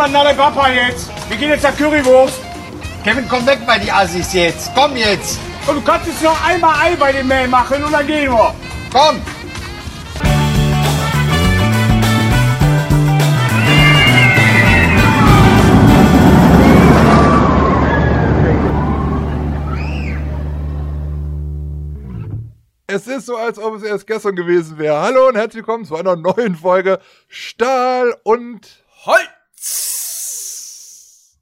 Mal nach Papa jetzt. Wir gehen jetzt nach Currywurst. Kevin, komm weg bei die Assis jetzt. Komm jetzt. Und du kannst jetzt noch einmal Ei bei dem Mehl machen und dann gehen wir. Komm. Es ist so, als ob es erst gestern gewesen wäre. Hallo und herzlich willkommen zu einer neuen Folge Stahl und Holz!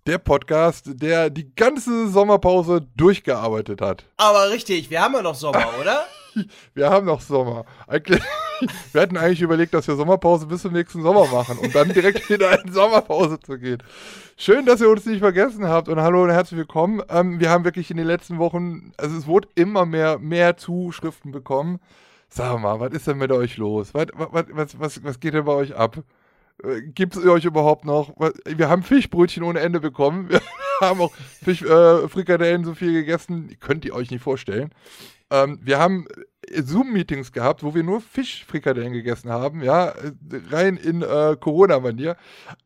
Der Podcast, der die ganze Sommerpause durchgearbeitet hat. Aber richtig, wir haben ja noch Sommer, oder? Wir haben noch Sommer. Eigentlich, wir hatten eigentlich überlegt, dass wir Sommerpause bis zum nächsten Sommer machen und dann direkt wieder in Sommerpause zu gehen. Schön, dass ihr uns nicht vergessen habt und hallo und herzlich willkommen. Ähm, wir haben wirklich in den letzten Wochen, also es wurde immer mehr, mehr Zuschriften bekommen. Sag mal, was ist denn mit euch los? Was, was, was, was, was geht denn bei euch ab? Gibt es euch überhaupt noch? Wir haben Fischbrötchen ohne Ende bekommen. Wir haben auch Fisch, äh, Frikadellen so viel gegessen. Könnt ihr euch nicht vorstellen. Ähm, wir haben äh, Zoom-Meetings gehabt, wo wir nur Fischfrikadellen gegessen haben, ja, äh, rein in äh, Corona-Manier.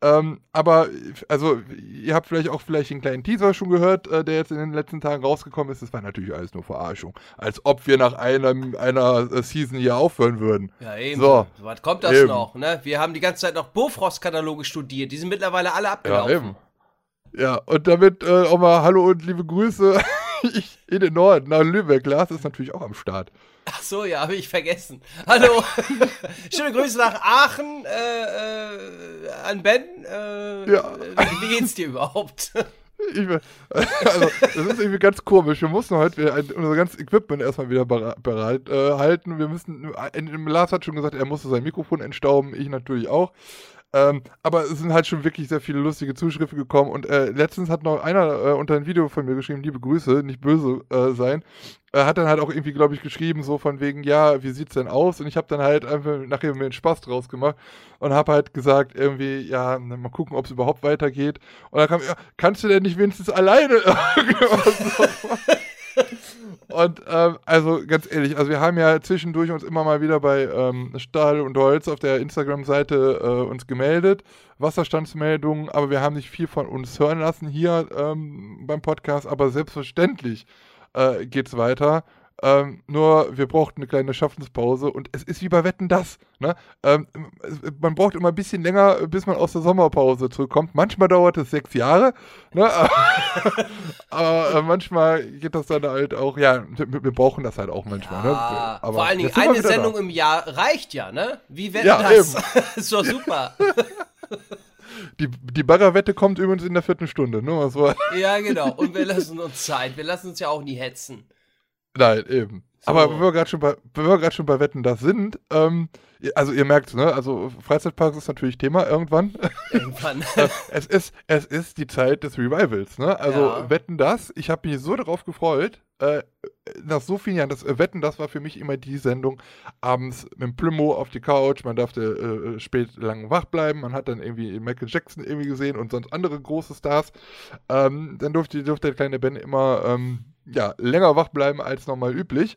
Ähm, aber, äh, also, ihr habt vielleicht auch vielleicht einen kleinen Teaser schon gehört, äh, der jetzt in den letzten Tagen rausgekommen ist. Das war natürlich alles nur Verarschung. Als ob wir nach einem, einer äh, Season hier aufhören würden. Ja, eben. So. Was kommt das Eben. noch, ne? Wir haben die ganze Zeit noch Bofrost-Kataloge studiert. Die sind mittlerweile alle Ja, abgelaufen. eben. Ja, und damit äh, auch mal Hallo und liebe Grüße ich, in den Norden, nach Lübeck. Lars ist natürlich auch am Start. Ach so, ja, habe ich vergessen. Hallo. Schöne Grüße nach Aachen äh, äh, an Ben. Äh, Ja. Wie, geht's dir überhaupt? Ich, also, das ist irgendwie ganz komisch. Wir mussten heute unser ganzes Equipment erstmal wieder bereit äh, halten. Wir müssen, Lars hat schon gesagt, er musste sein Mikrofon entstauben, ich natürlich auch. Ähm, aber es sind halt schon wirklich sehr viele lustige Zuschriften gekommen und äh, letztens hat noch einer äh, unter ein Video von mir geschrieben, liebe Grüße, nicht böse äh, sein, hat dann halt auch irgendwie, glaube ich, geschrieben, so von wegen, ja, wie sieht's denn aus? Und ich habe dann halt einfach nachher mir einen Spaß draus gemacht und habe halt gesagt, irgendwie, ja, mal gucken, ob es überhaupt weitergeht. Und dann kam, ja, kannst du denn nicht wenigstens alleine irgendwas? Und ähm, also ganz ehrlich, also wir haben ja zwischendurch uns immer mal wieder bei ähm, Stahl und Holz auf der Instagram-Seite äh, uns gemeldet, Wasserstandsmeldungen, aber wir haben nicht viel von uns hören lassen hier ähm, beim Podcast, aber selbstverständlich äh, geht's weiter. Ähm, nur wir brauchten eine kleine Schaffenspause und es ist wie bei Wetten das. Ne? Ähm, man braucht immer ein bisschen länger, bis man aus der Sommerpause zurückkommt. Manchmal dauert es sechs Jahre, ne? aber äh, manchmal geht das dann halt auch, ja, wir, brauchen das halt auch manchmal. ne? Ah, Aber vor allen Dingen eine Sendung da. im Jahr reicht ja, ne? Wie wäre Ja, das? ist doch super. Die, die Baggerwette kommt übrigens in der vierten Stunde. Ne? Ja, genau. Und wir lassen uns Zeit. Wir lassen uns ja auch nie hetzen. Nein, eben. So. Aber wenn wir gerade schon bei, wenn wir gerade schon bei Wetten das sind, ähm, also ihr merkt, ne, also Freizeitparks ist natürlich Thema irgendwann. Irgendwann. es ist, es ist die Zeit des Revivals, ne? Also Ja. Wetten das, ich habe mich so darauf gefreut. Äh, nach so vielen Jahren, das äh, Wetten das war für mich immer die Sendung abends mit dem Plümo auf die Couch, man durfte äh, spät lang wach bleiben, man hat dann irgendwie Michael Jackson irgendwie gesehen und sonst andere große Stars. Ähm, dann durfte, durfte der kleine Ben immer ähm, ja, länger wach bleiben als normal üblich.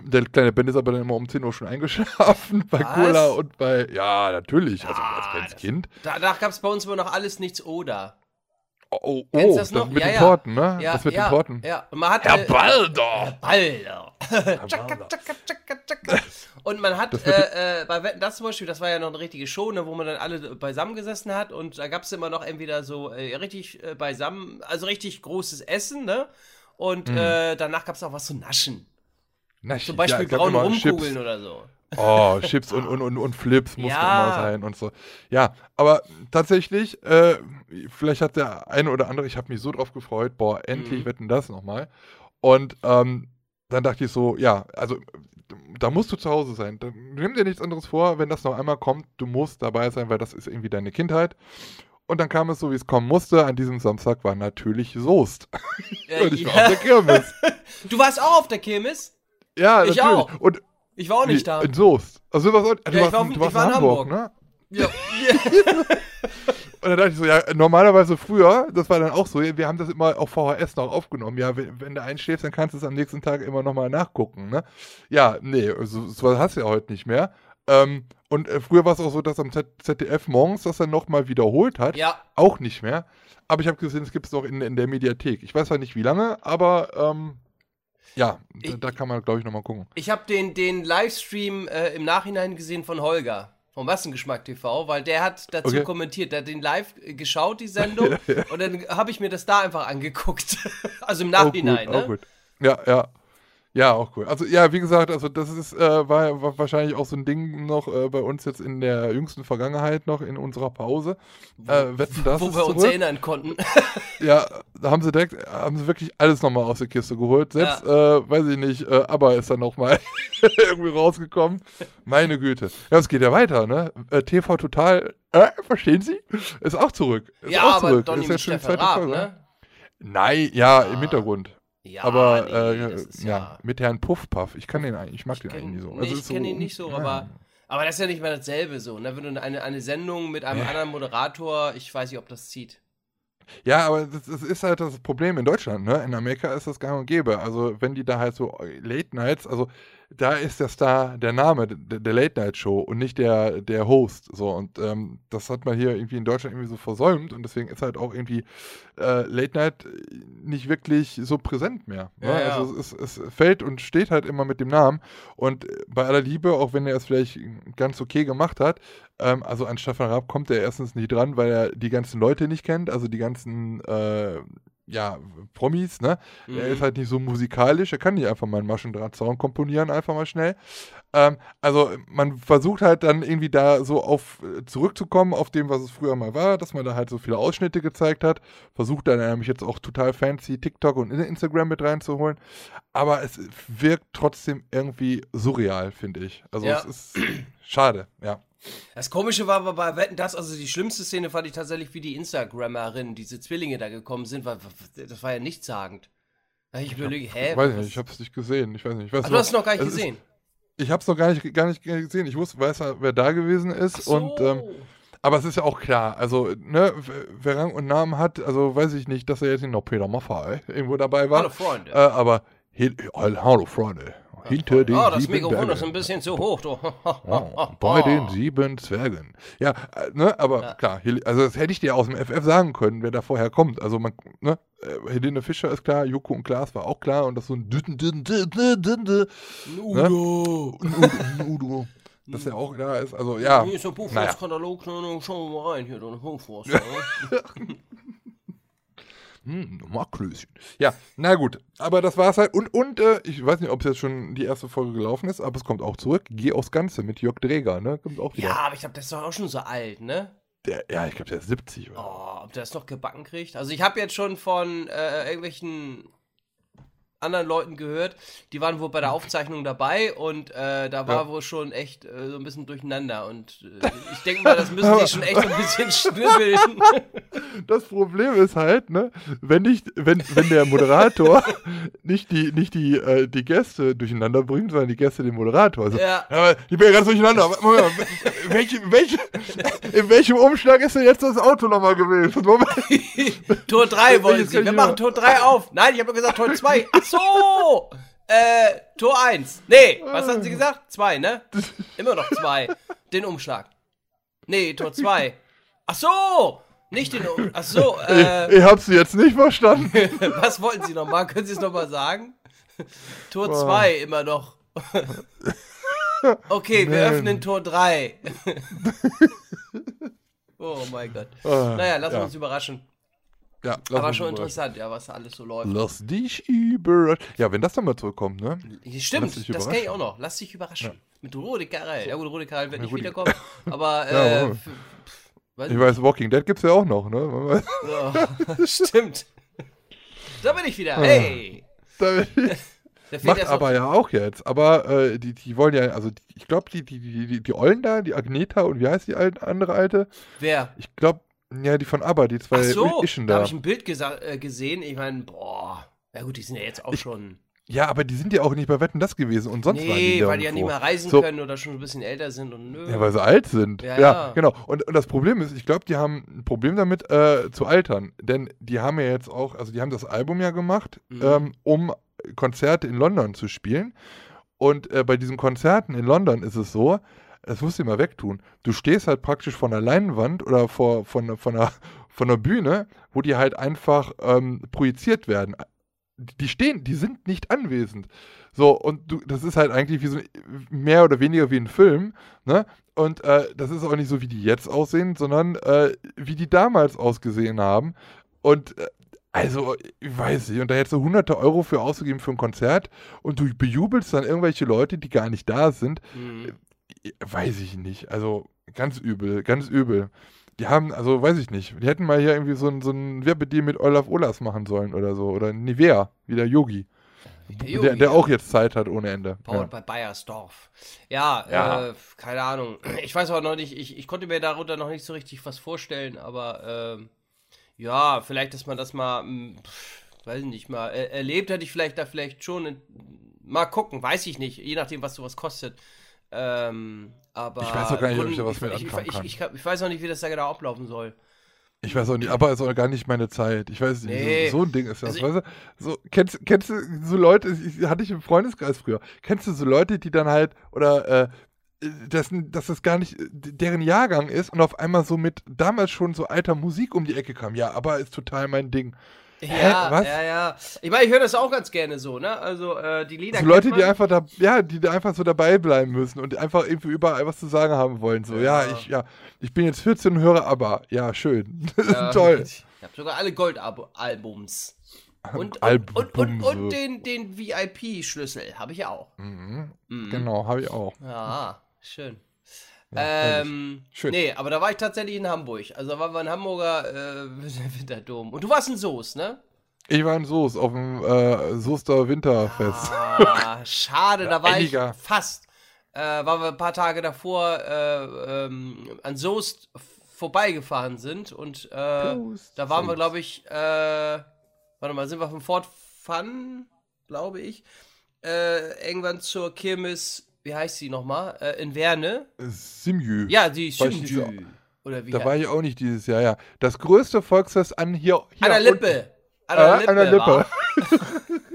Der kleine Ben ist aber dann immer um 10 Uhr schon eingeschlafen bei Was? Cola und bei, ja, natürlich, also Ah, als kleines Kind. Danach gab es bei uns immer noch alles nichts oder. Oh, oh, Kennst das, das mit Ja, den ja. Torten, ne? Ja, das mit ja, den Torten. Ja, man hat. Herr äh, Balder! Balder. Tschakka, tschakka, tschakka, tschakka. Und man hat Das äh, äh, bei Wetten das zum Beispiel, das war ja noch eine richtige Show, ne, wo man dann alle beisammen gesessen hat und da gab es immer noch entweder so äh, richtig äh, beisammen, also richtig großes Essen, ne? Und Mhm. äh, danach gab es auch was zu naschen. Na, Zum Beispiel ja, braune Rumkugeln Chips. oder so. Oh, Chips und, und, und, und Flips mussten Ja. immer sein und so. Ja, aber tatsächlich, äh, vielleicht hat der eine oder andere, ich habe mich so drauf gefreut, boah, endlich Mhm. wetten das nochmal. Und ähm, dann dachte ich so, ja, also da musst du zu Hause sein. Dann nimm dir nichts anderes vor, wenn das noch einmal kommt, du musst dabei sein, weil das ist irgendwie deine Kindheit. Und dann kam es so, wie es kommen musste. An diesem Samstag war natürlich Soest. Äh, Und ich war auf der Kirmes. Du warst auch auf der Kirmes? Ja, Ich natürlich. auch. Und Ich war auch nicht da. In Soest. Also du warst, du Ja, ich warst, war du warst war in Hamburg, Hamburg. ne? Ja. Und dann dachte ich so, ja, normalerweise früher, das war dann auch so, wir haben das immer auf VHS noch aufgenommen. Ja, wenn, wenn du einschläfst, dann kannst du es am nächsten Tag immer nochmal nachgucken, ne? Ja, nee, so, so hast du ja heute nicht mehr. Äh, Ähm, und äh, früher war es auch so, dass am Z ZDF morgens das dann nochmal wiederholt hat. Ja, Auch nicht mehr. Aber ich habe gesehen, es gibt es noch in, in der Mediathek. Ich weiß zwar nicht wie lange, aber ähm, ja, da, Ich- da kann man, glaube ich, nochmal gucken. ich habe den, den Livestream äh, im Nachhinein gesehen von Holger. Vom Massengeschmack TV, weil der hat dazu Okay. kommentiert, der hat den live äh, geschaut, die Sendung, und dann habe ich mir das da einfach angeguckt. also im Nachhinein, oh, gut, ne? oh, gut. Ja, ja. Ja, auch cool. Also ja, wie gesagt, also das ist äh, war, war wahrscheinlich auch so ein Ding noch äh, bei uns jetzt in der jüngsten Vergangenheit noch in unserer Pause. Äh, wetten das Wo wir uns zurück. erinnern konnten. Ja, da haben sie direkt, haben sie wirklich alles nochmal aus der Kiste geholt. Selbst, äh, weiß ich nicht, äh, aber ist dann nochmal irgendwie rausgekommen. Meine Güte. Ja, es geht ja weiter, ne? Äh, TV Total, verstehen Sie? Ist auch zurück. Ist ja, auch aber zurück. nicht ist ja schon Raab, ne? Nein, ja, Ja. im Hintergrund. Ja, aber nee, äh, ist ja. ja, mit Herrn Puffpuff. Ich kann den eigentlich, ich mag den eigentlich kenn, nicht so. nee, Also ich kenne ihn nicht so, ja. aber, aber das ist ja nicht mehr dasselbe so. Ne? Wenn du eine, eine Sendung mit einem anderen Moderator, ich weiß nicht, ob das zieht. Ja, aber das, das ist halt das Problem in Deutschland, ne? In Amerika ist das gang und gäbe. Also, wenn die da halt so Late Nights, also da ist der Star der Name der, Late Night Show und nicht der, der Host. So, und ähm, das hat man hier irgendwie in Deutschland irgendwie so versäumt und deswegen ist halt auch irgendwie äh, Late Night nicht wirklich so präsent mehr. Ne? Ja, ja. Also es, es, es fällt und steht halt immer mit dem Namen. Und bei aller Liebe, auch wenn er es vielleicht ganz okay gemacht hat, ähm, also an Stefan Raab kommt er erstens nicht dran, weil er die ganzen Leute nicht kennt, also die ganzen äh, ja, Promis, ne? Er Mhm. ist halt nicht so musikalisch, er kann nicht einfach mal einen Maschendraht-Sound komponieren, einfach mal schnell. Ähm, also man versucht halt dann irgendwie da so auf äh, zurückzukommen auf dem, was es früher mal war, dass man da halt so viele Ausschnitte gezeigt hat. Versucht dann nämlich jetzt auch total fancy TikTok und Instagram mit reinzuholen. Aber es wirkt trotzdem irgendwie surreal, finde ich. Also Ja. es ist schade, ja. Das Komische war aber bei Wetten das, also die schlimmste Szene fand ich tatsächlich, wie die Instagrammerinnen, diese Zwillinge da gekommen sind, weil das war ja nichtssagend. Da hab ich überlegt, hä? weiß ich was- nicht, ich habe es nicht gesehen. Ich weiß nicht. Ich weiß Ach, du hast es noch gar nicht es ist- gesehen. Ich habe es noch gar nicht, gar nicht gesehen. Ich wusste, weiß, wer da gewesen ist. So. Und, ähm, aber es ist ja auch klar, also, ne, wer- Rang und Namen hat, also weiß ich nicht, dass er jetzt noch Peter Maffay irgendwo dabei war. Hallo Freunde. Äh, aber, hallo Freunde. Hinter den oh, das sieben Mikrofon Bergen. ist ein bisschen zu hoch, du. Oh, bei den sieben Zwergen. Ja, äh, ne, aber Ja. klar, also das hätte ich dir aus dem FF sagen können, wer da vorher kommt. Also man, ne, äh, Helene Fischer ist klar, Joko und Klaas war auch klar und das so ein Dütten, Dütten, Dütten, Dütten, Udo. ein Udo, dass er auch da ist. Also ja, Hier ist der Buchforstkatalog, naja. schauen wir mal rein hier, du Buchforst. Ja. hm, nochmal Klößchen. Ja, na gut, aber das war's halt. Und, und äh, ich weiß nicht, ob es jetzt schon die erste Folge gelaufen ist, aber es kommt auch zurück. Geh aufs Ganze mit Jörg Dräger, ne? Kommt auch wieder. ja, aber ich glaube, das ist doch auch schon so alt, ne? Der, ja, ich glaube, der ist 70 oder Oh, ob der das noch gebacken kriegt? Also ich habe jetzt schon von äh, irgendwelchen anderen Leuten gehört, die waren wohl bei der Aufzeichnung dabei und äh, da war Ja. wohl schon echt äh, so ein bisschen durcheinander und äh, ich denke mal, das müssen die schon echt ein bisschen schnibbeln. Das Problem ist halt, ne, wenn nicht, wenn, wenn der Moderator nicht die, nicht die, äh, die Gäste durcheinander bringt, sondern die Gäste den Moderator. Also, Ja. aber ich bin ja ganz durcheinander. Moment, welche, welche, in welchem Umschlag ist denn jetzt das Auto nochmal gewesen? Tor 3 wollen sie. Wir machen Tor 3 auf. Nein, ich habe nur gesagt Tor 2. Ach so! Äh, Tor 1. Nee, was hatten Sie gesagt? 2, ne? Immer noch 2. Den Umschlag. Nee, Tor 2. Ach so! Nicht den Umschlag. Ach so, äh, ich, ich hab's jetzt nicht verstanden. was wollten Sie nochmal? Können Sie es nochmal sagen? Tor Oh. 2 immer noch. Okay, wir Man. öffnen Tor 3. oh mein Gott. Ah, Naja, lassen wir ja. uns überraschen. Ja, Aber schon interessant, ja, was da alles so läuft. Lass dich überraschen. Ja, wenn das dann mal zurückkommt, ne? Stimmt, das kenne ich auch noch. Lass dich überraschen. Mit Rode Karel. Ja gut, Rode Karel wird Ja, nicht wiederkommen. Aber, Ja, äh, pf, weiß Ich weiß, Walking Dead gibt's ja auch noch, ne? Ja, stimmt. Da bin ich wieder. Hey! Da- Der fehlt Macht aber ja auch jetzt. Aber äh, die, die wollen ja, also die, ich glaube, die, die, die, die, die Ollen da, die Agneta und wie heißt die alte, andere alte? Wer? Ich glaube, ja, die von ABBA, die zwei Ach so, Ischen da da. habe ich ein Bild äh, gesehen. Ich meine, boah. Na gut, die sind ja jetzt auch schon. Ja, aber die sind ja auch nicht bei Wetten das gewesen und sonst waren die Nee, da weil die ja nicht mehr reisen So. können oder schon ein bisschen älter sind und nö. Ja, weil sie alt sind. Ja, Ja, ja. genau. Und, und das Problem ist, ich glaube, die haben ein Problem damit, äh, zu altern. Denn die haben ja jetzt auch, also die haben das Album ja gemacht, Mhm. ähm, um Konzerte in London zu spielen. Und äh, bei diesen Konzerten in London ist es so, das musst du immer wegtun. Du stehst halt praktisch vor einer Leinwand oder vor, von, von, einer, von einer Bühne, wo die halt einfach ähm, projiziert werden. Die stehen, die sind nicht anwesend. So, und du, das ist halt eigentlich wie so mehr oder weniger wie ein Film, ne? Und äh, das ist auch nicht so, wie die jetzt aussehen, sondern äh, wie die damals ausgesehen haben. Und äh, also, ich weiß nicht, und da jetzt so hunderte Euro für auszugeben für ein Konzert und du bejubelst dann irgendwelche Leute, die gar nicht da sind, Mhm. Äh, weiß ich nicht. Also, ganz übel, ganz übel. Die haben, also weiß ich nicht, die hätten mal hier irgendwie so ein, so ein Werbedeal mit Olaf Olas machen sollen oder so. Oder Nivea, wie der Yogi. Der, der auch jetzt Zeit hat ohne Ende. Paul Ja. bei Bayersdorf. Ja, Ja. Äh, keine Ahnung. Ich weiß aber noch nicht, ich, ich konnte mir darunter noch nicht so richtig was vorstellen, aber ähm, ja, vielleicht, dass man das mal, mh, pff, weiß ich nicht, mal äh, erlebt hätte ich vielleicht da vielleicht schon. In, mal gucken, weiß ich nicht, je nachdem, was sowas kostet. Ähm, aber Ich weiß auch gar nicht, ob ich da was mit anfangen kann. ich, ich, ich weiß auch nicht, wie das da genau ablaufen soll. Ich weiß auch nicht, aber es ist auch gar nicht meine Zeit. Ich weiß nicht, Nee. so, so ein Ding ist das. Also weißt du? So, kennst, kennst du so Leute, ich, hatte ich im Freundeskreis früher, kennst du so Leute, die dann halt, oder, äh, dass, dass das gar nicht deren Jahrgang ist und auf einmal so mit damals schon so alter Musik um die Ecke kam. Ja, aber ist total mein Ding. Ja, was? ja, ja. Ich meine, ich höre das auch ganz gerne so, ne? Also, äh, die Lieder. So Leute, die einfach da, ja, die da einfach so dabei bleiben müssen und einfach irgendwie überall was zu sagen haben wollen. So, ja, Ja. ich, ja, ich bin jetzt 14 und höre aber. Ja, schön. Ja, Toll. Ich habe sogar alle Gold-Albums. Und, und, und, und, und den, den VIP-Schlüssel habe ich auch. Mhm. Mhm. Genau, habe ich auch. Ja, schön. Ähm, Schön. Nee, aber da war ich tatsächlich in Hamburg. Also da waren wir in Hamburger äh, Winterdom. Und du warst in Soest, ne? Ich war in Soest auf dem äh, Soester Winterfest. Ah, schade, da war Einiger. ich fast. Äh, weil wir ein paar Tage davor äh, ähm, an Soest vorbeigefahren sind und äh, da waren wir, glaube ich, äh, warte mal, sind wir vom Fort Fun, glaube ich, äh, irgendwann zur Kirmes, wie heißt sie nochmal, äh, in Werne. Simjü. Ja, die. Simjü. Oder wie Da war ich auch nicht dieses Jahr, ja. Das größte Volksfest an hier. hier An der. Lippe. An Äh, der Lippe. an der Lippe.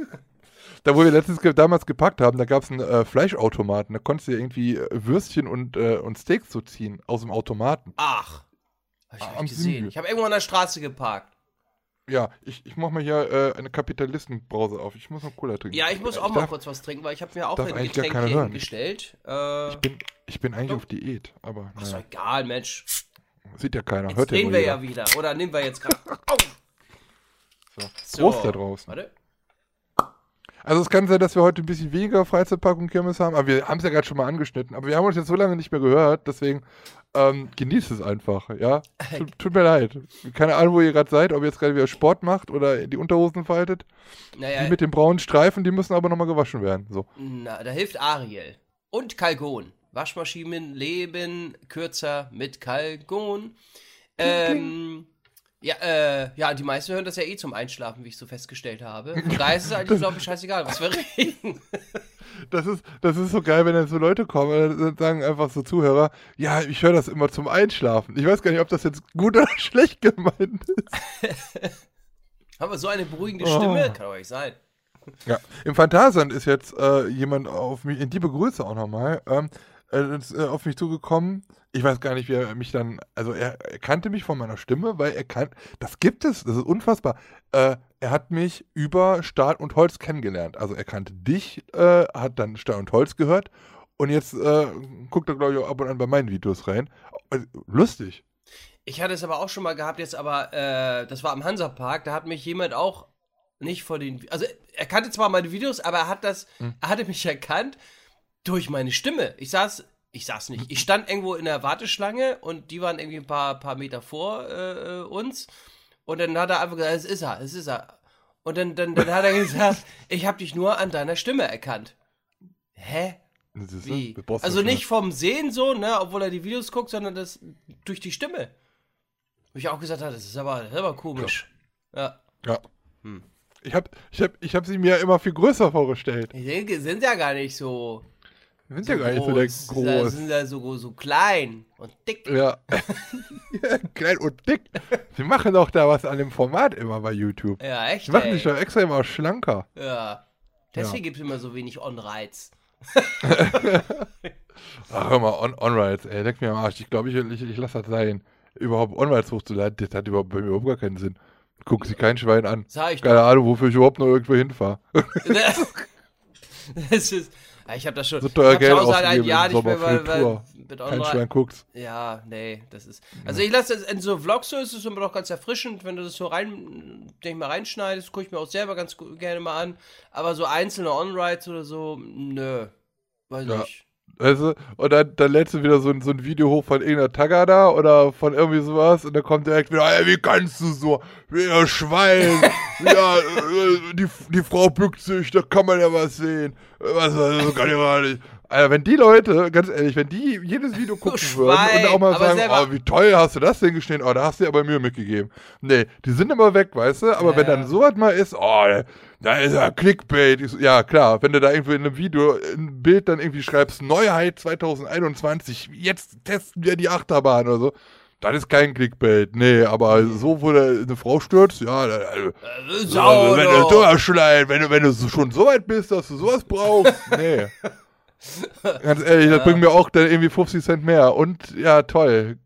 Da, wo wir letztens damals gepackt haben, da gab es einen äh, Fleischautomaten. Da konntest du irgendwie äh, Würstchen und, äh, und Steaks so ziehen aus dem Automaten. Ach. Hab ich nicht gesehen. Simjü. Ich habe irgendwo an der Straße geparkt. Ja, ich, ich mach mal hier äh, eine Kapitalistenbrause auf. Ich muss noch Cola trinken. Ja, ich muss auch mal darf, kurz was trinken, weil ich habe mir auch ein Getränk hier hören. hingestellt. Äh, Ich bin, ich bin eigentlich Doch. auf Diät, aber ist doch egal, Mensch. sieht ja keiner. Jetzt Hört drehen wir ja wieder. Oder nehmen wir jetzt gerade. Au! So. Prost da draußen. Warte. Also es kann sein, dass wir heute ein bisschen weniger Freizeitpark und Kirmes haben, aber wir haben es ja gerade schon mal angeschnitten. Aber wir haben uns jetzt so lange nicht mehr gehört, deswegen ähm, genießt es einfach, ja. Tut, tut mir leid. Keine Ahnung, wo ihr gerade seid, ob ihr jetzt gerade wieder Sport macht oder die Unterhosen faltet. Naja, Die mit den braunen Streifen, die müssen aber nochmal gewaschen werden. So. na, da hilft Ariel. Und Kalgon. Waschmaschinen leben kürzer mit Kalgon. Ähm, ja, äh, ja, die meisten hören das ja eh zum Einschlafen, wie ich so festgestellt habe. Von daher ist es eigentlich, glaube ich, scheißegal, was wir reden. Das ist, das ist so geil, wenn dann so Leute kommen, dann sagen einfach so Zuhörer, ja, ich höre das immer zum Einschlafen. Ich weiß gar nicht, ob das jetzt gut oder schlecht gemeint ist. Haben wir so eine beruhigende Oh. Stimme? Kann doch nicht sein. Ja, im Phantasand ist jetzt äh, jemand auf mich, in die Begrüße auch nochmal, ähm, äh, äh, auf mich zugekommen. Ich weiß gar nicht, wie er mich dann, also er, er kannte mich von meiner Stimme, weil er kann, das gibt es, das ist unfassbar. Äh, er hat mich über Stahl und Holz kennengelernt. Also er kannte dich, äh, hat dann Stahl und Holz gehört und jetzt äh, guckt er, glaube ich, auch ab und an bei meinen Videos rein. Also, lustig. Ich hatte es aber auch schon mal gehabt, jetzt aber, äh, das war am Hansapark, da hat mich jemand auch nicht vor den, also er kannte zwar meine Videos, aber er hat das, Hm. er hatte mich erkannt durch meine Stimme. Ich saß, ich saß nicht, ich stand irgendwo in der Warteschlange und die waren irgendwie ein paar, paar Meter vor äh, uns und dann hat er einfach gesagt, es ist er, es ist er. Und dann, dann, dann hat er gesagt, ich habe dich nur an deiner Stimme erkannt. Hä? Wie? Also nicht vom Sehen so, ne, obwohl er die Videos guckt, sondern das durch die Stimme. Wo ich auch gesagt habe, das ist aber, das ist aber komisch. Ja. Ja. Hm. Ich habe ich hab, ich hab sie mir immer viel größer vorgestellt. Die sind ja gar nicht so, Wir sind so ja gar nicht so groß. der groß. sind ja so, so klein und dick. Ja. ja. Klein und dick. Sie machen doch da was an dem Format immer bei YouTube. Ja, echt. Sie machen ey. dich doch extra immer schlanker. Ja. Deswegen gibt es immer so wenig On-Reiz. Ach, hör mal, On- On-Rides, ey, leck mir am Arsch. Ich glaube, ich, ich, ich lasse das sein. Überhaupt On-Rides hochzuladen, das hat überhaupt bei mir überhaupt gar keinen Sinn. Gucken sich kein Schwein an. Keine Ahnung, wofür ich überhaupt noch irgendwo hinfahre. das ist, ja, ich habe das schon. So teuer ich Geld ausgegeben Jahr im nicht mehr, weil, weil mit Kein Schwein guckt's. Ja, nee, das ist. Also ich lasse das in so Vlogs so ist es immer noch ganz erfrischend, wenn du das so rein, denk ich mal reinschneidest, gucke ich mir auch selber ganz gerne mal an. Aber so einzelne On-Rides oder so, nö. Weiß Ja. nicht. Weißt du? Und dann, dann lädst du wieder so, ein- so ein Video hoch von irgendeiner Tagada oder von irgendwie sowas und dann kommt direkt wieder, ey, wie kannst du so? Wie ein Schwein. ja, äh, die, die Frau bückt sich, da kann man ja was sehen. Was, das kann ich gar nicht. Alter, wenn die Leute, ganz ehrlich, wenn die jedes Video gucken würden Schwein, und auch mal sagen, oh, wie toll hast du das denn geschnitten, oh, da hast du ja bei mir mitgegeben. Nee, die sind immer weg, weißt du? Aber Ja, wenn dann sowas mal ist, oh, da ist ja Clickbait. So, Ja, klar, wenn du da irgendwie in einem Video, ein Bild dann irgendwie schreibst, Neuheit 2021, jetzt testen wir die Achterbahn oder so. Das ist kein Clickbait, nee, aber so, wo eine Frau stürzt, ja, also, Sau, wenn du wenn du, wenn du so schon so weit bist, dass du sowas brauchst, nee. Ganz ehrlich, das bringt mir auch dann irgendwie 50 Cent mehr. Und ja, toll.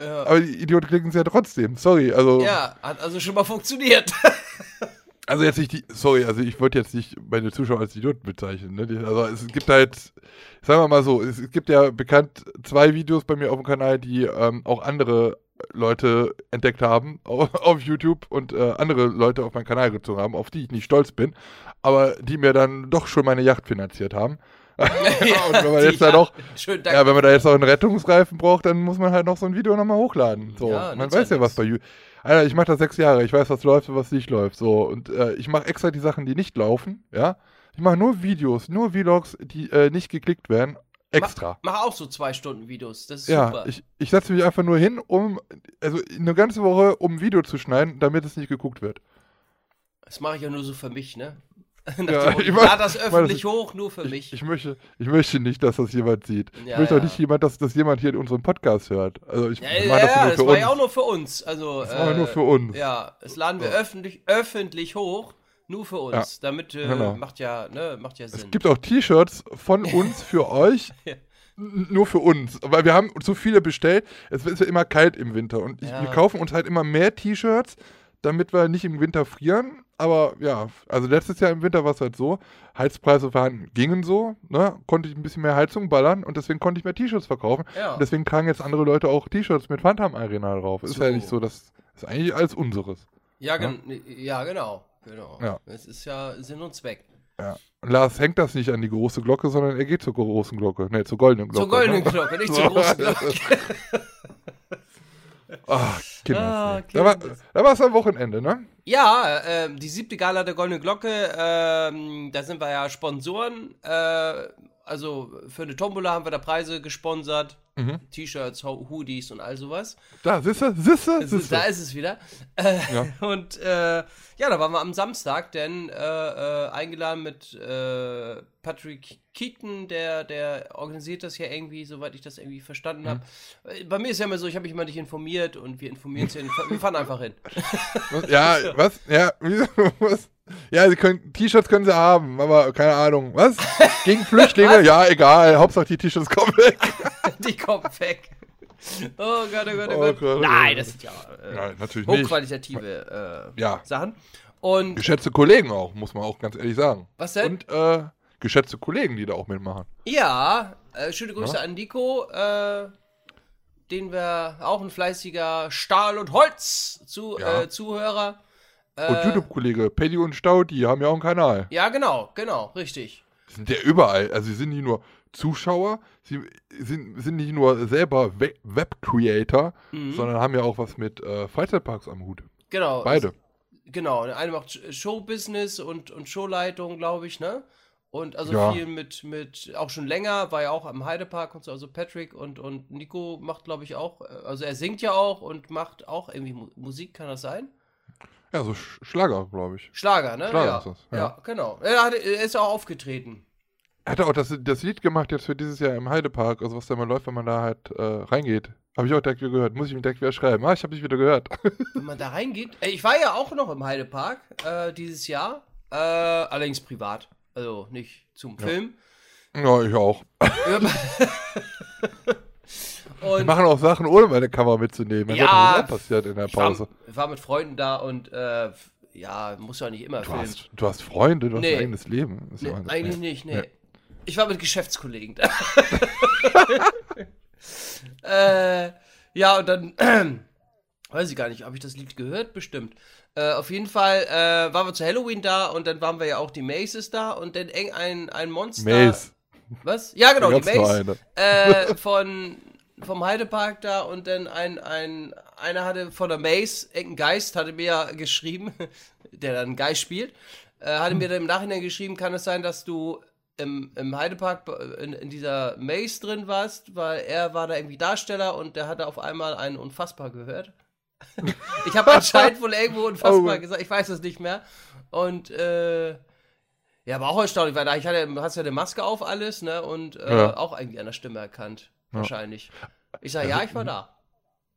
Ja. Aber die Idioten klicken es ja trotzdem. Sorry, also. ja, hat also schon mal funktioniert. Also jetzt nicht die, sorry, also ich wollte jetzt nicht meine Zuschauer als Idioten bezeichnen. Ne? Also es gibt halt, sagen wir mal so, es gibt ja bekannt zwei Videos bei mir auf dem Kanal, die ähm, auch andere Leute entdeckt haben auf, auf YouTube und äh, andere Leute auf meinen Kanal gezogen haben, auf die ich nicht stolz bin, aber die mir dann doch schon meine Yacht finanziert haben. und wenn man jetzt da noch, Schön, danke. ja, wenn man da jetzt noch einen Rettungsreifen braucht, dann muss man halt noch so ein Video nochmal hochladen. So, Ja, man weiß ja ja, was bei YouTube. Alter, ich mache das sechs Jahre. Ich weiß, was läuft und was nicht läuft. So und äh, ich mache extra die Sachen, die nicht laufen. Ja, ich mache nur Videos, nur Vlogs, die äh, nicht geklickt werden. Extra. Mach auch so zwei Stunden Videos. Das ist Ja, super. ich, ich setze mich einfach nur hin, um, also eine ganze Woche, um ein Video zu schneiden, damit es nicht geguckt wird. das mache ich ja nur so für mich, ne? Ja, ich ich lade das ich öffentlich hoch, nur für Ich, mich. ich, möchte, ich möchte nicht, dass das jemand sieht. ich Ja, möchte ja. auch nicht jemand, dass das jemand hier in unserem Podcast hört. Also ich ja, mache ja, das ja, nur das für war uns. ja auch nur für uns. Also, Das machen wir nur für uns. Ja, das laden wir öffentlich, öffentlich hoch, nur für uns. Damit äh, genau. macht ja, ne, macht ja Es Sinn. gibt auch T-Shirts von uns für euch. Nur für uns. Weil wir haben zu viele bestellt. Es ist ja immer kalt im Winter. Und ich, Ja. wir kaufen uns halt immer mehr T-Shirts, damit wir nicht im Winter frieren. Aber ja, also letztes Jahr im Winter war es halt so. Heizpreise waren, gingen so. Ne? Konnte ich ein bisschen mehr Heizung ballern und deswegen konnte ich mehr T-Shirts verkaufen. Ja. Und deswegen tragen jetzt andere Leute auch T-Shirts mit Phantom Arena drauf. Ist So. ja nicht so, das ist eigentlich alles unseres. ja, gen ja, genau. genau. Ja. Es ist ja Sinn und Zweck. Ja. Und Lars hängt das nicht an die große Glocke, sondern er geht zur großen Glocke. Ne, zur goldenen Glocke. Zur goldenen ne? Glocke, nicht zur großen Glocke. Ach, Kinder. Ah, da war da war es am Wochenende, ne? Ja, ähm, die siebte Gala der Goldenen Glocke, ähm, da sind wir ja Sponsoren. Äh, also für eine Tombola haben wir da Preise gesponsert. Mhm. T-Shirts, Ho- Hoodies und all sowas. Da, siehste, Also, siehste. da ist es wieder. Äh, Ja. Und äh, ja, da waren wir am Samstag, denn äh, äh, eingeladen mit äh, Patrick Keaton, der, der organisiert das ja irgendwie, soweit ich das irgendwie verstanden habe. Mhm. Bei mir ist ja immer so, ich habe mich immer nicht informiert und wir informieren uns ja, wir fahren einfach hin. Was? Ja, was? Ja, wieso? was? Ja, sie können, T-Shirts können sie haben, aber keine Ahnung. Was? Gegen Flüchtlinge? ja, egal. Hauptsache die T-Shirts kommen weg. Die kommen weg. Oh Gott, oh Gott, oh Oh Gott. Oh Nein, Gott. das sind ja äh, Nein, natürlich hochqualitative äh, Ja. Sachen. Und Geschätzte Kollegen auch, muss man auch ganz ehrlich sagen. was denn? Und äh, geschätzte Kollegen, die da auch mitmachen. Ja, äh, schöne Grüße Ja. an Nico, äh, den wir auch ein fleißiger Stahl- und Holz-Zuhörer. Ja. Äh. Und YouTube-Kollege, Pelli und Stau, die haben ja auch einen Kanal. Ja, genau, genau, richtig. Die sind ja überall. Also sie sind nicht nur Zuschauer, sie sind, sind nicht nur selber We Web-Creator, Mhm. sondern haben ja auch was mit äh, Freizeitparks am Hut. Genau. Beide. Genau, der eine macht Sh- Showbusiness und, und Showleitung, glaube ich, ne? Und also Ja. viel mit, mit, auch schon länger, war ja auch am Heidepark und so, also Patrick und, und Nico macht, glaube ich, auch, äh, also er singt ja auch und macht auch irgendwie Mu Musik, kann das sein? Ja, so Sch Schlager, glaube ich. Schlager, ne? Schlager ja. ist das, ja. ja. genau. Er, hat, er ist auch aufgetreten. Er hat auch das, das Lied gemacht jetzt für dieses Jahr im Heidepark, also was da mal läuft, wenn man da halt äh, reingeht. Habe ich auch direkt wieder gehört. Muss ich mir direkt wieder schreiben. Ah, ich habe dich wieder gehört. Wenn man da reingeht. Ich war ja auch noch im Heidepark äh, dieses Jahr. Äh, allerdings privat. Also nicht zum Film. Ja, ich auch. Wir machen auch Sachen, ohne meine Kamera mitzunehmen. Das Ja, hat auch passiert in der ich war, Pause. war mit Freunden da und äh, ja, muss ja nicht immer Du filmen. hast, du hast Freunde, du hast Nee. ein eigenes Leben. Nee, eigentlich nicht, nee. Ich war mit Geschäftskollegen da. äh, ja, und dann, weiß ich gar nicht, habe ich das Lied gehört? Bestimmt. Äh, auf jeden Fall äh, waren wir zu Halloween da und dann waren wir ja auch die Maces da und dann eng ein, ein Monster. Maze. Was? Ja, genau, die Mace. Äh, von, vom Heidepark da und dann ein, ein, einer hatte von der Mace, ein Geist, hatte mir ja geschrieben, der dann Geist spielt, äh, hatte mir dann im Nachhinein geschrieben, kann es sein, dass du im, im Heidepark äh, in, in dieser Maze drin warst, weil er war da irgendwie Darsteller und der hatte auf einmal einen Unfassbar gehört. ich habe anscheinend wohl irgendwo Unfassbar Oh. gesagt, ich weiß es nicht mehr. Und äh, ja, aber auch erstaunlich, weil da ich hatte, du hast ja eine Maske auf alles, ne? Und äh, Ja. auch irgendwie an der Stimme erkannt. Ja. Wahrscheinlich. Ich sage, ja, ich war da.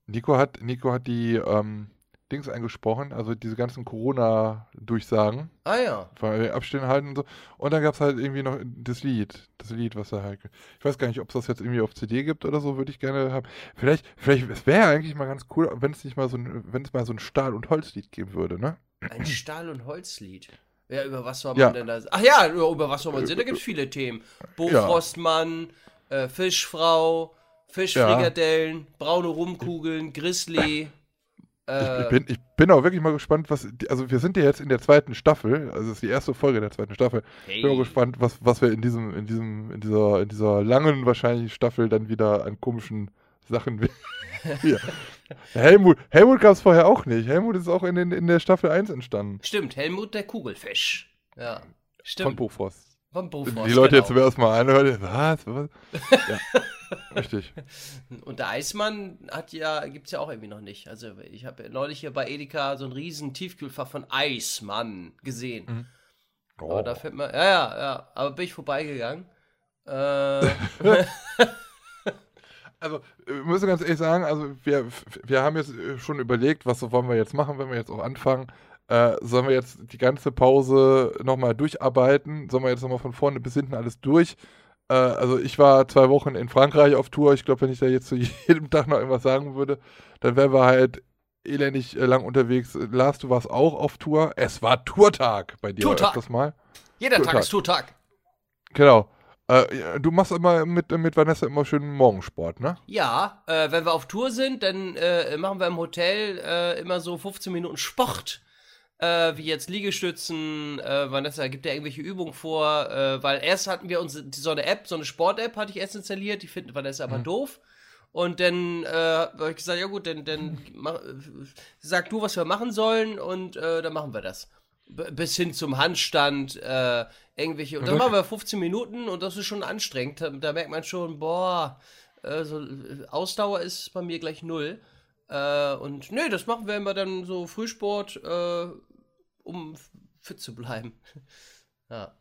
Nico hat, Nico hat die ähm, Dings eingesprochen, also diese ganzen Corona-Durchsagen, Ah ja. weil Abstände halten und so. Und dann gab es halt irgendwie noch das Lied. Das Lied, was er halt. Ich weiß gar nicht, ob es das jetzt irgendwie auf CD gibt oder so, würde ich gerne haben. Vielleicht, vielleicht, es wäre eigentlich mal ganz cool, wenn es nicht mal so ein, wenn es mal so ein Stahl- und Holzlied geben würde, ne? Ein Stahl- und Holzlied. Ja, über was soll man Ja. denn da Ach ja, über was soll man sehen? Da gibt es viele Themen. Bofrostmann, äh, Fischfrau, Fischfrikadellen, braune Rumkugeln, Grizzly. Äh, Ich bin, ich bin auch wirklich mal gespannt, was. Also, wir sind ja jetzt in der zweiten Staffel, also, es ist die erste Folge der zweiten Staffel. Ich bin mal hey. gespannt, was, was wir in diesem, in diesem, in dieser, in dieser langen wahrscheinlich Staffel dann wieder an komischen Sachen. ja. Helmut, Helmut gab es vorher auch nicht. Helmut ist auch in, den, in der Staffel 1 entstanden. Stimmt, Helmut der Kugelfisch. Ja. Stimmt. Von Bofrost. Die Leute jetzt genau. zum ersten Mal anhören, was? was? Ja, richtig. Und der Eismann hat ja, gibt's ja auch irgendwie noch nicht. Also ich habe neulich hier bei Edeka so ein riesen Tiefkühlfach von Eismann gesehen. Oh. Aber da fällt mir, ja, ja, ja, aber bin ich vorbeigegangen. Äh, Also, wir müssen ganz ehrlich sagen, also wir, wir haben jetzt äh, schon überlegt, was wollen wir jetzt machen, wenn wir jetzt auch anfangen. Äh, sollen wir jetzt die ganze Pause nochmal durcharbeiten? Sollen wir jetzt nochmal von vorne bis hinten alles durch? Äh, also ich war zwei Wochen in Frankreich auf Tour. Ich glaube, wenn ich da jetzt zu jedem Tag noch irgendwas sagen würde, dann wären wir halt elendig äh, lang unterwegs. Lars, du warst auch auf Tour. Es war Tourtag bei dir Tourtag. öfters mal. jeder Tag Tourtag. ist Tourtag. Genau. Äh, du machst immer mit, mit Vanessa immer schön Morgensport, ne? Ja, äh, wenn wir auf Tour sind, dann äh, machen wir im Hotel äh, immer so 15 Minuten Sport. Äh, wie jetzt Liegestützen, äh, Vanessa gibt ja irgendwelche Übungen vor, äh, weil erst hatten wir uns so eine App, so eine Sport-App hatte ich erst installiert, die findet Vanessa aber doof. Und dann äh, habe ich gesagt, ja gut, dann, dann mach, sag du, was wir machen sollen und äh, dann machen wir das. B bis hin zum Handstand, äh, irgendwelche, und dann machen wir 15 Minuten und das ist schon anstrengend. Da, da merkt man schon, boah, äh, so, Ausdauer ist bei mir gleich null. Äh, und nee, das machen wir immer dann so Frühsport, äh, um fit zu bleiben. ja.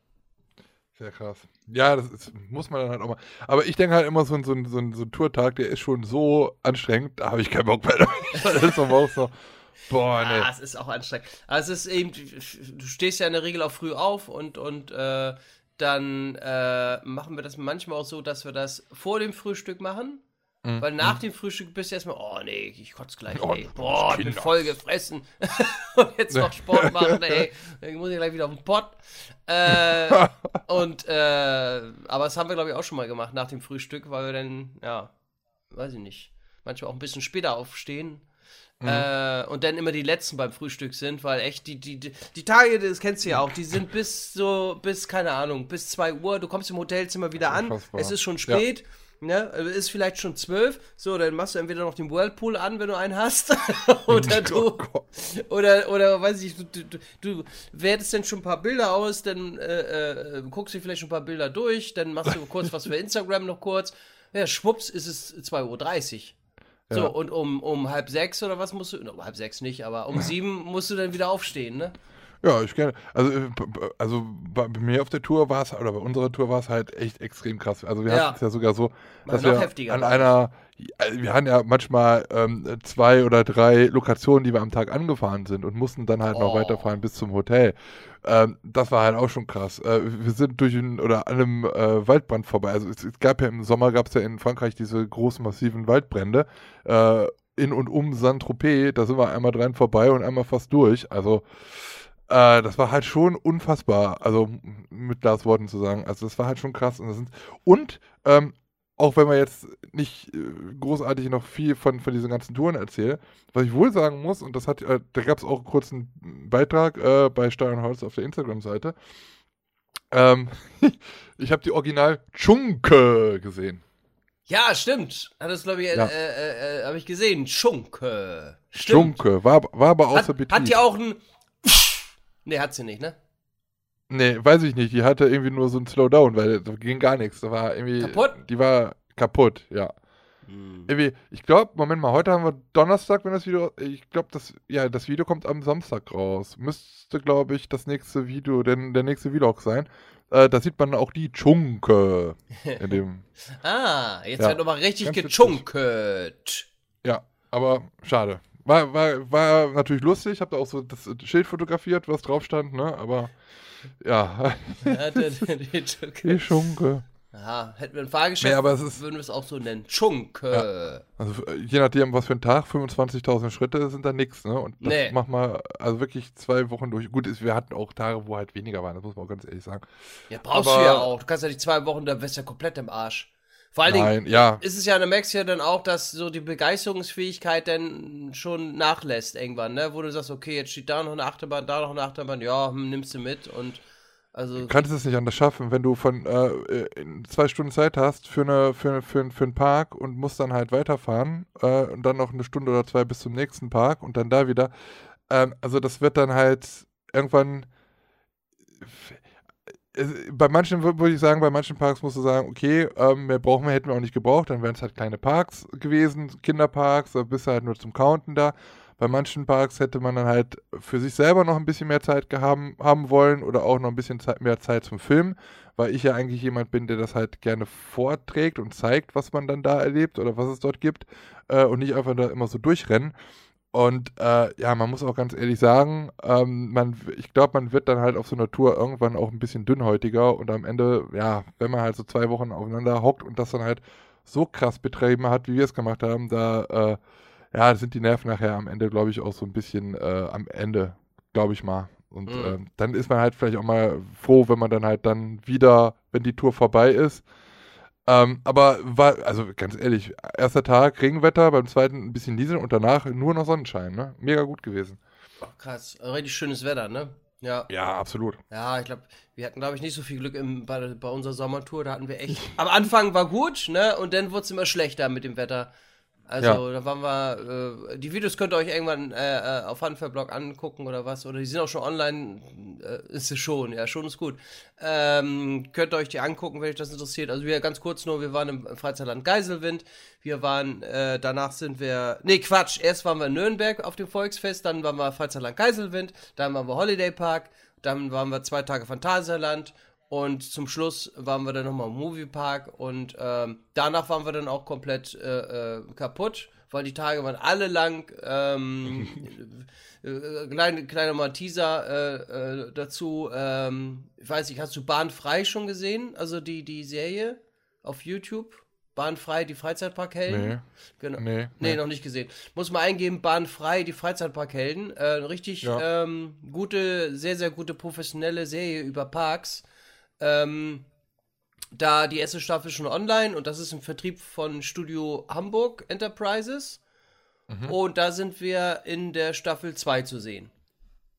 Sehr krass. Ja, das ist, muss man dann halt auch mal. Aber ich denke halt immer, so ein, so, ein, so, ein, so ein Tourtag, der ist schon so anstrengend, da habe ich keinen Bock mehr. das ist aber auch so, boah, nee. Ah, es ist auch anstrengend. Aber es ist eben, du stehst ja in der Regel auch früh auf und, und äh, dann äh, machen wir das manchmal auch so, dass wir das vor dem Frühstück machen. Weil nach dem Frühstück bist du erstmal, oh nee, ich kotze gleich, Oh, ey. Boah, ich bin voll gefressen. und jetzt noch Sport machen, ey. Dann muss ich gleich wieder auf den Pott. Äh, und, äh, aber das haben wir, glaube ich, auch schon mal gemacht nach dem Frühstück, weil wir dann, ja, weiß ich nicht, manchmal auch ein bisschen später aufstehen. Äh, und dann immer die letzten beim Frühstück sind, weil echt die, die, die, die Tage, das kennst du ja auch, die sind bis so, bis, keine Ahnung, bis 2 Uhr, du kommst im Hotelzimmer wieder an, es ist schon spät, ne, also ist vielleicht schon 12, so, dann machst du entweder noch den Whirlpool an, wenn du einen hast, oder du, oder, oder weiß ich, du, du, du, du wertest dann schon ein paar Bilder aus, dann äh, äh, guckst du vielleicht schon ein paar Bilder durch, dann machst du kurz was für Instagram noch kurz, ja, schwupps, ist es 2.30 Uhr. So, Ja. und um, um halb sechs oder was musst du, no, um halb sechs nicht, aber um sieben musst du dann wieder aufstehen, ne? Ja, ich gerne. Also, äh, also bei mir auf der Tour war es, oder bei unserer Tour war es halt echt extrem krass. Also wir Ja. hatten es ja sogar so, dass noch wir heftiger, an einer, wir hatten ja manchmal ähm, zwei oder drei Lokationen, die wir am Tag angefahren sind und mussten dann halt noch Oh. weiterfahren bis zum Hotel. Ähm, das war halt auch schon krass. Äh, wir sind durch ein, oder an einem äh, Waldbrand vorbei. Also es, es gab ja im Sommer, gab es ja in Frankreich diese großen, massiven Waldbrände. Äh, in und um Saint-Tropez, da sind wir einmal dran vorbei und einmal fast durch. Also äh, das war halt schon unfassbar, also mit Lars Worten zu sagen. Also das war halt schon krass. Und, sind, und ähm, auch wenn man jetzt nicht äh, großartig noch viel von, von diesen ganzen Touren erzählt, was ich wohl sagen muss, und das hat, äh, da gab es auch einen kurzen Beitrag äh, bei Holz auf der Instagram-Seite. Ähm, ich habe die Original Chunke gesehen. Ja, stimmt. Hat das, glaube ich, äh, Ja. äh, äh, habe ich gesehen. Schunke. Stimmt. Chunke, war, war aber außer Betrieb. hat die auch ein. Nee, hat sie nicht, ne? Nee, weiß ich nicht. Die hatte irgendwie nur so ein Slowdown, weil da ging gar nichts. Da war irgendwie. Kaputt? Die war kaputt, ja. Irgendwie, ich glaube, Moment mal, heute haben wir Donnerstag, wenn das Video. Ich glaube, das, ja, das Video kommt am Samstag raus. Müsste, glaube ich, das nächste Video, denn der nächste Vlog sein. Äh, da sieht man auch die Chunke in dem. Ah, jetzt Ja, wird nochmal richtig gechunkelt. Ja, aber schade. War, war, war natürlich lustig. Habe da auch so das Schild fotografiert, was drauf stand, ne? Aber ja, Ja, der- der- der- die Chunke. Aha, hätten wir ein Fahrgeschäft, Nee, aber es ist- würden wir es auch so nennen. Chunke. Also äh, je nachdem, was für ein Tag, 25.000 Schritte sind da nix, ne? Und das Nee. macht mal, also wirklich zwei Wochen durch. Gut, ist, wir hatten auch Tage, wo halt weniger waren, das muss man auch ganz ehrlich sagen. Ja, brauchst Aber- du ja auch. Du kannst ja die zwei Wochen, da wärst du ja komplett im Arsch. Vor allen Dingen Nein, ja, ist es ja, merkst du ja dann auch, dass so die Begeisterungsfähigkeit dann schon nachlässt irgendwann, ne? Wo du sagst, okay, jetzt steht da noch eine Achterbahn, da noch eine Achterbahn, ja, hm, nimmst du mit und also du kannst es nicht anders schaffen, wenn du von äh, zwei Stunden Zeit hast für eine für, für, für einen Park und musst dann halt weiterfahren äh, und dann noch eine Stunde oder zwei bis zum nächsten Park und dann da wieder. Ähm, also das wird dann halt irgendwann bei manchen wür- würde ich sagen, bei manchen Parks musst du sagen, okay, ähm, mehr brauchen wir, hätten wir auch nicht gebraucht, dann wären es halt kleine Parks gewesen, Kinderparks, da bist du halt nur zum Counten da. Bei manchen Parks hätte man dann halt für sich selber noch ein bisschen mehr Zeit gehaben, haben wollen oder auch noch ein bisschen Zeit, mehr Zeit zum Filmen, weil ich ja eigentlich jemand bin, der das halt gerne vorträgt und zeigt, was man dann da erlebt oder was es dort gibt äh, und nicht einfach da immer so durchrennen. Und äh, ja, man muss auch ganz ehrlich sagen, ähm, man, ich glaube, man wird dann halt auf so einer Tour irgendwann auch ein bisschen dünnhäutiger und am Ende, ja, wenn man halt so zwei Wochen aufeinander hockt und das dann halt so krass betrieben hat, wie wir es gemacht haben, da, äh, ja, sind die Nerven nachher am Ende, glaube ich, auch so ein bisschen äh, am Ende, glaube ich mal. Und Mhm. ähm, dann ist man halt vielleicht auch mal froh, wenn man dann halt dann wieder, wenn die Tour vorbei ist, ähm, aber war, also ganz ehrlich, erster Tag Regenwetter, beim zweiten ein bisschen Nieseln und danach nur noch Sonnenschein, ne? Mega gut gewesen. oh, krass, richtig schönes Wetter, ne? Ja. Ja, absolut. Ja, ich glaube, wir hatten, glaube ich, nicht so viel Glück im, bei, bei unserer Sommertour. Da hatten wir echt. Am Anfang war gut, ne? Und dann wurde es immer schlechter mit dem Wetter. Also, da waren wir. Äh, die Videos könnt ihr euch irgendwann äh, äh, auf Hanferblog angucken oder was. Oder die sind auch schon online. Äh, ist es schon, ja, schon ist gut. Ähm, könnt ihr euch die angucken, wenn euch das interessiert. Also, wir ganz kurz nur: wir waren im Freizeitland Geiselwind. Wir waren, äh, danach sind wir. Nee, Quatsch. Erst waren wir in Nürnberg auf dem Volksfest. Dann waren wir Freizeitland Geiselwind. Dann waren wir Holiday Park. Dann waren wir zwei Tage Phantasialand und zum Schluss waren wir dann nochmal im Moviepark und ähm, danach waren wir dann auch komplett äh, äh, kaputt, weil die Tage waren alle lang. Ähm, äh, kleine, kleiner mal Teaser äh, äh, dazu. Ähm, ich weiß nicht, hast du Bahnfrei schon gesehen? Also die, die Serie auf YouTube? Bahnfrei, die Freizeitparkhelden? Nee. Genau. Nee, Nee, nee. noch nicht gesehen. Muss mal eingeben, Bahnfrei, die Freizeitparkhelden. Äh, richtig Ja. ähm, gute, sehr, sehr gute professionelle Serie über Parks. Ähm, da die erste Staffel schon online und das ist im Vertrieb von Studio Hamburg Enterprises. Mhm. Und da sind wir in der Staffel 2 zu sehen.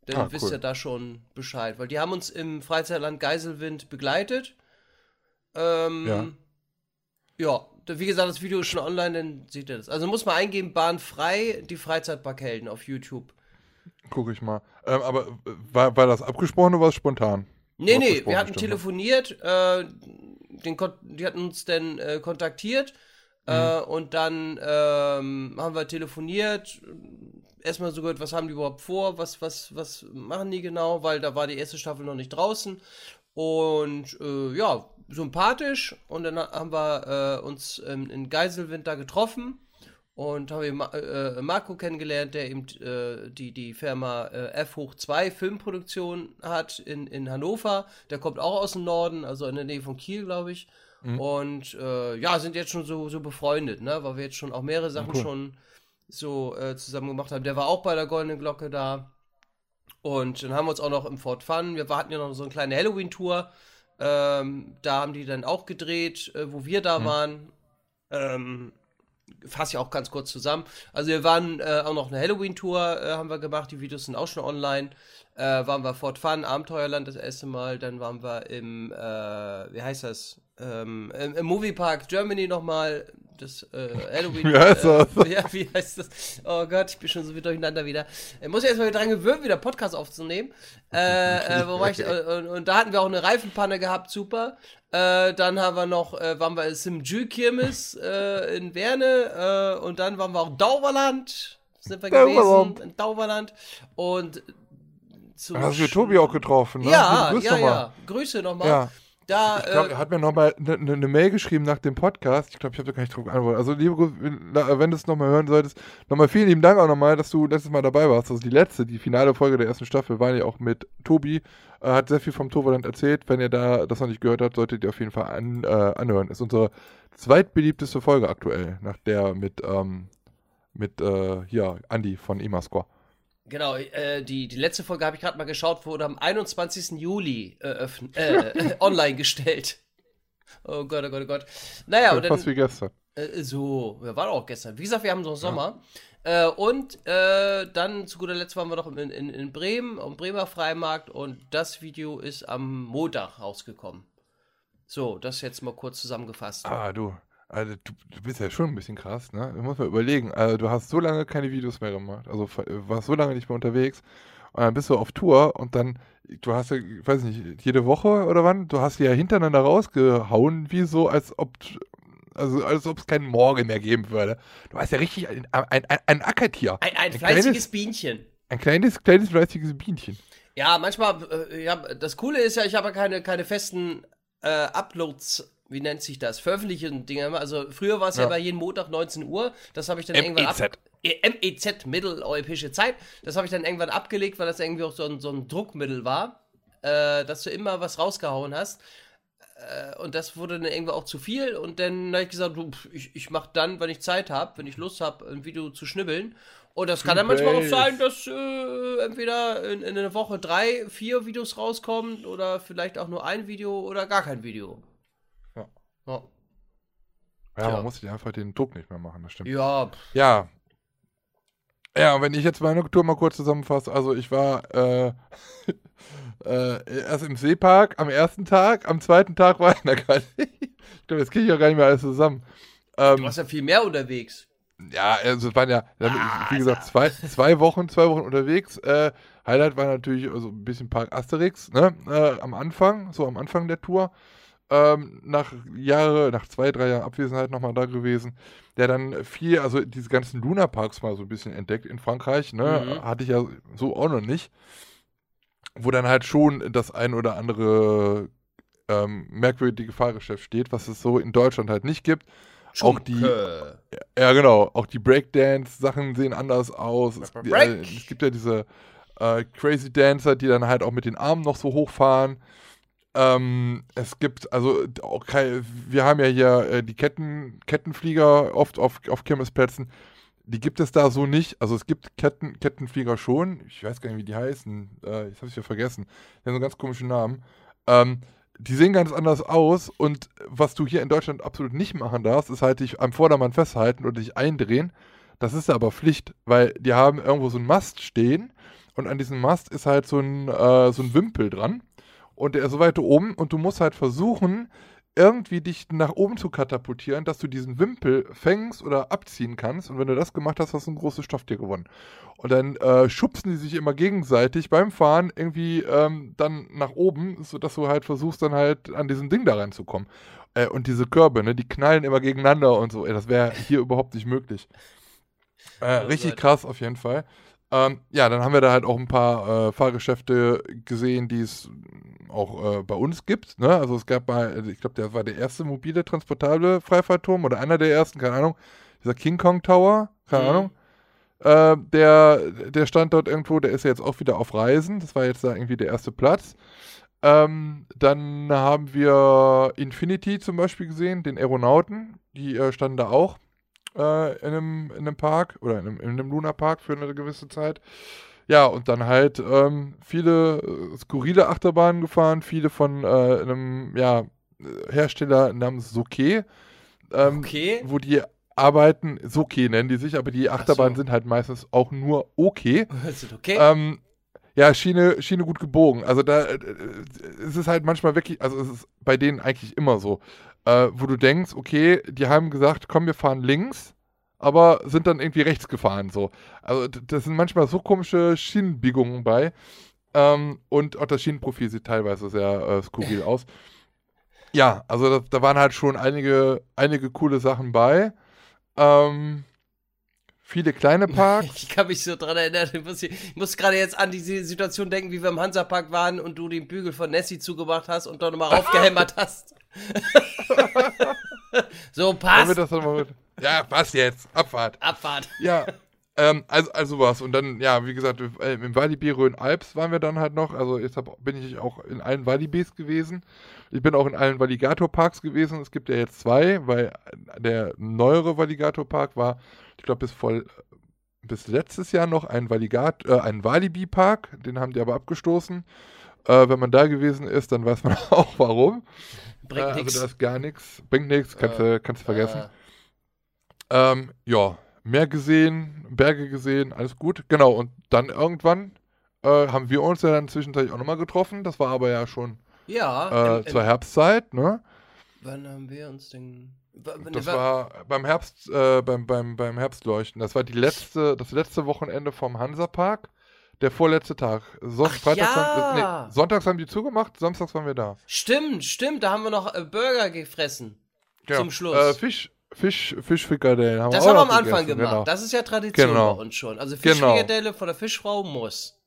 Dann Ah, wisst cool. ihr da schon Bescheid, weil die haben uns im Freizeitland Geiselwind begleitet. Ähm, Ja. ja, wie gesagt, das Video ist schon online, dann seht ihr das. Also muss man eingeben, Bahnfrei, die Freizeitparkhelden auf YouTube. Guck ich mal. Ähm, aber äh, war, war das abgesprochen oder war es spontan? Nee, nee, wir hatten bestimmt, ne? telefoniert, äh, den, die hatten uns dann äh, kontaktiert. Äh, und dann ähm, haben wir telefoniert, erstmal so gehört, was haben die überhaupt vor, was, was, was machen die genau, weil da war die erste Staffel noch nicht draußen. Und äh, ja, sympathisch. Und dann haben wir äh, uns ähm, in Geiselwind da getroffen und habe Ma äh, Marco kennengelernt, der eben äh, die, die Firma äh, F hoch 2 Filmproduktion hat in, in Hannover. Der kommt auch aus dem Norden, also in der Nähe von Kiel, glaube ich. Mhm. Und äh, ja, sind jetzt schon so, so befreundet, ne? weil wir jetzt schon auch mehrere Sachen cool. schon so äh, zusammen gemacht haben. Der war auch bei der Goldenen Glocke da. Und dann haben wir uns auch noch im Fort Fun. Wir hatten ja noch so eine kleine Halloween-Tour. Ähm, da haben die dann auch gedreht, äh, wo wir da mhm. waren. Ähm, fasse ich auch ganz kurz zusammen. Also wir waren äh, auch noch eine Halloween-Tour, äh, haben wir gemacht, die Videos sind auch schon online. Äh, waren wir Fort Fun, Abenteuerland das erste Mal, dann waren wir im, äh, wie heißt das, ähm, im, im Moviepark Germany nochmal, das äh, Halloween. wie heißt das? Äh, ja, wie heißt das? Oh Gott, ich bin schon so wieder durcheinander wieder. Ich muss ja erstmal dran gewöhnen, wieder Podcast aufzunehmen. Äh, äh, wo war ich, äh, und, und, da hatten wir auch eine Reifenpanne gehabt, super. Äh, dann haben wir noch, äh, waren wir im Kirmes äh, in Werne äh, und dann waren wir auch Dauberland, sind wir gewesen, in Dauberland und zum Hast du Tobi auch getroffen, ne? Ja, ja, ja. Grüße nochmal. Ja. Da, ich glaub, äh, er hat mir nochmal eine ne, ne Mail geschrieben nach dem Podcast. Ich glaube, ich habe da gar nicht drauf geantwortet. Also, liebe, wenn du es nochmal hören solltest, nochmal vielen lieben Dank auch nochmal, dass du letztes Mal dabei warst. Also, die letzte, die finale Folge der ersten Staffel war ja auch mit Tobi. Er hat sehr viel vom Toverland erzählt. Wenn ihr da das noch nicht gehört habt, solltet ihr auf jeden Fall an, äh, anhören. Ist unsere zweitbeliebteste Folge aktuell, nach der mit, ähm, mit äh, hier, Andy von Emascore. Genau, äh, die, die letzte Folge habe ich gerade mal geschaut, wurde am 21. Juli äh, äh, online gestellt. Oh Gott, oh Gott, oh Gott. Naja, ja, und dann, fast wie gestern. Äh, so, ja, war auch gestern. Wie gesagt, wir haben so Sommer. Ja. Äh, und äh, dann zu guter Letzt waren wir noch in, in, in Bremen, am Bremer Freimarkt und das Video ist am Montag rausgekommen. So, das jetzt mal kurz zusammengefasst. Ah, du, also du, du, bist ja schon ein bisschen krass, ne? Du musst mal überlegen. Also du hast so lange keine Videos mehr gemacht. Also warst so lange nicht mehr unterwegs. Und dann bist du auf Tour und dann, du hast ja, ich weiß nicht, jede Woche oder wann, du hast die ja hintereinander rausgehauen, wie so, als ob, also als ob es keinen Morgen mehr geben würde. Du hast ja richtig ein, ein, ein, ein Ackertier. Ein, ein, ein fleißiges kleines, Bienchen. Ein kleines, kleines, fleißiges Bienchen. Ja, manchmal, äh, ja, das Coole ist ja, ich habe keine, keine festen äh, Uploads wie nennt sich das? Veröffentlichen Dinge. Also früher war es ja. ja bei jedem Montag 19 Uhr. Das habe ich dann irgendwann ab MEZ, Mitteleuropäische Zeit. Das habe ich dann irgendwann abgelegt, weil das irgendwie auch so ein, so ein Druckmittel war, äh, dass du immer was rausgehauen hast. Äh, und das wurde dann irgendwann auch zu viel. Und dann habe ich gesagt, ich, ich mache dann, wenn ich Zeit habe, wenn ich Lust habe, ein Video zu schnibbeln. Und das kann dann manchmal auch sein, dass äh, entweder in, in einer Woche drei, vier Videos rauskommen oder vielleicht auch nur ein Video oder gar kein Video. Ja. Ja, man muss sich einfach den Druck nicht mehr machen, das stimmt. Ja. Ja. Ja, wenn ich jetzt meine Tour mal kurz zusammenfasse, also ich war äh, äh, erst im Seepark am ersten Tag, am zweiten Tag war ich in der Galerie. Ich glaube, jetzt kriege ich ja gar nicht mehr alles zusammen. Ähm, du warst ja viel mehr unterwegs. Ja, also es waren ja, ah, wie gesagt, zwei, zwei Wochen, zwei Wochen unterwegs. Äh, Highlight war natürlich also ein bisschen Park Asterix, ne? Äh, am Anfang, so am Anfang der Tour ähm, nach Jahre, nach zwei, drei Jahren Abwesenheit nochmal da gewesen, der dann viel, also diese ganzen Luna-Parks mal so ein bisschen entdeckt in Frankreich, ne? Mhm. Hatte ich ja so auch noch nicht. Wo dann halt schon das ein oder andere ähm, merkwürdige Fahrgeschäft steht, was es so in Deutschland halt nicht gibt. Schunke. Auch die, ja genau, auch die Breakdance-Sachen sehen anders aus. Es, äh, es gibt ja diese äh, Crazy Dancer, die dann halt auch mit den Armen noch so hochfahren. Ähm, es gibt, also, okay, wir haben ja hier äh, die Ketten, Kettenflieger oft auf, auf Kirmesplätzen. Die gibt es da so nicht. Also es gibt Ketten, Kettenflieger schon. Ich weiß gar nicht, wie die heißen. Äh, ich habe es ja vergessen. Die haben so einen ganz komischen Namen. Ähm, die sehen ganz anders aus und was du hier in Deutschland absolut nicht machen darfst, ist halt dich am Vordermann festhalten und dich eindrehen. Das ist aber Pflicht, weil die haben irgendwo so einen Mast stehen und an diesem Mast ist halt so ein, äh, so ein Wimpel dran und der ist so weit oben und du musst halt versuchen, irgendwie dich nach oben zu katapultieren, dass du diesen Wimpel fängst oder abziehen kannst. Und wenn du das gemacht hast, hast du ein großes Stofftier gewonnen. Und dann äh, schubsen die sich immer gegenseitig beim Fahren irgendwie ähm, dann nach oben, sodass du halt versuchst, dann halt an diesem Ding da reinzukommen. Äh, und diese Körbe, ne, die knallen immer gegeneinander und so. Ey, das wäre hier überhaupt nicht möglich. Äh, richtig krass auf jeden Fall. Ähm, ja, dann haben wir da halt auch ein paar äh, Fahrgeschäfte gesehen, die es auch äh, bei uns gibt. Ne? Also es gab mal, also ich glaube, der war der erste mobile transportable Freifahrtturm oder einer der ersten, keine Ahnung. Dieser King Kong Tower, keine Mhm. Ahnung. Äh, der, der stand dort irgendwo, der ist ja jetzt auch wieder auf Reisen. Das war jetzt da irgendwie der erste Platz. Ähm, dann haben wir Infinity zum Beispiel gesehen, den Aeronauten. Die äh, standen da auch äh, in, einem, in einem Park oder in einem, in einem Lunapark für eine gewisse Zeit. Ja, und dann halt ähm, viele äh, skurrile Achterbahnen gefahren, viele von äh, einem ja, äh, Hersteller namens Soke. Ähm, Okay. Wo die arbeiten, Soke nennen die sich, aber die Achterbahnen so. sind halt meistens auch nur okay. Das okay? Ähm, ja, Schiene, Schiene gut gebogen. Also da äh, es ist halt manchmal wirklich, also es ist bei denen eigentlich immer so, äh, wo du denkst, okay, die haben gesagt, komm, wir fahren links, aber sind dann irgendwie rechts gefahren so. Also das sind manchmal so komische Schienenbiegungen bei. Ähm, und auch das Schienenprofil sieht teilweise sehr äh, skurril aus. Ja, also da, da waren halt schon einige, einige coole Sachen bei. Ähm, viele kleine Parks. Ich kann mich so dran erinnern, ich muss, muss gerade jetzt an diese Situation denken, wie wir im Hansapark waren und du den Bügel von Nessie zugemacht hast und dann nochmal raufgehämmert hast. so, passt. Ja, was jetzt? Abfahrt. Abfahrt. Ja, ähm, also, also was. Und dann, ja, wie gesagt, äh, im Walibi Rhön-Alps waren wir dann halt noch. Also jetzt hab, bin ich auch in allen Walibis gewesen. Ich bin auch in allen Valigator-Parks gewesen. Es gibt ja jetzt zwei, weil der neuere Valigator-Park war, ich glaube, bis voll bis letztes Jahr noch ein Valigat, äh, ein Walibi-Park. Den haben die aber abgestoßen. Äh, wenn man da gewesen ist, dann weiß man auch warum. Bringt äh, nix. Also da ist gar nichts. Bringt nichts, kannst, du kannst du vergessen. Ah. Ähm, ja, Meer gesehen, Berge gesehen, alles gut. Genau, und dann irgendwann äh, haben wir uns ja dann zwischenzeitlich auch nochmal getroffen. Das war aber ja schon Ja, äh, im, im, zur Herbstzeit, ne? wann haben wir uns denn... Das wa- war beim Herbst, äh, beim, beim, beim Herbstleuchten. Das war die letzte, das letzte Wochenende vom Hansapark. Der vorletzte Tag. Son Ach Freitags haben, ja. nee, Sonntags haben die zugemacht, samstags waren wir da. Stimmt, stimmt, da haben wir noch äh, Burger gefressen. Genau. Zum Schluss. Äh, Fisch, Fisch, Fischfrikadellen haben Das wir haben wir am noch Anfang gegessen, gemacht. Genau. Das ist ja Tradition Genau. bei uns schon. Also Genau. Fischfrikadelle von der Fischfrau muss.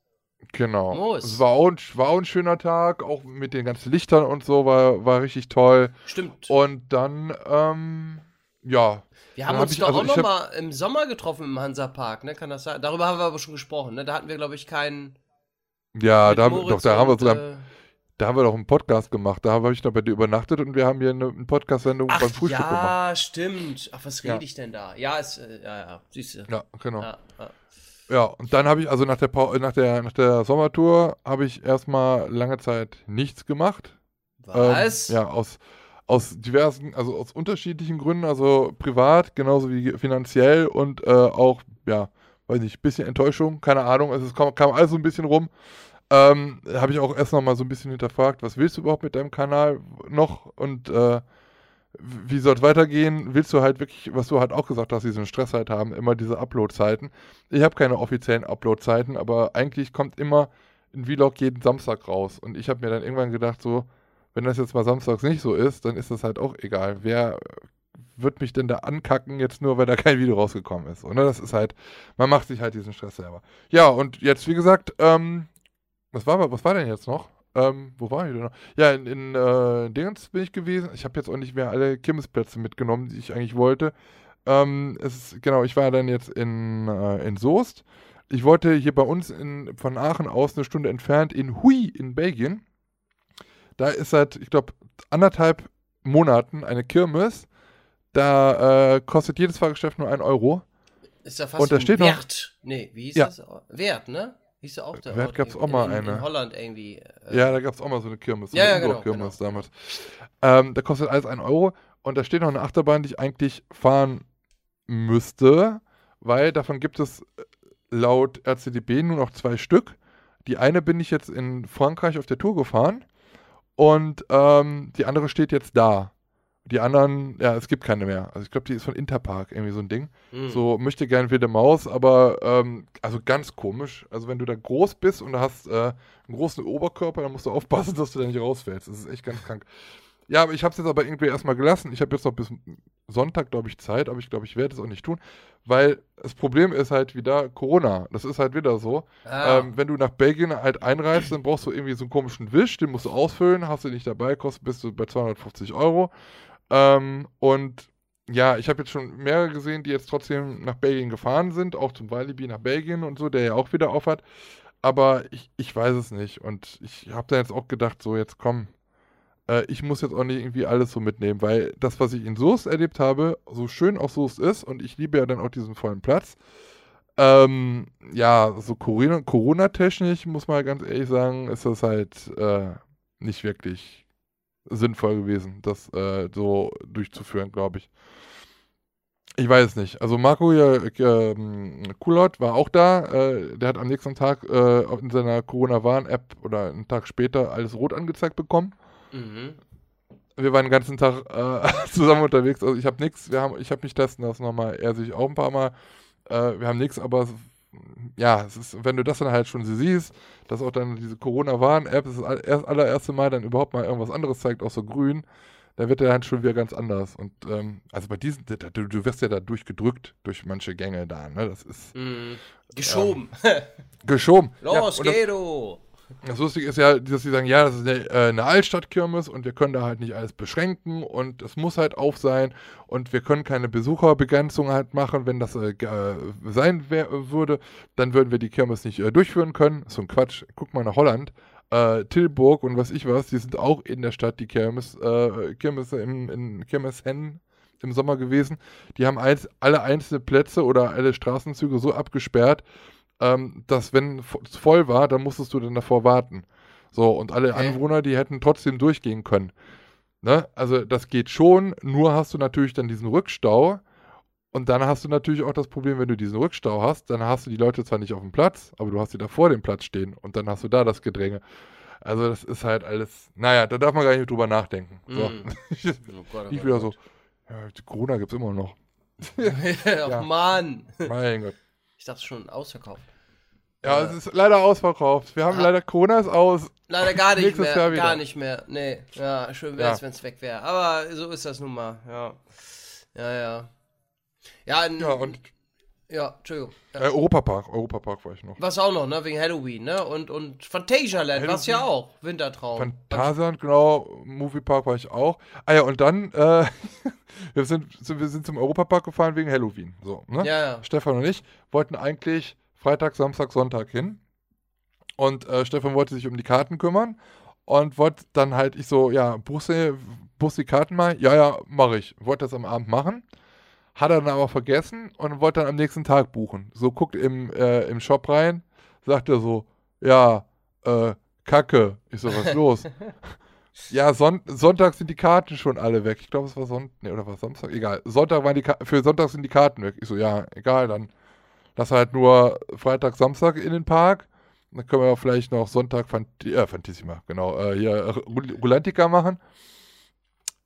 Genau. Muss. Es war auch, ein, war auch ein schöner Tag, auch mit den ganzen Lichtern und so, war, war richtig toll. Stimmt. Und dann, ähm, ja. wir haben hab uns doch also auch ich noch hab- mal im Sommer getroffen im Hansapark, ne? Kann das sein? Darüber haben wir aber schon gesprochen, ne? Da hatten wir, glaube ich, keinen. Ja, da, haben- Moritz doch, da haben wir und, sogar, äh, da haben wir doch einen Podcast gemacht. Da habe ich noch bei dir übernachtet und wir haben hier eine, eine Podcast-Sendung beim Frühstück ja, gemacht. stimmt. Ach, was Ja. rede ich denn da? Ja, ist, äh, ja, ja, siehst du. Ja, genau. Ja, ja. Ja, und dann habe ich, also nach der, nach der, nach der Sommertour, habe ich erstmal lange Zeit nichts gemacht. Was? Ähm, ja, aus, aus diversen, also aus unterschiedlichen Gründen, also privat, genauso wie finanziell und äh, auch, ja, weiß nicht, bisschen Enttäuschung, keine Ahnung, also es kam, kam alles so ein bisschen rum. Ähm, habe ich auch erst noch mal so ein bisschen hinterfragt, was willst du überhaupt mit deinem Kanal noch und äh, wie soll es weitergehen? Willst du halt wirklich, was du halt auch gesagt hast, diesen Stress halt haben, immer diese Upload-Zeiten. Ich habe keine offiziellen Upload-Zeiten, aber eigentlich kommt immer ein Vlog jeden Samstag raus. Und ich habe mir dann irgendwann gedacht, so, wenn das jetzt mal samstags nicht so ist, dann ist das halt auch egal. Wer wird mich denn da ankacken, jetzt nur, weil da kein Video rausgekommen ist? Oder das ist halt, man macht sich halt diesen Stress selber. Ja, und jetzt, wie gesagt, ähm, was war, was war denn jetzt noch? Ähm, wo war ich denn noch? Ja, in, in äh, Dingens bin ich gewesen. Ich habe jetzt auch nicht mehr alle Kirmesplätze mitgenommen, die ich eigentlich wollte. Ähm, es ist, genau, ich war dann jetzt in, äh, in Soest. Ich wollte hier bei uns in, von Aachen aus eine Stunde entfernt in Huy in Belgien. Da ist seit, ich glaube, anderthalb Monaten eine Kirmes. Da äh, kostet jedes Fahrgeschäft nur ein Euro. Ist ja fast Und da steht noch- Wert. Nee, wie hieß Ja. das? Wert, ne? Hieß ja auch der Wert gab's in- auch mal in, eine. In Holland irgendwie. äh, Ja, da gab es auch mal so eine Kirmes, so Ja, eine ja, genau, Indoor-Kirmes damals. Ähm, da kostet alles ein Euro und da steht noch eine Achterbahn, die ich eigentlich fahren müsste, weil davon gibt es äh, laut RCDB nur noch zwei Stück. Die eine bin ich jetzt in Frankreich auf der Tour gefahren und ähm, die andere steht jetzt da. Die anderen, ja, es gibt keine mehr. Also ich glaube, die ist von Interpark, irgendwie so ein Ding. hm. So möchte gern wilde Maus, aber ähm, also ganz komisch. Also wenn du da groß bist und du hast äh, einen großen Oberkörper, dann musst du aufpassen, dass du da nicht rausfällst. Das ist echt ganz krank. Ja, aber ich habe es jetzt aber irgendwie erstmal gelassen. Ich habe jetzt noch bis Sonntag, glaube ich, Zeit, aber ich glaube, ich werde es auch nicht tun, weil das Problem ist halt wieder Corona. Das ist halt wieder so. Ah. Ähm, wenn du nach Belgien halt einreist, dann brauchst du irgendwie so einen komischen Wisch, den musst du ausfüllen, hast du nicht dabei, kostet bist du bei 250 Euro. Ähm, und ja, ich habe jetzt schon mehrere gesehen, die jetzt trotzdem nach Belgien gefahren sind, auch zum Walibi nach Belgien und so, der ja auch wieder aufhat. Aber ich, ich weiß es nicht. Und ich habe dann jetzt auch gedacht, so jetzt komm, äh, ich muss jetzt auch nicht irgendwie alles so mitnehmen, weil das, was ich in Soest erlebt habe, so schön auch Soest ist, und ich liebe ja dann auch diesen vollen Platz, ähm, ja, so Corona- Corona-technisch, muss man ganz ehrlich sagen, ist das halt äh, nicht wirklich sinnvoll gewesen, das äh, so durchzuführen, glaube ich. Ich weiß nicht. Also Marco hier, ähm, Kulot war auch da. Äh, der hat am nächsten Tag äh, in seiner Corona-Warn-App oder einen Tag später alles rot angezeigt bekommen. Mhm. Wir waren den ganzen Tag äh, zusammen unterwegs. Also ich habe nichts. Wir haben, ich habe mich testen lassen nochmal. Er sich auch ein paar Mal. Äh, wir haben nichts, aber es, ja, es ist, wenn du das dann halt schon so siehst, dass auch dann diese Corona-Warn-App das, erst, allererste Mal dann überhaupt mal irgendwas anderes zeigt, auch so grün, dann wird der dann schon wieder ganz anders. Und ähm, also bei diesen, du, du wirst ja da durchgedrückt durch manche Gänge da, ne? Das ist Mhm. Geschoben. geschoben. Los, ja, das, geh du. Das Lustige ist ja, dass sie sagen, ja, das ist eine, äh, eine Altstadtkirmes und wir können da halt nicht alles beschränken und es muss halt auf sein und wir können keine Besucherbegrenzung halt machen. Wenn das äh, äh, sein wär, würde, dann würden wir die Kirmes nicht äh, durchführen können. So ein Quatsch. Guck mal nach Holland. Äh, Tilburg und was ich was, die sind auch in der Stadt, die Kirmes, äh, Kirmesse im, in Kirmeshennen im Sommer gewesen. Die haben eins, alle einzelne Plätze oder alle Straßenzüge so abgesperrt, ähm, dass wenn es voll war, dann musstest du dann davor warten. So, und alle Okay. Anwohner, die hätten trotzdem durchgehen können. Ne? Also das geht schon, nur hast du natürlich dann diesen Rückstau. Und dann hast du natürlich auch das Problem, wenn du diesen Rückstau hast, dann hast du die Leute zwar nicht auf dem Platz, aber du hast sie da vor dem Platz stehen und dann hast du da das Gedränge. Also das ist halt alles, naja, da darf man gar nicht drüber nachdenken. So. Mm. Oh Gott, oh nicht Gott, wieder oh so, ja, die Corona gibt es immer noch. Ach Mann. Mein Gott. Ich dachte schon, ausverkauft. Ja, Ja. es ist leider ausverkauft. Wir haben Ah. leider ist aus. Leider gar nicht Nächstes mehr. Gar nicht mehr. Nee. Ja, schön wäre es, Ja. wenn es weg wäre. Aber so ist das nun mal. Ja. Ja, ja. Ja, Ja, und ja, Entschuldigung. Ja. äh, Europapark, Europapark war ich noch. Was auch noch, ne? Wegen Halloween, ne? Und, und Phantasialand, was ja auch. Wintertraum. Phantasialand, genau, Moviepark war ich auch. Ah ja, und dann, äh, wir, sind, sind- wir sind zum Europapark gefahren wegen Halloween. So, ne? Ja, ja. Stefan und ich wollten eigentlich Freitag, Samstag, Sonntag hin. Und äh, Stefan wollte sich um die Karten kümmern und wollte dann halt, ich so, ja, buchst du, buchst die Karten mal? Ja, ja, mache ich. Wollte das am Abend machen. Hat er dann aber vergessen und wollte dann am nächsten Tag buchen. So guckt im, äh, im Shop rein, sagt er so, ja, äh, Kacke. Ich so, was los? ja, Son Sonntag sind die Karten schon alle weg. Ich glaube, es war Sonntag, nee, oder war Samstag? Egal. Sonntag waren die Ka für Sonntag sind die Karten weg. Ich so, ja, egal, dann lass halt nur Freitag, Samstag in den Park. Dann können wir auch vielleicht noch Sonntag Fanti äh, Fantissima, genau, äh, hier Rul- Rulantica machen.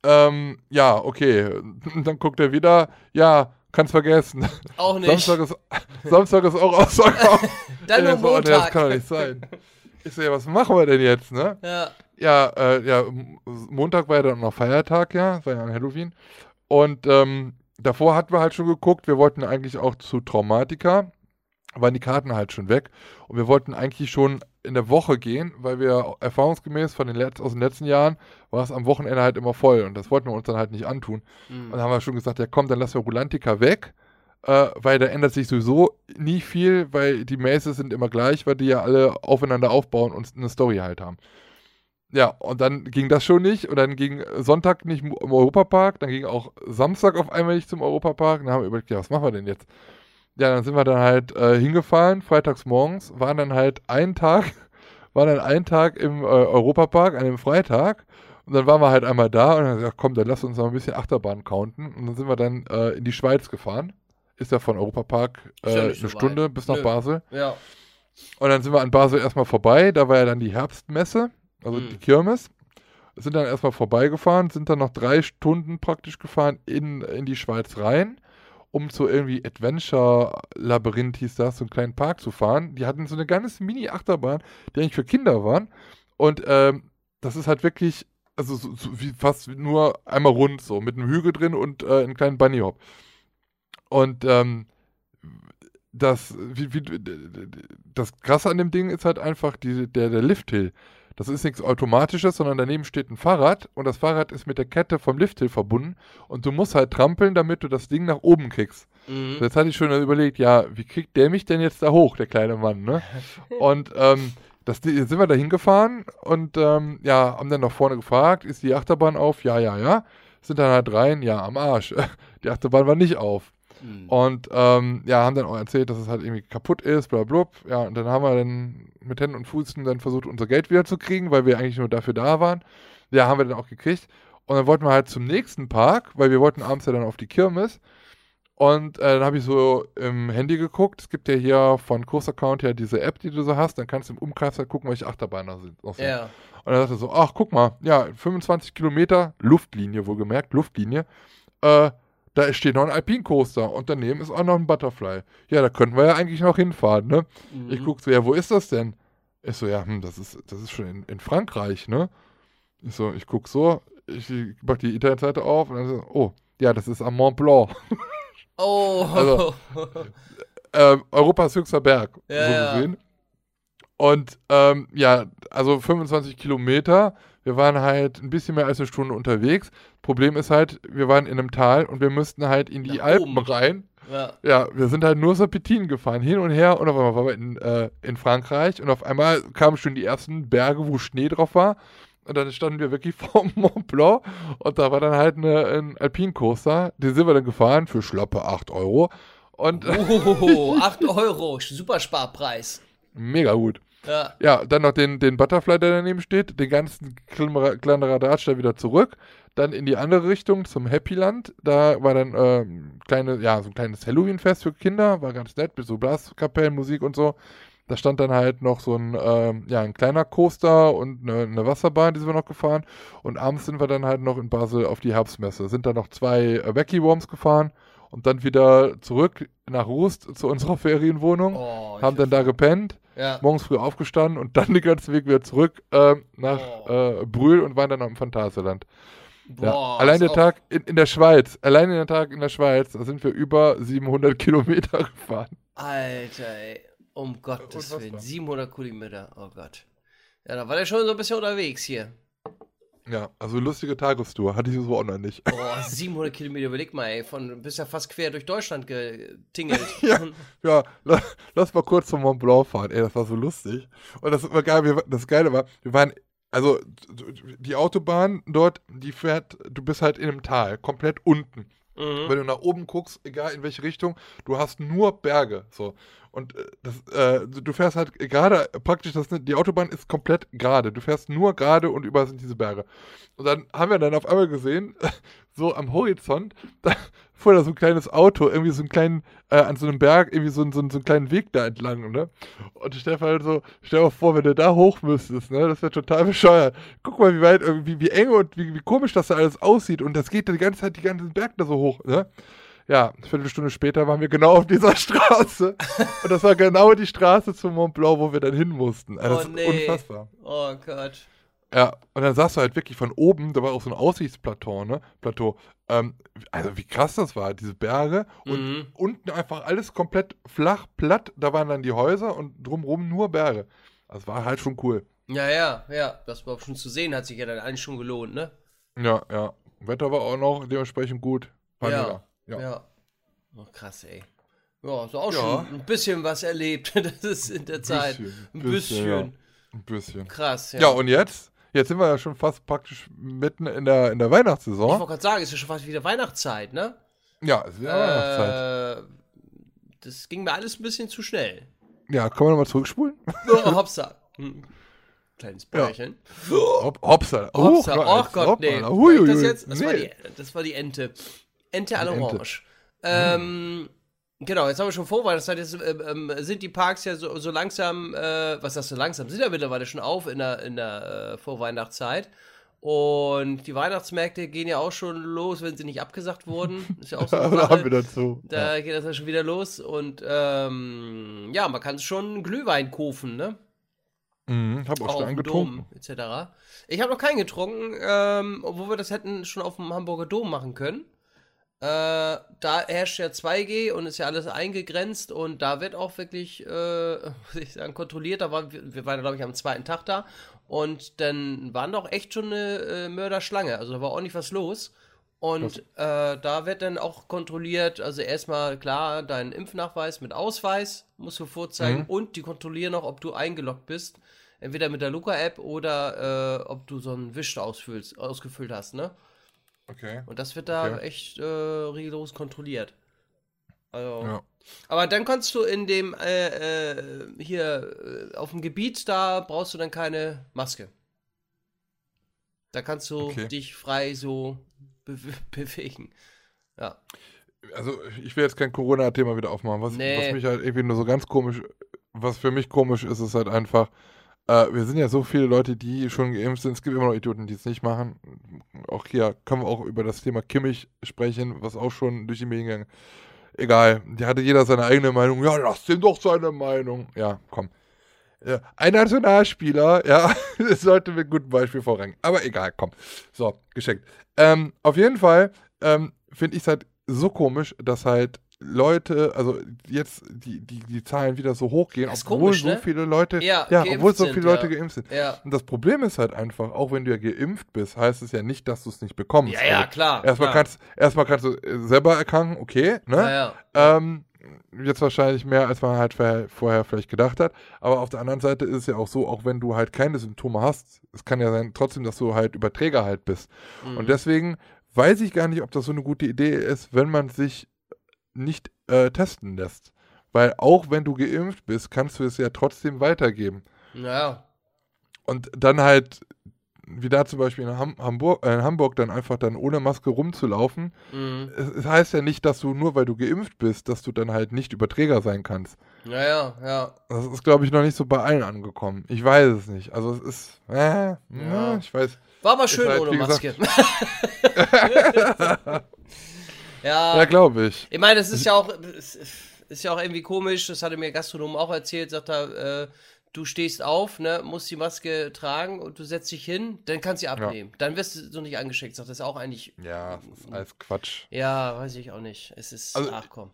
Ähm, ja, okay. Dann guckt er wieder, ja, kannst vergessen. Auch nicht. Samstag ist, Samstag ist auch ausverkauft. Dann nur so, nee, Das Montag. kann doch nicht sein. Ich so, ja, was machen wir denn jetzt, ne? Ja. Ja, äh, ja, Montag war ja dann noch Feiertag, ja, war ja an Halloween. Und ähm, davor hatten wir halt schon geguckt, wir wollten eigentlich auch zu Traumatica, waren die Karten halt schon weg. Und wir wollten eigentlich schon in der Woche gehen, weil wir erfahrungsgemäß von den Letz aus den letzten Jahren war es am Wochenende halt immer voll und das wollten wir uns dann halt nicht antun. Hm. Und dann haben wir schon gesagt, ja komm, dann lassen wir Rulantica weg, äh, weil da ändert sich sowieso nie viel, weil die Maces sind immer gleich, weil die ja alle aufeinander aufbauen und eine Story halt haben. Ja, und dann ging das schon nicht und dann ging Sonntag nicht im Europapark, dann ging auch Samstag auf einmal nicht zum Europapark. Dann haben wir überlegt, ja, was machen wir denn jetzt? Ja, dann sind wir dann halt äh, hingefahren, freitags morgens, waren dann halt einen Tag, waren dann einen Tag im äh, Europapark, an dem Freitag und dann waren wir halt einmal da und dann gesagt, komm, dann lass uns noch ein bisschen Achterbahn counten. Und dann sind wir dann äh, in die Schweiz gefahren. Ist ja von Europapark äh, ja eine so weit. Stunde bis nach Nö. Basel. Ja. Und dann sind wir an Basel erstmal vorbei. Da war ja dann die Herbstmesse, also Mhm. die Kirmes. Sind dann erstmal vorbeigefahren, sind dann noch drei Stunden praktisch gefahren in, in die Schweiz rein, um zu irgendwie Adventure Labyrinth hieß das, so einen kleinen Park zu fahren. Die hatten so eine ganz Mini-Achterbahn, die eigentlich für Kinder waren. Und ähm, das ist halt wirklich also so, so wie fast nur einmal rund, so, mit einem Hügel drin und äh, einem kleinen Bunny Hop. Und ähm, das, wie, wie, das Krasse an dem Ding ist halt einfach die, der, der Lifthill. Das ist nichts Automatisches, sondern daneben steht ein Fahrrad und das Fahrrad ist mit der Kette vom Lifthill verbunden und du musst halt trampeln, damit du das Ding nach oben kriegst. Mhm. Jetzt hatte ich schon überlegt, ja, wie kriegt der mich denn jetzt da hoch, der kleine Mann, ne? Und ähm, das, jetzt sind wir da hingefahren und ähm, ja, haben dann nach vorne gefragt, ist die Achterbahn auf? Ja, ja, ja. Sind dann halt rein, ja, am Arsch. Die Achterbahn war nicht auf. Mhm. Und ähm, ja, haben dann auch erzählt, dass es halt irgendwie kaputt ist, bla bla. Ja, und dann haben wir dann mit Händen und Füßen dann versucht, unser Geld wieder zu kriegen, weil wir eigentlich nur dafür da waren. Ja, haben wir dann auch gekriegt. Und dann wollten wir halt zum nächsten Park, weil wir wollten abends ja dann auf die Kirmes. Und äh, dann habe ich so im Handy geguckt. Es gibt ja hier von Kurs Account her diese App, die du so hast. Dann kannst du im Umkreis halt gucken, welche Achterbahnen da sind. noch sind. Ja. Und dann sagte er so, ach, guck mal, ja, 25 Kilometer, Luftlinie wohlgemerkt, Luftlinie, äh, da steht noch ein Alpine Coaster und daneben ist auch noch ein Butterfly. Ja, da könnten wir ja eigentlich noch hinfahren, ne? Mhm. Ich guck so, ja, wo ist das denn? Ich so, ja, hm, das ist, das ist schon in, in Frankreich, ne? Ich so, ich guck so, ich mach die Internetseite auf und dann so, oh, ja, das ist am Mont Blanc. Oh. Also- ähm, Europas höchster Berg, Ja, so ja. gesehen. Und ähm, ja, also 25 Kilometer. Wir waren halt ein bisschen mehr als eine Stunde unterwegs. Problem ist halt, wir waren in einem Tal und wir müssten halt in die Nach Alpen oben. rein. ja. Ja, wir sind halt nur Serpentinen gefahren, hin und her und auf einmal waren wir in, äh, in Frankreich und auf einmal kamen schon die ersten Berge, wo Schnee drauf war. Und dann standen wir wirklich vor Mont Blanc und da war dann halt eine, ein Alpincoaster. Den sind wir dann gefahren für schlappe 8 Euro. Und Oh, 8 Euro. Super Sparpreis. mega gut. Ja. Ja, dann noch den, den Butterfly, der daneben steht, den ganzen kleinen Kladderadatsch da wieder zurück. Dann in die andere Richtung zum Happyland. Da war dann ähm, kleine, ja, so ein kleines Halloween-Fest für Kinder, war ganz nett, mit so Blaskapellenmusik und so. Da stand dann halt noch so ein, ähm, ja, ein kleiner Coaster und eine, eine Wasserbahn, die sind wir noch gefahren. Und abends sind wir dann halt noch in Basel auf die Herbstmesse. Sind dann noch zwei äh, Wacky Worms gefahren und dann wieder zurück nach Rust zu unserer Ferienwohnung. Oh, haben dann da gepennt ja. morgens früh aufgestanden und dann den ganzen Weg wieder zurück ähm, nach Oh. äh, Brühl und waren dann am Phantasialand. Ja. Boah, Allein der Tag in, in der Schweiz, allein der Tag in der Schweiz, da sind wir über 700 Kilometer gefahren. Alter, ey. Um Gottes. Willen. 700 Kilometer. Oh Gott. Ja, da war der schon so ein bisschen unterwegs hier. Ja, also lustige Tagestour, hatte ich so auch noch nicht. Boah, 700 Kilometer, überleg mal, ey. Von, bist ja fast quer durch Deutschland getingelt. Ja. Ja, la, lass mal kurz zum Mont Blanc fahren, ey, das war so lustig. Und das war geil, wir, das Geile war, wir waren, also die Autobahn dort, die fährt, du bist halt in einem Tal, komplett unten. Mhm. Wenn du nach oben guckst, egal in welche Richtung, du hast nur Berge. So. Und äh, das, äh, du fährst halt gerade, praktisch, das, die Autobahn ist komplett gerade. Du fährst nur gerade und überall sind diese Berge. Und dann haben wir dann auf einmal gesehen, so am Horizont, da fuhr da so ein kleines Auto, irgendwie so einen kleinen, äh, an so einem Berg, irgendwie so, einen- so, so einen kleinen Weg da entlang, ne? Und Stefan halt so, stell dir mal vor, wenn du da hoch müsstest, ne? Das wäre total bescheuert. Guck mal, wie weit, äh, wie, wie eng und wie, wie komisch das da alles aussieht. Und das geht die ganze Zeit, die ganzen Berg da so hoch, ne? Ja, eine Viertelstunde später waren wir genau auf dieser Straße. Und das war genau die Straße zum Mont Blanc, wo wir dann hin mussten. Also, das Oh, ist nee. unfassbar. Oh Gott. Ja, und dann sahst du halt wirklich von oben, da war auch so ein Aussichtsplateau, ne? Plateau. Ähm, also wie krass das war, diese Berge und Mhm. unten einfach alles komplett flach, platt. Da waren dann die Häuser und drumrum nur Berge. Das war halt schon cool. Ja, ja, ja. Das überhaupt schon zu sehen, hat sich ja dann eigentlich schon gelohnt, ne? Ja, ja. Wetter war auch noch dementsprechend gut. War Ja. mega. Ja. Ja. Oh, krass, ey. Ja, so auch Ja. schon ein bisschen was erlebt. Das ist in der Zeit. bisschen, Ein bisschen, ja. Ein bisschen. Krass, ja. Ja. und jetzt? Jetzt sind wir ja schon fast praktisch mitten in der, in der ich wollte Weihnachtssaison. gerade sagen, es ist ja schon fast wieder Weihnachtszeit, ne? Ja, es ist ja Weihnachtszeit. Äh, das ging mir alles ein bisschen zu schnell. Ja, können wir nochmal zurückspulen? Oh, Hopsa. Hm. Kleines Bäuerchen. Hop, Hopsa. Hopsa. Oh, jetzt, Gott, nee. War das jetzt? Das, war nee. die, das war die Ente. Ente à l'orange. Ähm, genau, jetzt haben wir schon Vorweihnachtszeit. Jetzt ähm, ähm, sind die Parks ja so, so langsam, äh, was sagst du langsam, sind ja mittlerweile schon auf in der, in der äh, Vorweihnachtszeit. Und die Weihnachtsmärkte gehen ja auch schon los, wenn sie nicht abgesagt wurden. Ist ja auch so eine Da haben wir dazu. Da geht das ja schon wieder los und ähm, ja, man kann schon Glühwein kaufen, ne? Mhm, hab auch, auch schon auf dem angetrunken. Dom etc. Ich habe noch keinen getrunken, ähm, obwohl wir das hätten schon auf dem Hamburger Dom machen können. Äh, da herrscht ja 2G und ist ja alles eingegrenzt und da wird auch wirklich, äh, muss ich sagen, kontrolliert. Da waren wir, wir waren, glaube ich, am zweiten Tag da und dann waren doch echt schon eine äh, Mörderschlange. Also da war ordentlich was los. Und äh, da wird dann auch kontrolliert, also erstmal klar, dein Impfnachweis mit Ausweis musst du vorzeigen Mhm. und die kontrollieren auch, ob du eingeloggt bist. Entweder mit der Luca-App oder äh, ob du so einen Wisch ausfüllst, ausgefüllt hast, ne? Okay. Und das wird da Okay. echt äh, rigoros kontrolliert. Also, Ja. Aber dann kannst du in dem, äh, äh, hier, äh, auf dem Gebiet, da brauchst du dann keine Maske. Da kannst du Okay. dich frei so be bewegen. Ja. Also, ich will jetzt kein Corona-Thema wieder aufmachen. Was, Nee. was mich halt irgendwie nur so ganz komisch, was für mich komisch ist, ist halt einfach, äh, wir sind ja so viele Leute, die schon geimpft sind. Es gibt immer noch Idioten, die es nicht machen. Auch hier können wir auch über das Thema Kimmich sprechen, was auch schon durch die Medien gegangen Egal, die hatte jeder seine eigene Meinung. Ja, lass dem doch seine Meinung. Ja, komm. Ja, ein Nationalspieler, ja, das sollte mit gutem Beispiel vorrangig. Aber egal, komm. So, geschenkt. Ähm, auf jeden Fall ähm, finde ich es halt so komisch, dass halt Leute, also jetzt die, die, die Zahlen wieder so hochgehen, obwohl komisch, so ne? viele Leute, Ja, ja geimpft obwohl so sind, viele Leute ja. geimpft sind. Ja. Und das Problem ist halt einfach, auch wenn du ja geimpft bist, heißt es ja nicht, dass du es nicht bekommst. Ja, ja, Also klar. Erstmal klar. kannst, erstmal kannst du äh, selber erkranken, okay, ne? Ähm, jetzt wahrscheinlich mehr, als man halt vorher, vorher vielleicht gedacht hat. Aber auf der anderen Seite ist es ja auch so, auch wenn du halt keine Symptome hast, es kann ja sein trotzdem, dass du halt Überträger halt bist. Mhm. Und deswegen weiß ich gar nicht, ob das so eine gute Idee ist, wenn man sich nicht äh, testen lässt. Weil auch wenn du geimpft bist, kannst du es ja trotzdem weitergeben. Ja. Und dann halt, wie da zum Beispiel in, Ham Hamburg, äh, in Hamburg, dann einfach dann ohne Maske rumzulaufen. Mhm. Es, es heißt ja nicht, dass du nur weil du geimpft bist, dass du dann halt nicht Überträger sein kannst. Ja, ja, ja. Das ist, glaube ich, noch nicht so bei allen angekommen. Ich weiß es nicht. Also es ist, äh, ja. ich weiß. War aber schön halt, ohne Maske. Ja, ja. glaube ich. Ich meine, es ist ja auch, ist ja auch irgendwie komisch, das hatte mir Gastronom auch erzählt, sagt er, äh, du stehst auf, ne, musst die Maske tragen und du setzt dich hin, dann kannst du sie abnehmen. Dann wirst du so nicht angeschickt, sagt das ist auch eigentlich, Ja, das ist alles Quatsch. ja, weiß ich auch nicht. Es ist, Also, ach komm.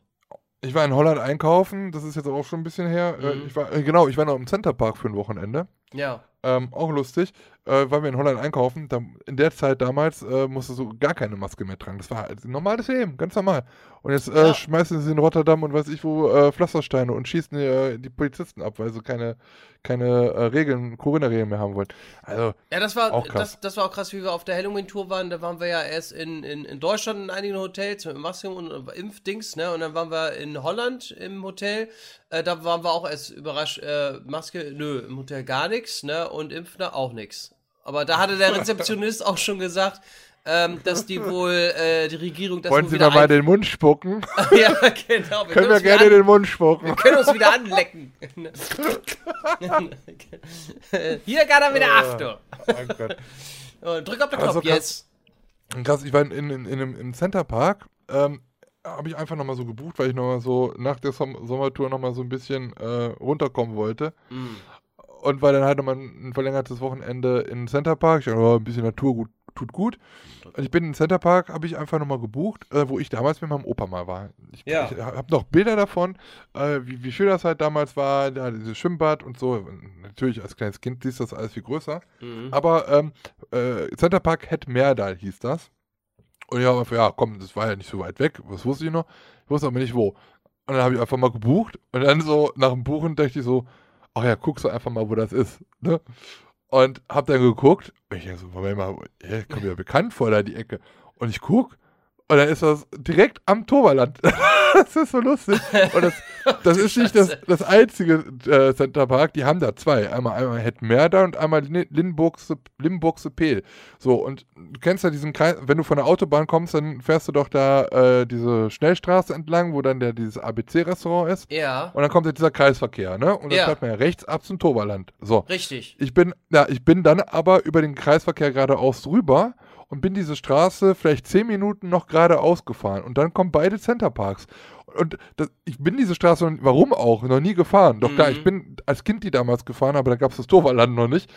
Ich war in Holland einkaufen, das ist jetzt auch schon ein bisschen her. Äh, Mhm. Ich war, äh, genau, ich war noch im Centerpark für ein Wochenende. Ja. Ähm, auch lustig, äh, weil wir in Holland einkaufen. Da, in der Zeit damals äh, musstest du gar keine Maske mehr tragen. Das war halt ein normales Leben, ganz normal. Und jetzt äh, Ja. schmeißen sie in Rotterdam und weiß ich wo äh, Pflastersteine und schießen die, äh, die Polizisten ab, weil sie keine, keine äh, Regeln, Corona-Regeln mehr haben wollen. Also, Ja, das war, Auch krass. Das, das war auch krass, wie wir auf der Halloween-Tour waren. Da waren wir ja erst in, in, in Deutschland in einigen Hotels mit Masken und Impfdings, ne? Und dann waren wir in Holland im Hotel. Äh, da waren wir auch erst überrascht, äh, Maske, nö, im Hotel gar nichts, ne? Und Impfner auch nichts. Aber da hatte der Rezeptionist auch schon gesagt, ähm, dass die wohl, äh, die Regierung das wollen Sie mal ein- den Mund spucken? Ja, genau. Wir Können wir gerne an- den Mund spucken. wir können uns wieder anlecken. Hier kann er wieder Achtung. Oh Gott. Und drück auf den Also Knopf krass. jetzt. Krass, ich war in, in, in, in im Centerpark, ähm, habe ich einfach nochmal so gebucht, weil ich nochmal so nach der Som Sommertour nochmal so ein bisschen äh, runterkommen wollte. Mhm. Und war dann halt nochmal ein verlängertes Wochenende in Centerpark. Ich dachte, oh, ein bisschen Natur gut, tut gut. Und ich bin in Centerpark, habe ich einfach nochmal gebucht, äh, wo ich damals mit meinem Opa mal war. Ich, Ja. ich habe noch Bilder davon, äh, wie, wie schön das halt damals war, da dieses Schwimmbad und so. Und natürlich als kleines Kind siehst du das alles viel größer. Mhm. Aber ähm, äh, Centerpark Het Meerdal hieß das. Und ich habe einfach, ja, komm, das war ja nicht so weit weg. Was wusste ich noch? Ich wusste aber nicht wo. Und dann habe ich einfach mal gebucht. Und dann so nach dem Buchen dachte ich so, ach ja, guckst du einfach mal, wo das ist. Ne? Und hab dann geguckt. Ich denke so, Moment mal, ja, kommt ja bekannt vor, da die Ecke. Und ich guck. Und dann ist das direkt am Toverland. das ist so lustig. Und das, das ist nicht das, das einzige äh, Centerpark. Die haben da zwei. Einmal, einmal Hetmerda und einmal Lin- Limburgse, Limburgse Peel. So, und du kennst ja diesen Kreis, wenn du von der Autobahn kommst, dann fährst du doch da äh, diese Schnellstraße entlang, wo dann der, dieses ABC-Restaurant ist. Ja, Und dann kommt ja dieser Kreisverkehr, ne? Und dann Ja. fährt man ja rechts ab zum Toverland. So. richtig. Ich bin, ja, ich bin dann aber über den Kreisverkehr geradeaus rüber und bin diese Straße vielleicht zehn Minuten noch geradeaus gefahren. Und dann kommen beide Centerparks. Und das, ich bin diese Straße, noch- warum auch, noch nie gefahren. Doch klar, Mhm. ich bin als Kind die damals gefahren, aber da gab es das Torwalland noch nicht.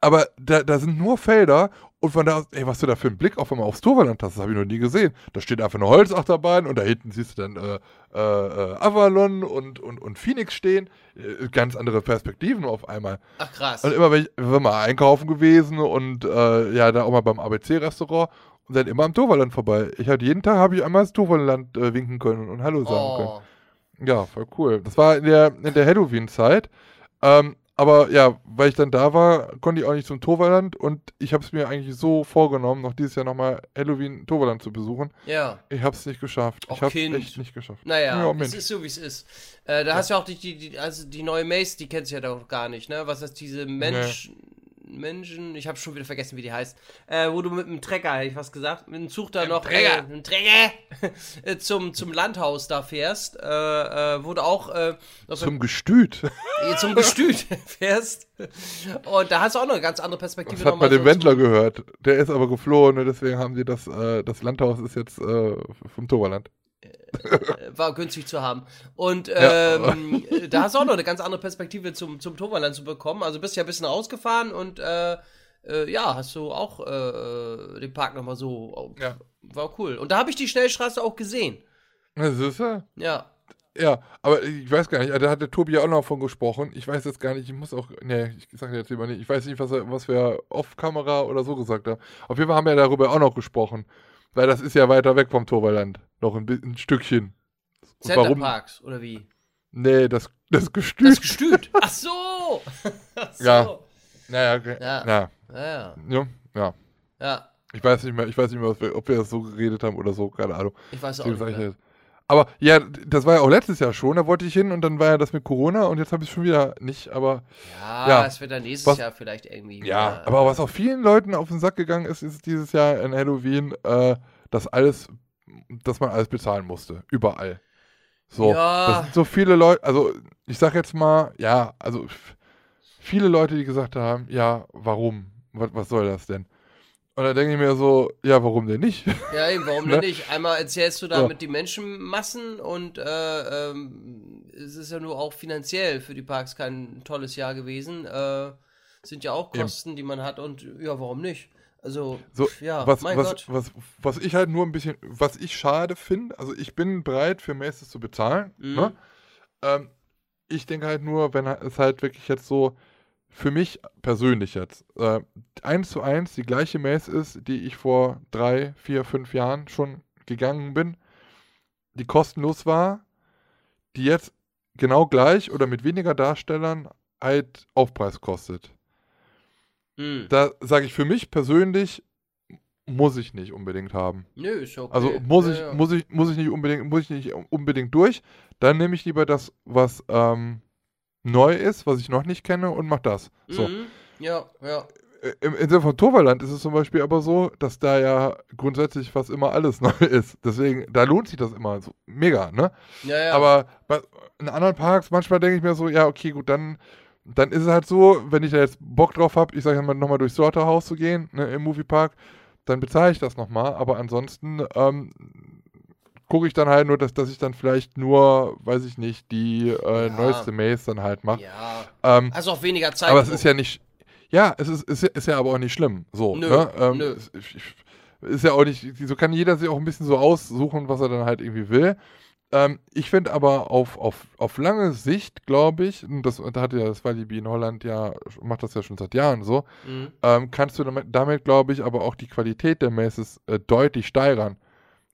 Aber da, da sind nur Felder und von da aus, ey, was du da für einen Blick auf einmal aufs Torwalland hast, das habe ich noch nie gesehen. Da steht einfach eine Holzachterbahn und da hinten siehst du dann äh, äh, äh, Avalon und, und, und Phoenix stehen. Äh, ganz andere Perspektiven auf einmal. Ach krass. Und immer, wenn ich sind mal einkaufen gewesen und äh, ja, da auch mal beim ABC-Restaurant und dann immer am Torwalland vorbei. Ich hatte jeden Tag, habe ich einmal das Torwalland äh, winken können und Hallo sagen können. Oh. Ja, voll cool. Das war in der, in der Halloween-Zeit. Ähm, aber ja, weil ich dann da war, konnte ich auch nicht zum Torwalland und ich habe es mir eigentlich so vorgenommen, noch dieses Jahr nochmal Halloween Torwalland zu besuchen. Ja. Ich habe es nicht geschafft. Och, ich habe es echt nicht geschafft. Naja, Ja, es ist so, wie es ist. Äh, da hast du auch die, die, also die neue Mace, die kennst du ja doch gar nicht, ne? Was ist diese Mensch, Menschen, ich habe schon wieder vergessen, wie die heißt, äh, wo du mit dem Trecker, hätte ich was gesagt, mit dem Zug da noch, äh, mit dem Trecker, äh, zum, zum Landhaus da fährst, äh, äh, wo du auch äh, Zum Gestüt. äh, zum Gestüt fährst. Und da hast du auch noch eine ganz andere Perspektive. Das hat nochmal man dem so Wendler gehört. Der ist aber geflohen und deswegen haben sie das, äh, das Landhaus ist jetzt äh, vom Torwalland. War günstig zu haben. Und Ja. ähm, da hast du auch noch eine ganz andere Perspektive zum, zum Torwalland zu bekommen. Also bist ja ein bisschen rausgefahren und äh, äh, ja, hast du auch äh, den Park nochmal so. Ja. War cool. Und da habe ich die Schnellstraße auch gesehen. Das ist ja. Ja. Ja, aber ich weiß gar nicht, da hat der Tobi ja auch noch von gesprochen. Ich weiß jetzt gar nicht, ich muss auch, nee, ich sage jetzt lieber nicht, ich weiß nicht, was, er, was wir off-Kamera oder so gesagt haben. Auf jeden Fall haben wir darüber auch noch gesprochen, weil das ist ja weiter weg vom Torwalland, noch ein, ein Stückchen. Und Center Parks, oder wie? Nee, das, das Gestüt. Das Gestüt. Ach so. Ach so. Ja. naja, okay. Ja. ja. Ja, Ja, ja. ja. Ich weiß nicht mehr, ich weiß nicht mehr, ob wir das so geredet haben oder so, keine Ahnung. Ich weiß auch nicht mehr. Aber ja, das war ja auch letztes Jahr schon, da wollte ich hin und dann war ja das mit Corona und jetzt habe ich es schon wieder nicht, aber Ja, Ja. es wird dann nächstes Was- Jahr vielleicht irgendwie. Ja, wieder- aber was auch vielen Leuten auf den Sack gegangen ist, ist dieses Jahr in Halloween, äh, dass alles, dass man alles bezahlen musste. Überall. So. Ja. Das sind so viele Leute, also ich sag jetzt mal, ja, also viele Leute, die gesagt haben, ja, warum? Was, was soll das denn? Und dann denke ich mir so, ja, warum denn nicht? Ja, eben, warum Ne? denn nicht? Einmal erzählst du Ja. damit die Menschenmassen und äh, ähm, es ist ja nur auch finanziell für die Parks kein tolles Jahr gewesen. Äh, sind ja auch Eben. Kosten, die man hat und ja, warum nicht? Also, So, ja, was, mein was, Gott. was, was ich halt nur ein bisschen, was ich schade finde, also ich bin bereit für Maces zu bezahlen, Mhm. ne? ähm, ich denke halt nur, wenn es halt wirklich jetzt so, für mich persönlich jetzt, äh, eins zu eins die gleiche Mace ist, die ich vor drei, vier, fünf Jahren schon gegangen bin, die kostenlos war, die jetzt genau gleich oder mit weniger Darstellern halt Aufpreis kostet. Hm. Da sage ich für mich persönlich, muss ich nicht unbedingt haben. Nö, ist okay. Also muss Ja, ich, ja. muss ich, muss ich nicht unbedingt, muss ich nicht unbedingt durch. Dann nehme ich lieber das, was ähm, neu ist, was ich noch nicht kenne und mach das. So. Mhm. Ja, ja. Äh, Im Insel von Torvaland ist es zum Beispiel aber so, dass da ja grundsätzlich fast immer alles neu ist. Deswegen, da lohnt sich das immer so mega, ne? Ja, ja. Aber bei, in anderen Parks, manchmal denke ich mir so, ja, okay, gut, dann, dann ist es halt so, wenn ich da jetzt Bock drauf habe, ich sage mal, nochmal durchs Sorterhaus zu gehen, ne, im Moviepark, dann bezahle ich das nochmal. Aber ansonsten ähm, gucke ich dann halt nur, dass, dass ich dann vielleicht nur, weiß ich nicht, die äh, Ja. neueste Maze dann halt mache. ja. Ähm, Hast auch weniger Zeit. aber es ist ja nicht. Ja, es ist, ist, ja- ist ja aber auch nicht schlimm. So, Nö, ne? Ähm, nö. Ist ja auch nicht. So kann jeder sich auch ein bisschen so aussuchen, was er dann halt irgendwie will. Ähm, ich finde aber auf, auf, auf lange Sicht, glaube ich, und das da hat ja das Walibi in Holland ja, macht das ja schon seit Jahren so, Mhm. ähm, kannst du damit, damit glaube ich, aber auch die Qualität der Maces äh, deutlich steigern,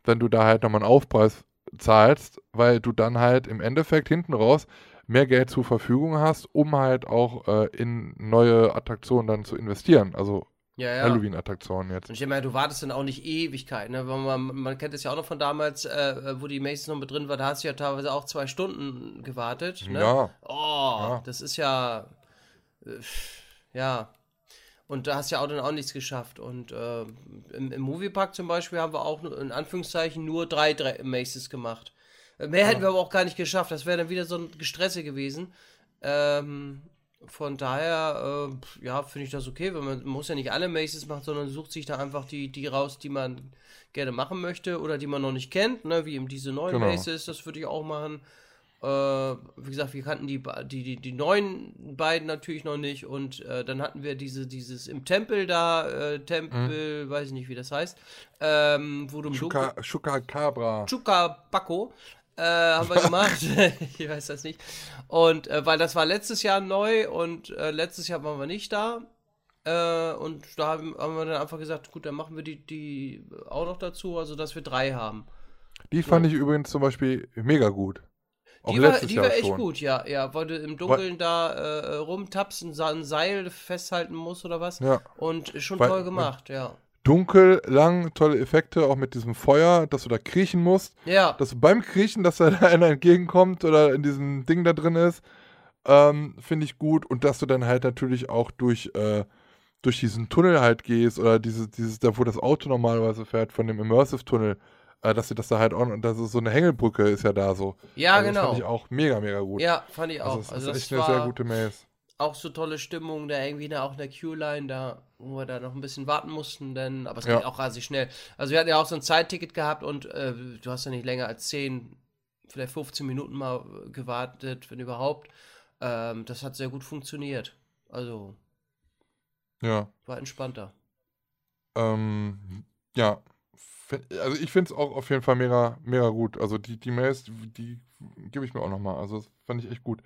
wenn du da halt nochmal einen Aufpreis zahlst, weil du dann halt im Endeffekt hinten raus mehr Geld zur Verfügung hast, um halt auch äh, in neue Attraktionen dann zu investieren. Also Ja, ja. Halloween-Attraktionen jetzt. Und ich meine, du wartest dann auch nicht Ewigkeit, ne? Man, man kennt es ja auch noch von damals, äh, wo die Macy's noch mit drin war, da hast du ja teilweise auch zwei Stunden gewartet, ne? Ja. Oh, Ja. das ist ja, äh, ja. Und da hast du ja auch dann auch nichts geschafft. Und äh, im, im Moviepark zum Beispiel haben wir auch in Anführungszeichen nur drei, drei Macy's gemacht. Mehr hätten wir aber auch gar nicht geschafft. Das wäre dann wieder so ein Gestresse gewesen. Ähm, Von daher, äh, ja, finde ich das okay, weil man muss ja nicht alle Maces machen, sondern sucht sich da einfach die, die raus, die man gerne machen möchte oder die man noch nicht kennt, ne, wie eben diese neuen Genau. Maces, das würde ich auch machen. Äh, wie gesagt, wir kannten die, die, die, die neuen beiden natürlich noch nicht und äh, dann hatten wir diese, dieses im Tempel da, äh, Tempel, weiß ich nicht, wie das heißt, ähm, wo du Chuka, Chupacabra. Chukabako äh, haben wir gemacht. ich weiß das nicht. Und äh, weil das war letztes Jahr neu und äh, letztes Jahr waren wir nicht da. Äh, und da haben, haben wir dann einfach gesagt, gut, dann machen wir die, die auch noch dazu, also dass wir drei haben. Die fand ich übrigens zum Beispiel mega gut. Auch die war, die Jahr war echt schon. gut, ja, ja, weil du im Dunkeln da äh, rumtappst, ein, Sa- ein Seil festhalten musst oder was. Ja. Und schon Weil- toll gemacht, ja. Dunkel, lang, tolle Effekte, auch mit diesem Feuer, dass du da kriechen musst. Ja, Dass du beim Kriechen, dass da einer entgegenkommt oder in diesem Ding da drin ist, ähm, finde ich gut. Und dass du dann halt natürlich auch durch, äh, durch diesen Tunnel halt gehst oder dieses, dieses, da wo das Auto normalerweise fährt, von dem Immersive-Tunnel, äh, dass du das da halt auch, und das ist so eine Hängelbrücke ist ja da so. ja, also Das genau. fand ich auch mega, mega gut. Ja, fand ich auch. also, es Also, ist das echt eine sehr gute Maze. auch so tolle Stimmung, da irgendwie da auch in der Q-Line, da, wo wir da noch ein bisschen warten mussten, denn, aber es Ja. geht auch rasig schnell. Also wir hatten ja auch so ein Zeitticket gehabt und äh, du hast ja nicht länger als 10, vielleicht 15 Minuten mal gewartet, wenn überhaupt. Ähm, das hat sehr gut funktioniert. Also Ja. war entspannter. Ähm, ja. Also ich finde es auch auf jeden Fall mega, mega gut. Also die, die Mails, die, gebe ich mir auch nochmal. Also das fand ich echt gut.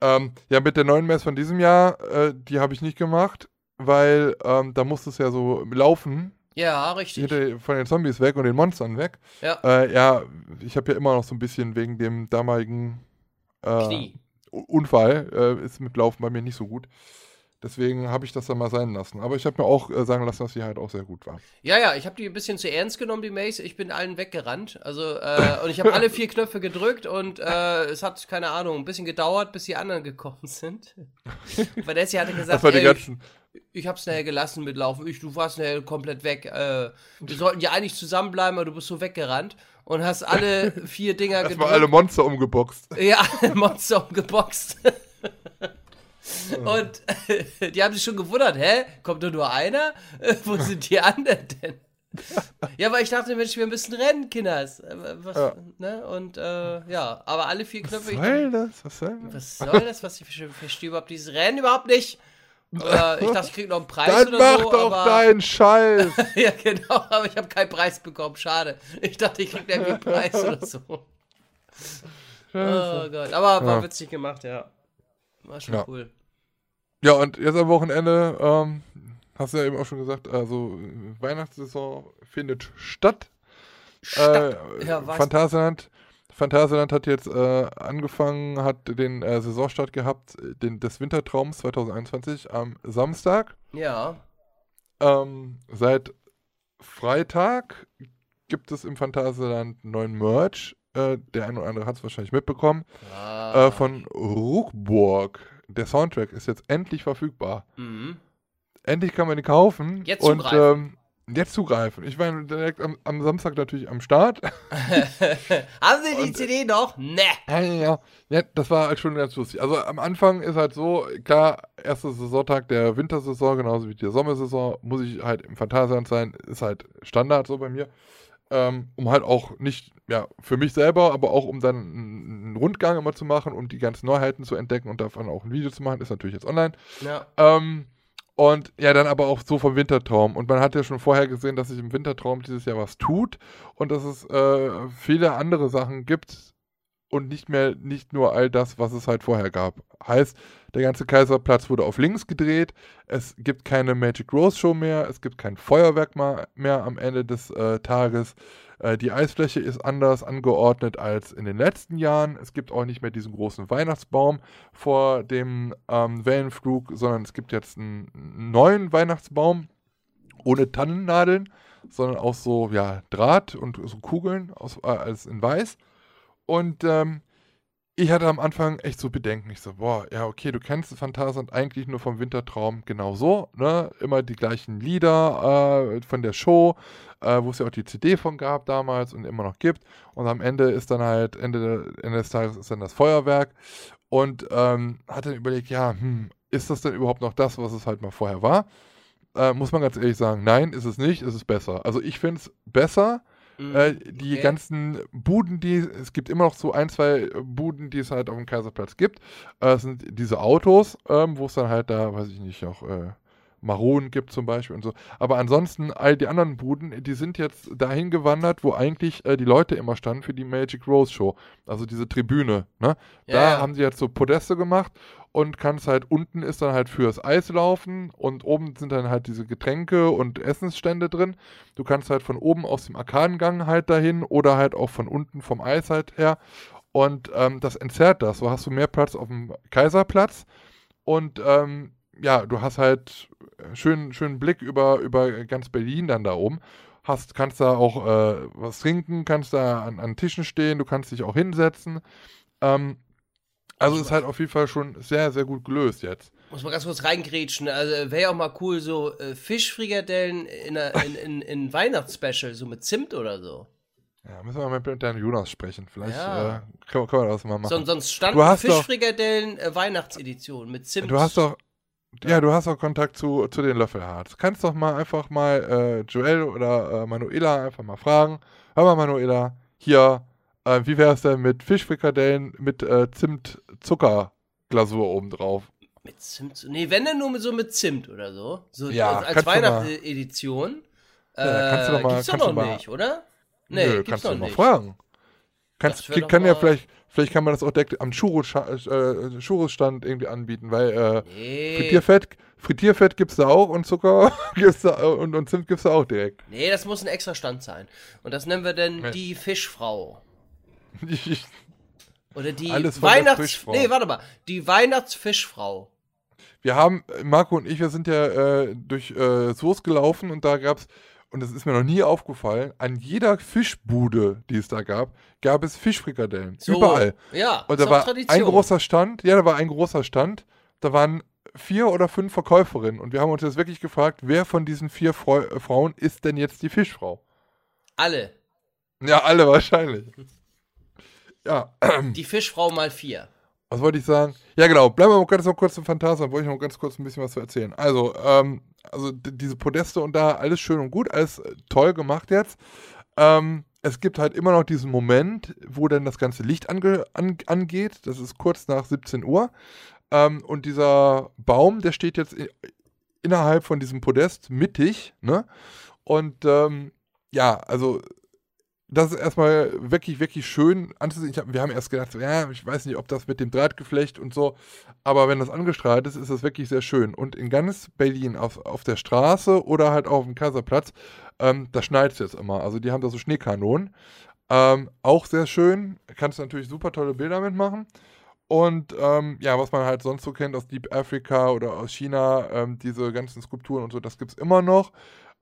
Ähm, ja, mit der neuen Mails von diesem Jahr, äh, die habe ich nicht gemacht, weil ähm, da musste es ja so laufen. Ja, richtig. von den Zombies weg und den Monstern weg. Ja, Äh, ja, ich habe ja immer noch so ein bisschen wegen dem damaligen äh, Unfall, äh, ist mit Laufen bei mir nicht so gut. Deswegen habe ich das dann mal sein lassen. Aber ich habe mir auch äh, sagen lassen, dass die halt auch sehr gut war. Ja, ja, ich habe die ein bisschen zu ernst genommen, die Maze. Ich bin allen weggerannt. Also, äh, und ich habe alle vier Knöpfe gedrückt und äh, es hat, keine Ahnung, ein bisschen gedauert, bis die anderen gekommen sind. Vanessa hatte gesagt, Das die ganzen. ich hab's nachher gelassen mit Laufen. Ich, du warst nachher komplett weg. Äh, wir sollten ja eigentlich zusammenbleiben, aber du bist so weggerannt und hast alle vier Dinger Erstmal alle Monster umgeboxt. ja, Monster umgeboxt. Und die haben sich schon gewundert, hä? Kommt da nur einer? Äh, Wo sind die anderen denn? Ja, weil ich dachte, Mensch, wir müssen rennen, Kinders. Äh, Was, Ja. ne? Und äh, ja, aber alle vier Knöpfe. Was ich soll das? Was soll das? was soll das? Was ich verstehe, überhaupt dieses Rennen überhaupt nicht. Äh, ich dachte, ich krieg noch einen Preis Dann oder mach so. doch aber, deinen Scheiß. Ja, genau, aber ich habe keinen Preis bekommen. Schade. Ich dachte, ich krieg irgendwie einen Preis oder so. Oh Gott. Aber war Ja. witzig gemacht, ja. War schon Ja. cool. Ja, und jetzt am Wochenende, ähm, hast du ja eben auch schon gesagt, also Weihnachtssaison findet statt. Statt. Äh, Ja, Phantasialand, Phantasialand hat jetzt äh, angefangen, hat den äh, Saisonstart gehabt, den, des Wintertraums 2021 am Samstag. Ja. Ähm, seit Freitag gibt es im Phantasialand neuen Merch. Äh, der eine oder andere hat es wahrscheinlich mitbekommen. Ah. Äh, von Ruckburg. Der Soundtrack ist jetzt endlich verfügbar. Mhm. Endlich kann man ihn kaufen. Jetzt und, zugreifen. Ähm, jetzt zugreifen. Ich war direkt am, am Samstag natürlich am Start. Haben Sie die Und- CD noch? Ne. ja, ja, das war halt schon ganz lustig. Also am Anfang ist halt so, klar, erster Saisontag der Wintersaison, genauso wie der Sommersaison, muss ich halt im Phantasialand sein. Ist halt Standard so bei mir. Ähm, um halt auch nicht, ja, für mich selber, aber auch um dann einen Rundgang immer zu machen und die ganzen Neuheiten zu entdecken und davon auch ein Video zu machen, ist natürlich jetzt online. Ja. Ähm, und ja, dann aber auch so vom Wintertraum. Und man hat ja schon vorher gesehen, dass sich im Wintertraum dieses Jahr was tut und dass es äh, viele andere Sachen gibt und nicht mehr, nicht nur all das, was es halt vorher gab. Heißt, der ganze Kaiserplatz wurde auf links gedreht, es gibt keine Magic Rose Show mehr, es gibt kein Feuerwerk mehr am Ende des äh, Tages. Äh, die Eisfläche ist anders angeordnet als in den letzten Jahren. Es gibt auch nicht mehr diesen großen Weihnachtsbaum vor dem ähm, Wellenflug, sondern es gibt jetzt einen neuen Weihnachtsbaum ohne Tannennadeln, sondern auch so ja, Draht und so Kugeln aus, äh, als in weiß. Und ähm, ich hatte am Anfang echt so Bedenken. Ich so, boah, ja, okay, du kennst Phantasialand eigentlich nur vom Wintertraum genau so, ne? Immer die gleichen Lieder äh, von der Show, äh, wo es ja auch die CD von gab damals und immer noch gibt. Und am Ende ist dann halt, Ende, Ende des Tages ist dann das Feuerwerk. Und ähm, hat dann überlegt, ja, hm, ist das denn überhaupt noch das, was es halt mal vorher war? Äh, muss man ganz ehrlich sagen, nein, ist es nicht, ist es besser. Also ich finde es besser, Mhm, äh, die okay. ganzen Buden, die es gibt immer noch so ein, zwei Buden, die es halt auf dem Kaiserplatz gibt. Äh, das sind diese Autos, ähm, wo es dann halt da, weiß ich nicht, auch äh, Maronen gibt zum Beispiel und so. Aber ansonsten, all die anderen Buden, die sind jetzt dahin gewandert, wo eigentlich äh, die Leute immer standen für die Magic Rose Show. Also diese Tribüne. Ne? Ja, da haben sie jetzt so Podeste gemacht und kannst halt, unten ist dann halt fürs Eis laufen und oben sind dann halt diese Getränke und Essensstände drin. Du kannst halt von oben aus dem Arkadengang halt dahin oder halt auch von unten vom Eis halt her. Und ähm, das entzerrt das. So hast du mehr Platz auf dem Kaiserplatz. Und ähm, ja, du hast halt äh, schönen, schönen Blick über, über ganz Berlin dann da oben. Hast, kannst da auch äh, was trinken, kannst da an, an Tischen stehen, du kannst dich auch hinsetzen. Ähm, also ist halt auf jeden Fall schon sehr, sehr gut gelöst jetzt. Muss man ganz kurz reingrätschen. Also wäre ja auch mal cool, so äh, Fischfrikadellen in, einer- in, in, in Weihnachtsspecial, so mit Zimt oder so. Ja, müssen wir mal mit Herrn Jonas sprechen. Vielleicht Ja. äh, können, wir das mal machen. Son, sonst standen Du hast doch- Fischfrikadellen äh, Weihnachtsedition mit Zimt. Du hast doch, ja, du hast doch Kontakt zu, zu den Löffelharts. Kannst doch mal einfach mal äh, Joel oder äh, Manuela einfach mal fragen. Hör mal, Manuela, hier, äh, wie wäre es denn mit Fischfrikadellen mit äh, Zimt-Zuckerglasur obendrauf? Mit Zimt. Nee, wenn denn nur mit, so mit Zimt oder so. So Ja, als, als kannst du mal- Weihnachtsedition. Ja, da kannst du doch mal- gibt's doch kannst du noch mal- nicht, oder? Nee, Nö, gibt's kannst noch du mal nicht. fragen. Kannst, kann ja mal- vielleicht, vielleicht kann man das auch direkt am Churros- äh, Churros-Stand irgendwie anbieten, weil äh, Nee. Frittierfett, Frittierfett gibt's da auch und Zucker gibt's da und, und Zimt gibt's da auch direkt. Nee, das muss ein extra Stand sein. Und das nennen wir dann Nee. die Fischfrau. Oder die Weihnachts... Nee, warte mal. Die Weihnachtsfischfrau. Wir haben, äh, Marco und ich, wir sind ja äh, durch äh, Soos gelaufen und da gab's, und das ist mir noch nie aufgefallen, an jeder Fischbude, die es da gab, gab es Fischfrikadellen. So. Überall. Ja, Und da war Tradition. ein großer Stand, ja, da war ein großer Stand, da waren vier oder fünf Verkäuferinnen und wir haben uns jetzt wirklich gefragt, wer von diesen vier Frau, äh, Frauen ist denn jetzt die Fischfrau? Alle. Ja, alle wahrscheinlich. Ja, Die Fischfrau mal vier. Was wollte ich sagen? Ja, genau. Bleiben wir mal ganz noch kurz im Phantasma, wollte ich noch ganz kurz ein bisschen was zu erzählen. Also, ähm, also diese Podeste und da, alles schön und gut, alles äh, toll gemacht jetzt. Ähm, es gibt halt immer noch diesen Moment, wo dann das ganze Licht ange an angeht. Das ist kurz nach 17 Uhr. Ähm, und dieser Baum, der steht jetzt innerhalb von diesem Podest mittig, ne? Und ähm, ja, also das ist erstmal wirklich, wirklich schön anzusehen. Hab, wir haben erst gedacht, ja, ich weiß nicht, ob das mit dem Drahtgeflecht und so, aber wenn das angestrahlt ist, ist das wirklich sehr schön. Und in ganz Berlin, auf, auf der Straße oder halt auf dem Kaiserplatz, ähm, da schneit es jetzt immer. Also die haben da so Schneekanonen. Ähm, auch sehr schön. Kannst natürlich super tolle Bilder mitmachen. Und ähm, ja, was man halt sonst so kennt aus Deep Africa oder aus China, ähm, diese ganzen Skulpturen und so, das gibt es immer noch.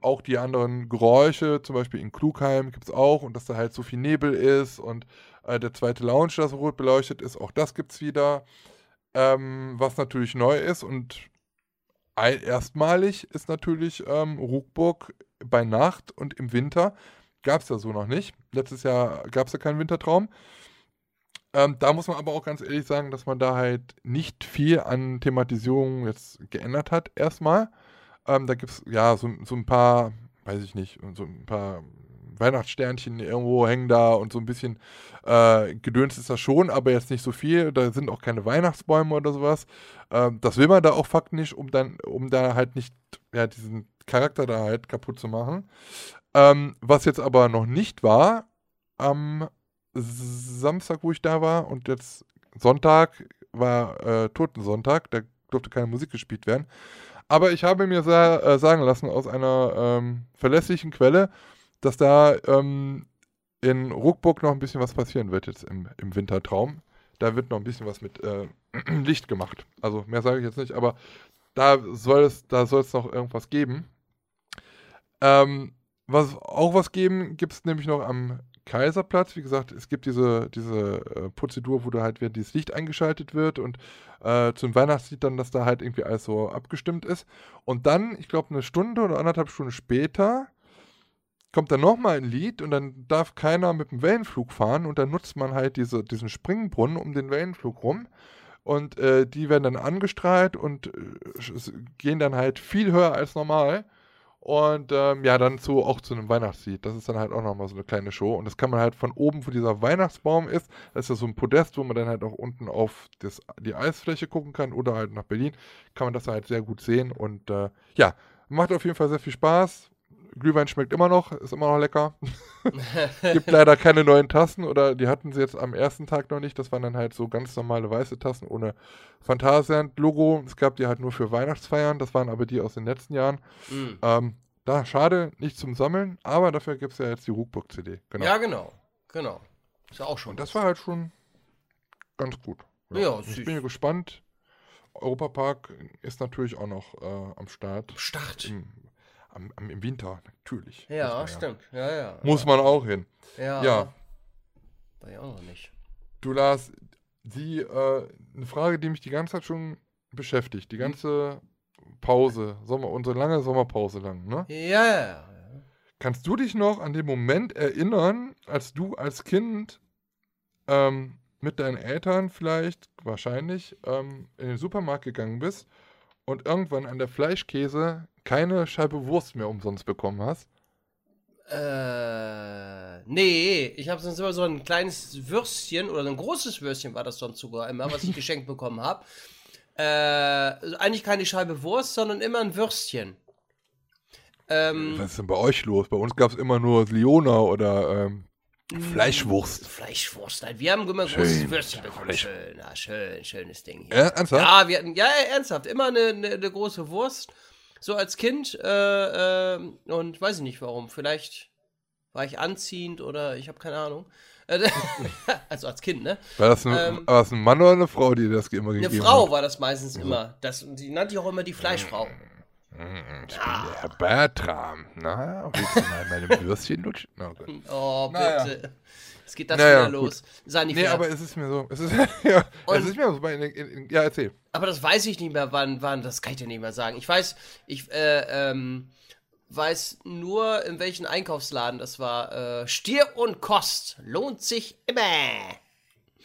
Auch die anderen Geräusche, zum Beispiel in Klugheim gibt es auch und dass da halt so viel Nebel ist und äh, der zweite Lounge, das rot beleuchtet ist, auch das gibt es wieder. Ähm, was natürlich neu ist und erstmalig ist natürlich ähm, Ruckburg bei Nacht und im Winter. Gab es ja so noch nicht. Letztes Jahr gab es ja keinen Wintertraum. Ähm, da muss man aber auch ganz ehrlich sagen, dass man da halt nicht viel an Thematisierung jetzt geändert hat, erstmal. Ähm, da gibt es ja so, so ein paar, weiß ich nicht, so ein paar Weihnachtssternchen irgendwo hängen da und so ein bisschen äh, Gedöns ist das schon, aber jetzt nicht so viel. Da sind auch keine Weihnachtsbäume oder sowas. Ähm, das will man da auch fakt nicht, um dann, um da halt nicht ja, diesen Charakter da halt kaputt zu machen. Ähm, was jetzt aber noch nicht war, am Samstag, wo ich da war und jetzt Sonntag war äh, Totensonntag, da durfte keine Musik gespielt werden. Aber ich habe mir sa äh, sagen lassen aus einer ähm, verlässlichen Quelle, dass da ähm, in Ruckburg noch ein bisschen was passieren wird jetzt im, im Wintertraum. Da wird noch ein bisschen was mit äh, Licht gemacht. Also mehr sage ich jetzt nicht, aber da soll es, da soll es noch irgendwas geben. Ähm, was auch was geben, gibt es nämlich noch am Kaiserplatz. Wie gesagt, es gibt diese, diese äh, Prozedur, wo da halt wieder dieses Licht eingeschaltet wird und äh, zum Weihnachtslied dann, dass da halt irgendwie alles so abgestimmt ist. Und dann, ich glaube, eine Stunde oder anderthalb Stunden später kommt dann nochmal ein Lied und dann darf keiner mit dem Wellenflug fahren und dann nutzt man halt diese, diesen Springbrunnen um den Wellenflug rum. und äh, die werden dann angestrahlt und äh, gehen dann halt viel höher als normal. Und ähm, ja, dann zu, auch zu einem Weihnachtslied. Das ist dann halt auch nochmal so eine kleine Show. Und das kann man halt von oben, wo dieser Weihnachtsbaum ist, das ist ja so ein Podest, wo man dann halt auch unten auf das, die Eisfläche gucken kann oder halt nach Berlin, kann man das halt sehr gut sehen. Und äh, ja, macht auf jeden Fall sehr viel Spaß. Glühwein schmeckt immer noch, ist immer noch lecker. Gibt leider keine neuen Tassen oder die hatten sie jetzt am ersten Tag noch nicht. Das waren dann halt so ganz normale weiße Tassen ohne Phantasialand-Logo. Es gab die halt nur für Weihnachtsfeiern. Das waren aber die aus den letzten Jahren. Mm. Ähm, da, schade, nicht zum Sammeln, aber dafür gibt es ja jetzt die Rookbook-CD. Genau. Ja, genau. Genau. Ist ja auch schon. Und das war halt schon ganz gut. Ja, ich süß. bin ja gespannt. Europapark ist natürlich auch noch äh, am Start. Start. Im, am, am, Im Winter, natürlich. Ja, stimmt. Ja, ja. Muss man auch hin. Ja. Ja. War ja auch noch nicht. Du Lars, die, äh, eine Frage, die mich die ganze Zeit schon beschäftigt, die Hm. ganze Pause, Sommer, unsere lange Sommerpause lang, ne? Ja, ja, ja. Kannst du dich noch an den Moment erinnern, als du als Kind ähm, mit deinen Eltern vielleicht, wahrscheinlich, ähm, in den Supermarkt gegangen bist und irgendwann an der Fleischkäse keine Scheibe Wurst mehr umsonst bekommen hast? Äh, nee, ich habe sonst immer so ein kleines Würstchen oder ein großes Würstchen war das sonst sogar immer, was ich geschenkt bekommen habe. Äh, also eigentlich keine Scheibe Wurst, sondern immer ein Würstchen. Ähm, Was ist denn bei euch los? Bei uns gab es immer nur Leona oder ähm, Fleischwurst. Fleischwurst. Nein, wir haben immer ein Schön. großes Würstchen bekommen. Schön, ja, schön, schönes Ding hier. Äh, ernsthaft? Ja, wir hatten, ja, ja, ernsthaft, immer eine, eine, eine große Wurst. So als Kind, äh, äh, und weiß ich nicht warum. Vielleicht war ich anziehend oder ich habe keine Ahnung. Also als Kind, ne? War das, ein, Ähm, war das ein Mann oder eine Frau, die dir das immer Eine gegeben Frau hat? war das meistens immer. Das, die nannte ich auch immer die Fleischfrau. Ich bin der Herr Bertram. Na, willst du mal meine Würstchen lutschen? Gut. Oh, Naja. Es geht das Naja, wieder los. Sei nicht Nee, aber es ist mir so. Es ist, ja, es Und- ist mir so. Bei, in, in, ja, erzähl. Aber das weiß ich nicht mehr, wann, wann, das kann ich dir nicht mehr sagen. Ich weiß, ich äh, ähm, weiß nur, in welchem Einkaufsladen das war. Äh, Stier und Kost lohnt sich immer.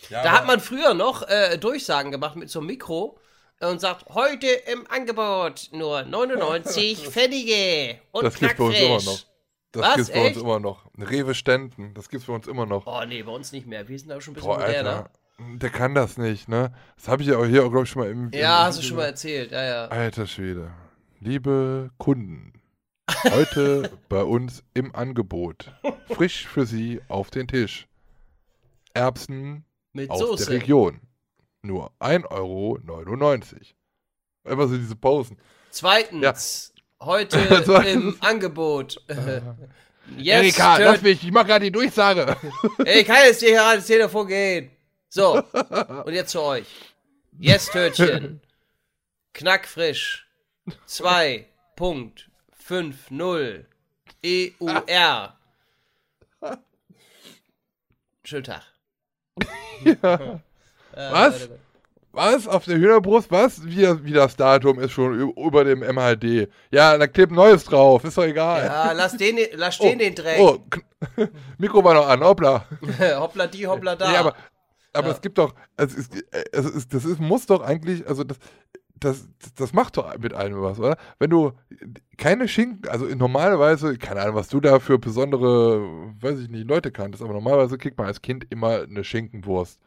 da hat man früher noch äh, Durchsagen gemacht mit so einem Mikro und sagt, heute im Angebot nur 99 Pfennige und Das gibt's bei uns immer noch. Das Was, gibt's bei uns immer noch. Rewe Ständen, das gibt's bei uns immer noch. Oh nee, bei uns nicht mehr. Wir sind da schon ein bisschen Boah, moderner. Alter. Der kann das nicht, ne? Das habe ich ja auch hier, glaube ich, schon mal im. Ja, im hast du schon mal erzählt. Ja, ja. Alter Schwede. Liebe Kunden, heute bei uns im Angebot. Frisch für Sie auf den Tisch. Erbsen Mit aus Soße. der Region. Nur 1,99 Euro. Einfach so diese Pausen. Zweitens, heute im Angebot. Jetzt Erika, Tür- lass mich, ich mach gerade die Durchsage. Ey, kann jetzt hier gerade das Telefon gehen. So, und jetzt zu euch. Yes, Törtchen. Knackfrisch. 2.50 EUR. Schönen Tag. ja. Was? Was? Auf der Hühnerbrust? Was? Wie, das- wie das Datum ist schon über dem MHD. Ja, da klebt Neues drauf. Ist doch egal. Ja, lass, den, lass stehen den Dreck. Oh, Mikro war noch an. Hoppla. hoppla die, hoppla da. Nee, aber aber Ja. es gibt doch, es ist, es ist, das ist, muss doch eigentlich, also das, das, das macht doch mit einem was, oder? Wenn du keine Schinken, also normalerweise, keine Ahnung, was du da für besondere, weiß ich nicht, Leute kanntest, aber normalerweise kriegt man als Kind immer eine Schinkenwurst.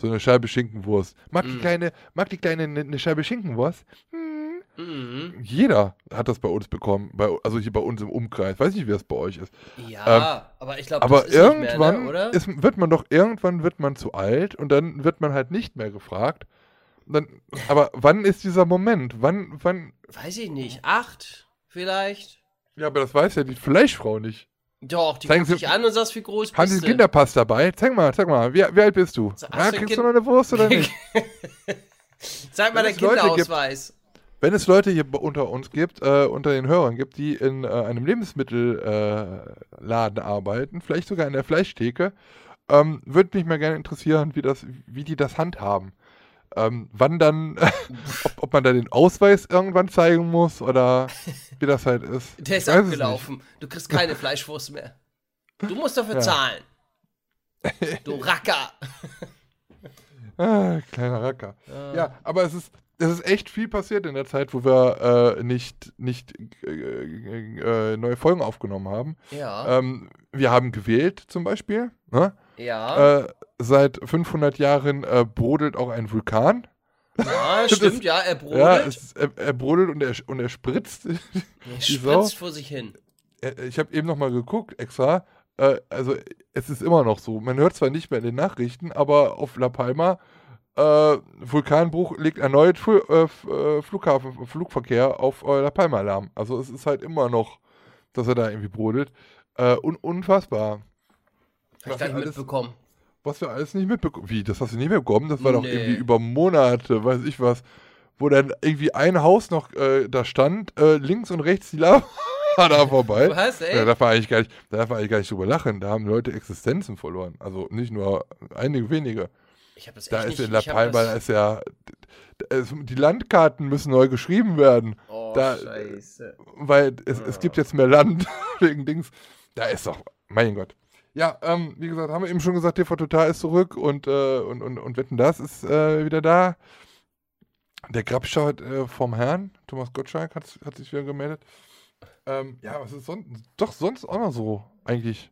So eine Scheibe Schinkenwurst. Mag die Mm. kleine, mag die kleine eine, eine Scheibe Schinkenwurst? Hm. Mhm. Jeder hat das bei uns bekommen, bei, also hier bei uns im Umkreis. Weiß nicht, wie das bei euch ist. Ja, aber ich glaube, Aber das ist nicht irgendwann mehr, ne, oder? ist, wird man doch, irgendwann wird man zu alt und dann wird man halt nicht mehr gefragt. Dann, aber wann ist dieser Moment? Wann, wann? Weiß ich nicht. Acht vielleicht? Ja, aber das weiß ja die Fleischfrau nicht. Doch, die guckt dich an und sagst, wie groß Haben bist Sie du? einen Kinderpass dabei? Zeig mal, zeig mal. Wie, wie alt bist du? Hast Ja, du kriegst du noch eine Wurst oder nicht? Sag mal Wenn deinen es Leute gibt- Kinderausweis. Wenn es Leute hier unter uns gibt, äh, unter den Hörern gibt, die in äh, einem Lebensmittelladen äh, arbeiten, vielleicht sogar in der Fleischtheke, ähm, würde mich mal gerne interessieren, wie, das, wie die das handhaben. Ähm, wann dann, ob, ob man da den Ausweis irgendwann zeigen muss oder wie das halt ist. Der ist abgelaufen. Du kriegst keine Fleischwurst mehr. Du musst dafür Ja. zahlen. Du Racker. Ah, kleiner Racker. Ja, aber es ist, es ist echt viel passiert in der Zeit, wo wir äh, nicht, nicht äh, äh, neue Folgen aufgenommen haben. Ja. Ähm, wir haben gewählt zum Beispiel. Ne? ja. Äh, seit 500 Jahren äh, brodelt auch ein Vulkan. ja, stimmt, ja, er brodelt. Ja, es, er, er brodelt und er, und er spritzt. er spritzt vor sich hin. Äh, ich habe eben noch mal geguckt, extra. Äh, also es ist immer noch so. Man hört zwar nicht mehr in den Nachrichten, aber auf La Palma äh, Vulkanbruch legt erneut Fu äh, äh, Flughafen, Flugverkehr auf äh, La Palma Alarm. Also es ist halt immer noch, dass er da irgendwie brodelt. Äh, un unfassbar. Hab ich gar nicht mitbekommen. Was wir alles nicht mitbekommen. Wie, das hast du nicht mitbekommen? Das war doch Nee. irgendwie über Monate, weiß ich was, wo dann irgendwie ein Haus noch äh, da stand, äh, links und rechts die Lava da vorbei. Was, ey? Da darf man eigentlich gar nicht, da darf man eigentlich gar nicht drüber lachen. Da haben Leute Existenzen verloren. Also nicht nur einige wenige. Ich habe das echt Da nicht. ist in La hab Palma, da das- ist ja, die Landkarten müssen neu geschrieben werden, Oh, da- scheiße. weil es, es gibt jetzt mehr Land wegen Dings. Da ist doch, mein Gott. Ja, ähm, wie gesagt, haben wir eben schon gesagt, TV Total ist zurück und, äh, und, und, und Wetten, das ist äh, wieder da. Der Grabschau äh, vom Herrn, Thomas Gottschalk, hat, hat sich wieder gemeldet. Ähm, ja, was ist sonst, doch sonst auch noch so eigentlich.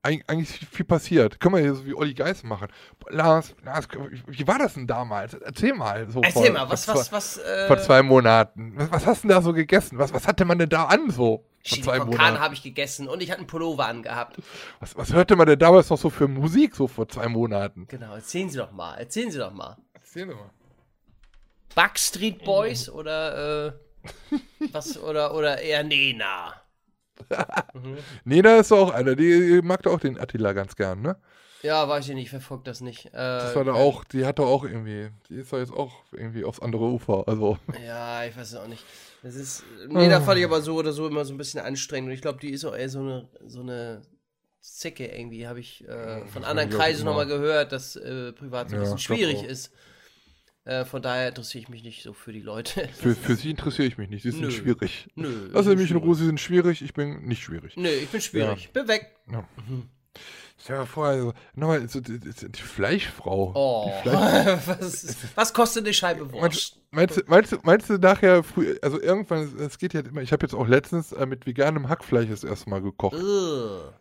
Eig eigentlich viel, passiert. Können wir hier so wie Olli Geis machen. Lars, Lars, wie war das denn damals? Erzähl mal. So Erzähl vor, mal, was, vor, was, was, äh, vor zwei Monaten. Was, was hast du denn da so gegessen? Was, was hatte man denn da an so? Chili con. Carne habe ich gegessen und ich hatte einen Pullover angehabt. Was, was hörte man denn damals noch so für Musik so vor zwei Monaten? Genau, erzählen Sie doch mal, erzählen Sie doch mal. Erzähl doch mal. Backstreet Boys oder, äh, was, oder, oder eher Nena? Nena ist doch auch einer, die mag doch auch den Attila ganz gern, ne? Ja, weiß ich nicht, verfolgt das nicht. Äh, Das war da auch, die hat doch auch irgendwie, die ist doch jetzt auch irgendwie aufs andere Ufer. Also, Ja, ich weiß es auch nicht. Das ist, Nena fand ich aber so oder so immer so ein bisschen anstrengend und ich glaube, die ist auch eher so eine, so eine Zicke irgendwie, habe ich äh, von anderen Kreisen nochmal gehört, dass äh, privat so ein Ja, bisschen schwierig ist. Äh, von daher interessiere ich mich nicht so für die Leute. für, für sie interessiere ich mich nicht, sie sind Nö. schwierig. Nö. Lass ich bin mich in Ruhe, sie sind schwierig, ich bin nicht schwierig. Nö, ich bin schwierig. Bin weg. Stell dir mal vor, also, nochmal, so, die, die, Fleischfrau. Oh. Die Fleisch was, was kostet eine Scheibe Wurst? Meinst, du- meinst, du, meinst du nachher, früh, also irgendwann, es geht ja immer, ich habe jetzt auch letztens äh, mit veganem Hackfleisch das erste Mal gekocht. Ugh.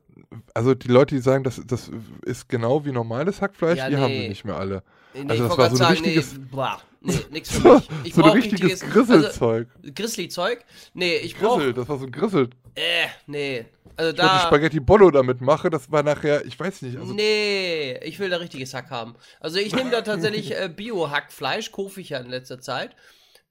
Also die Leute, die sagen, das, das ist genau wie normales Hackfleisch, Ja, die haben nee. wir nicht mehr alle. Nee, Also das war so ein sagen, nee, richtiges- boah, nee, nix für So, mich. Ich so ein richtiges Also, Grisselzeug. Grizzly-Zeug? Nee, ich brauch, Grissel, das war so ein Grissel. äh, nee. Also Ich da, Spaghetti Bollo damit mache, das war nachher, ich weiß nicht, also nee, ich will da richtiges Hack haben. Also ich nehme da tatsächlich äh, Bio-Hackfleisch, kaufe ich ja in letzter Zeit.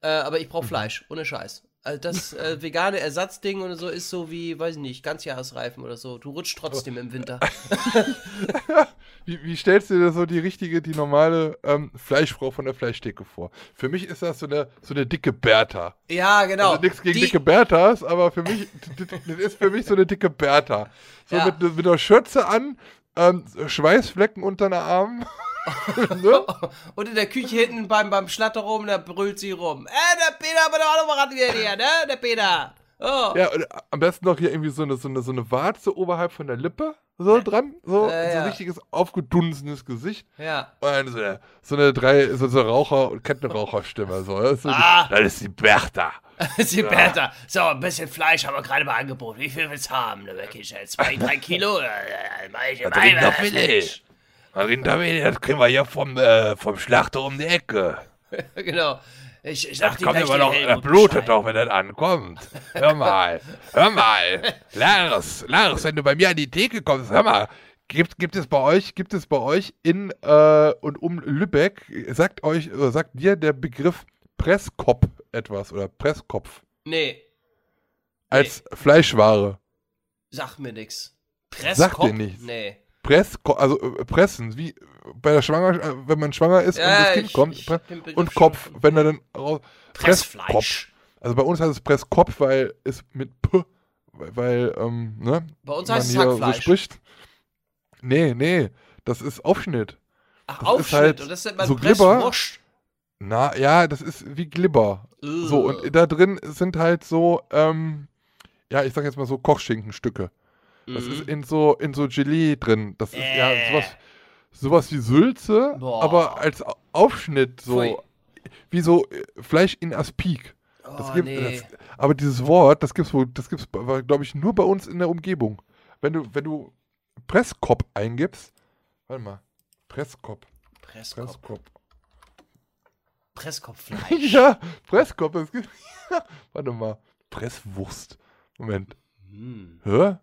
Äh, aber ich brauche Mhm. Fleisch, ohne Scheiß. Also das äh, vegane Ersatzding oder so ist so wie, weiß ich nicht, Ganzjahresreifen oder so. Du rutschst trotzdem im Winter. wie, wie stellst du dir so die richtige, die normale ähm, Fleischfrau von der Fleischtheke vor? Für mich ist das so eine, so eine dicke Bertha. Ja, genau. Also nichts gegen Die- dicke Berthas, aber für mich, das ist für mich so eine dicke Bertha. So Ja. mit, mit einer Schürze an, ähm, Schweißflecken unter den Armen. ne? Und in der Küche hinten beim, beim Schlatter rum, da brüllt sie rum. Äh, der Peter, aber doch auch noch mal ran wieder hier, ne? Der Peter. Oh. Ja, und am besten noch hier irgendwie so eine, so eine, so eine Warze oberhalb von der Lippe so dran. So, Ja, so ja. ein richtiges aufgedunsenes Gesicht. Ja. Und so eine, so eine drei, so, so Raucher- und Kettenraucherstimme. So. Das, ist so Ah. die, das ist die Bertha. Sie Peter. So, ein bisschen Fleisch haben wir gerade mal angeboten. Wie viel willst du haben? Ne, zwei, drei Kilo? Äh, äh, mach ich Das Rinderfilet. Das Rinderfilet, das kriegen wir hier vom, äh, vom Schlachter um die Ecke. Genau. Ich, ich sag Das kommt immer noch, das blutet doch, wenn das ankommt. Hör mal, hör mal. Lars, Lars, wenn du bei mir an die Theke kommst, hör mal. Gibt, gibt es bei euch, gibt es bei euch in äh, und um Lübeck, sagt euch, oder sagt dir der Begriff Presskopf etwas oder Presskopf Nee, als Fleischware? sag mir nix. Sagt Presskopf? dir nichts. Nee. Presskopf, also äh, pressen, wie bei der Schwanger, äh, wenn man schwanger ist und Ja, das Kind ich- kommt, ich und Kopf, wenn er dann raus, Pressfleisch. Also bei uns heißt es Presskopf, weil es mit P, weil, ähm, ne? Bei uns man heißt es hier Hackfleisch. So spricht. Nee, nee, das ist Aufschnitt. Ach, das ist Aufschnitt. halt und das nennt man so Glibber. Na, ja, das ist wie Glibber. So, Ugh. und da drin sind halt so, ähm, ja, ich sag jetzt mal so Kochschinkenstücke. Das Mhm. ist in so, in so Gelee drin. Das ist, ja, Äh. sowas, sowas wie Sülze, Boah. aber als Au- Aufschnitt, so Pfui. wie so äh, Fleisch in Aspik. Das Oh, gibt, nee. das, aber dieses Wort, das gibt's wohl, das gibt's, glaube ich, nur bei uns in der Umgebung. Wenn du, wenn du Presskop eingibst, warte mal, Presskop, Presskopf. Presskop. Presskopffleisch. ja, Presskop, das gibt, warte mal, Presswurst. Moment. Hm. Hä?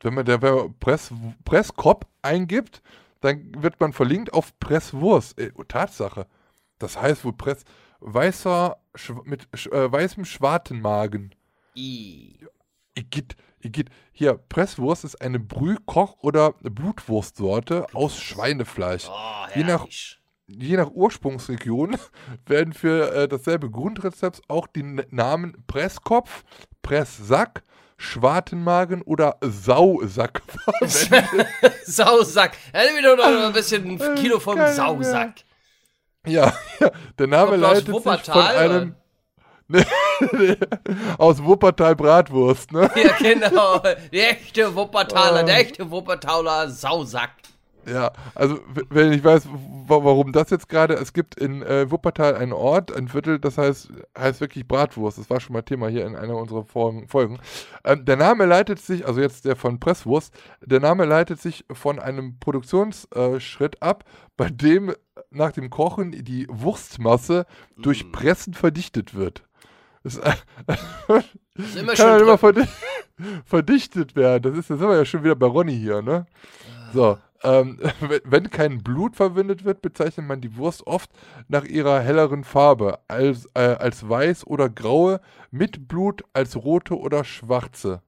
Wenn man der Press, Presskop eingibt, dann wird man verlinkt auf Presswurst. Äh, Tatsache. Das heißt wohl Press weißer mit sch, äh, weißem Schwartenmagen. I. Igitt, Igitt. Hier, Presswurst ist eine Brüh-, Koch- oder Blutwurstsorte aus Schweinefleisch. Oh, Je nach-. Je nach Ursprungsregion werden für äh, dasselbe Grundrezept auch die Namen Presskopf, Presssack, Schwartenmagen oder Sausack verwendet. Sausack. Hätte mir doch noch ein bisschen ein Kilo vom Keine Sausack. Ja, ja, der Name Kommt aus leitet sich von Wuppertal, einem aus Wuppertal Bratwurst, ne? Ja, genau. Der echte Wuppertaler, Oh. der echte Wuppertaler Sausack. Ja, also wenn ich weiß, wa- warum das jetzt gerade, es gibt in äh, Wuppertal einen Ort, ein Viertel, das heißt, heißt wirklich Bratwurst. Das war schon mal Thema hier in einer unserer Folgen. Ähm, der Name leitet sich, also jetzt der von Presswurst, der Name leitet sich von einem Produktionsschritt ab, bei dem nach dem Kochen die Wurstmasse durch Mm. Pressen verdichtet wird. Das, Ist immer kann halt immer verdichtet werden. Das ist, das sind wir ja schon wieder bei Ronny hier, ne? So, ähm, wenn, kein Blut verwendet wird, bezeichnet man die Wurst oft nach ihrer helleren Farbe, als, äh, als weiß oder graue, mit Blut als rote oder schwarze.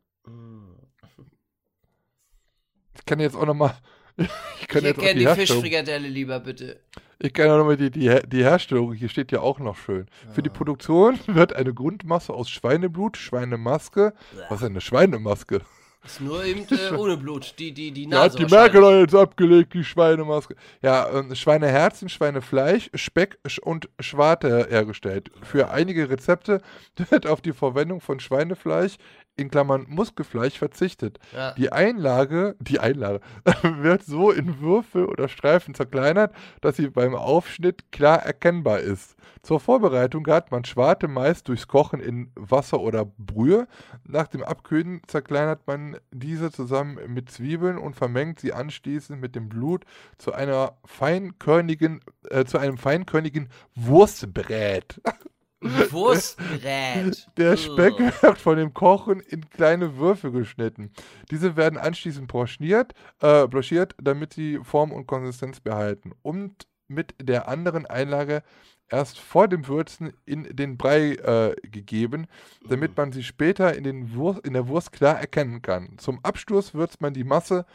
Ich kann jetzt auch nochmal. Ich kann Ich jetzt auch die die. Fischfrikadelle lieber, bitte. Ich kann auch nochmal die, die, die Herstellung, hier steht ja auch noch schön. Für die Produktion wird eine Grundmasse aus Schweineblut, Schweinemaske. Was ist eine Schweinemaske? Ist nur eben äh, ohne Blut. Die, die, die Ja, Nase. hat die. Merkel hat jetzt abgelegt, die Schweinemaske. Ja, ähm, Schweineherzen, Schweinefleisch, Speck und Schwarte hergestellt. Für einige Rezepte wird auf die Verwendung von Schweinefleisch in Klammern Muskelfleisch verzichtet. Ja. Die Einlage, die Einlage, wird so in Würfel oder Streifen zerkleinert, dass sie beim Aufschnitt klar erkennbar ist. Zur Vorbereitung hat man Schwarte meist durchs Kochen in Wasser oder Brühe. Nach dem Abkühlen zerkleinert man diese zusammen mit Zwiebeln und vermengt sie anschließend mit dem Blut zu einer feinkörnigen, äh, zu einem feinkörnigen Wurstbrät. Wurstbrät. Der. Speck wird von dem Kochen in kleine Würfel geschnitten. Diese werden anschließend brochiert, äh, blanchiert, damit sie Form und Konsistenz behalten. Und mit der anderen Einlage erst vor dem Würzen in den Brei äh, gegeben, damit man sie später in, den Wurst, in der Wurst klar erkennen kann. Zum Absturz würzt man die Masse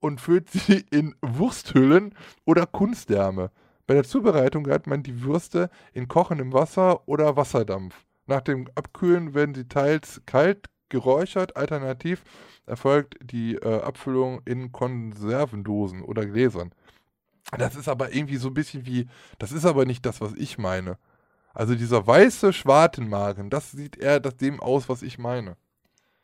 und füllt sie in Wursthüllen oder Kunstdärme. Bei der Zubereitung hat man die Würste in kochendem Wasser oder Wasserdampf. Nach dem Abkühlen werden sie teils kalt geräuchert, alternativ erfolgt die äh, Abfüllung in Konservendosen oder Gläsern. Das ist aber irgendwie so ein bisschen wie, das ist aber nicht das, was ich meine. Also dieser weiße Schwartenmagen, das sieht eher das dem aus, was ich meine.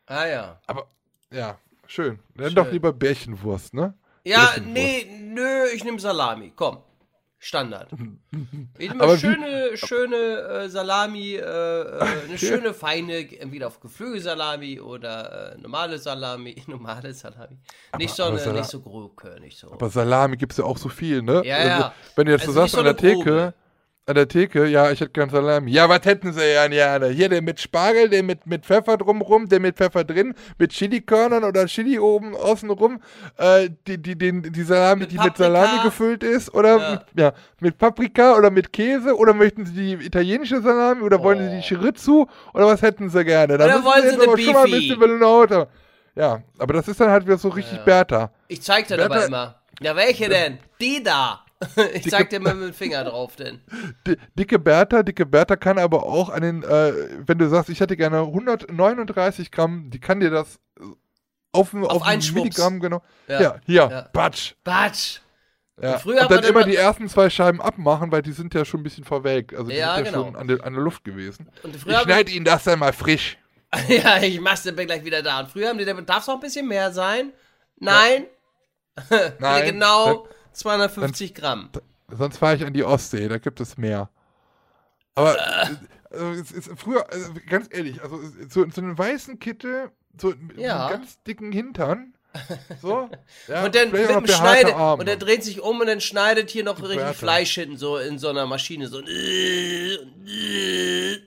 Ah ja. Aber ja, schön. Dann Schön. doch lieber Bärchenwurst, ne? Ja, Bärchenwurst. nee, nö, ich nehme Salami. Komm. Standard. Nehme Aber wie- schöne, schöne äh, Salami, äh, äh, eine schöne feine, entweder auf Geflügelsalami oder äh, normale Salami, normale Salami. Nicht so aber eine, Sala- nicht so grob, nicht so. Aber Salami gibt es ja auch so viel, ne? Ja, also, ja. Wenn du jetzt Also so sagst so an der Theke. An der Theke, ja, ich hätte gern Salami. Ja, was hätten sie ja gerne? Hier der mit Spargel, der mit, mit Pfeffer drumrum, der mit Pfeffer drin, mit Chilikörnern oder Chili oben außen rum, äh, die, die, den, die Salami, Mit die mit Paprika. Salami gefüllt ist, oder Ja. Mit, ja, mit Paprika oder mit Käse, oder möchten sie die italienische Salami, oder wollen sie Oh. die Chorizo, oder was hätten sie gerne? Da Oder wollen sie eine aber schon mal ein Beefy? bisschen Velonauta. Ja, aber das ist dann halt wieder so richtig Ja. Bertha. Ich zeig dir Wer aber immer. Ja, welche denn? Die da. Ich zeig dir mal mit dem Finger drauf denn. Di- Dicke Bertha, dicke Bertha kann aber auch an den, äh, wenn du sagst, ich hätte gerne 139 Gramm, die kann dir das auf, auf, Auf ein einen. Milligramm genau. Ja. Ja, hier, Ja. Batsch. Batsch. Ja. Und früher Und dann immer die ersten zwei Scheiben abmachen, weil die sind ja schon ein bisschen verwelkt. Also die Ja, sind ja genau. schon an der, an der Luft gewesen. Und Ich früher schneide Ihnen das dann mal frisch. ja, ich mach's dann gleich wieder da. Und früher haben die, darf es noch ein bisschen mehr sein? Nein. Nein. genau 250 Gramm. Sonst fahre ich an die Ostsee, da gibt es mehr. Aber äh, also, es ist früher, also, ganz ehrlich, also so, so einen weißen Kittel, so mit Ja. einem ganz dicken Hintern. So. Ja, und dann mit dem Schneide, Arme. und er dreht sich um und dann schneidet hier noch richtig Bertha. Fleisch hinten so in so einer Maschine. So.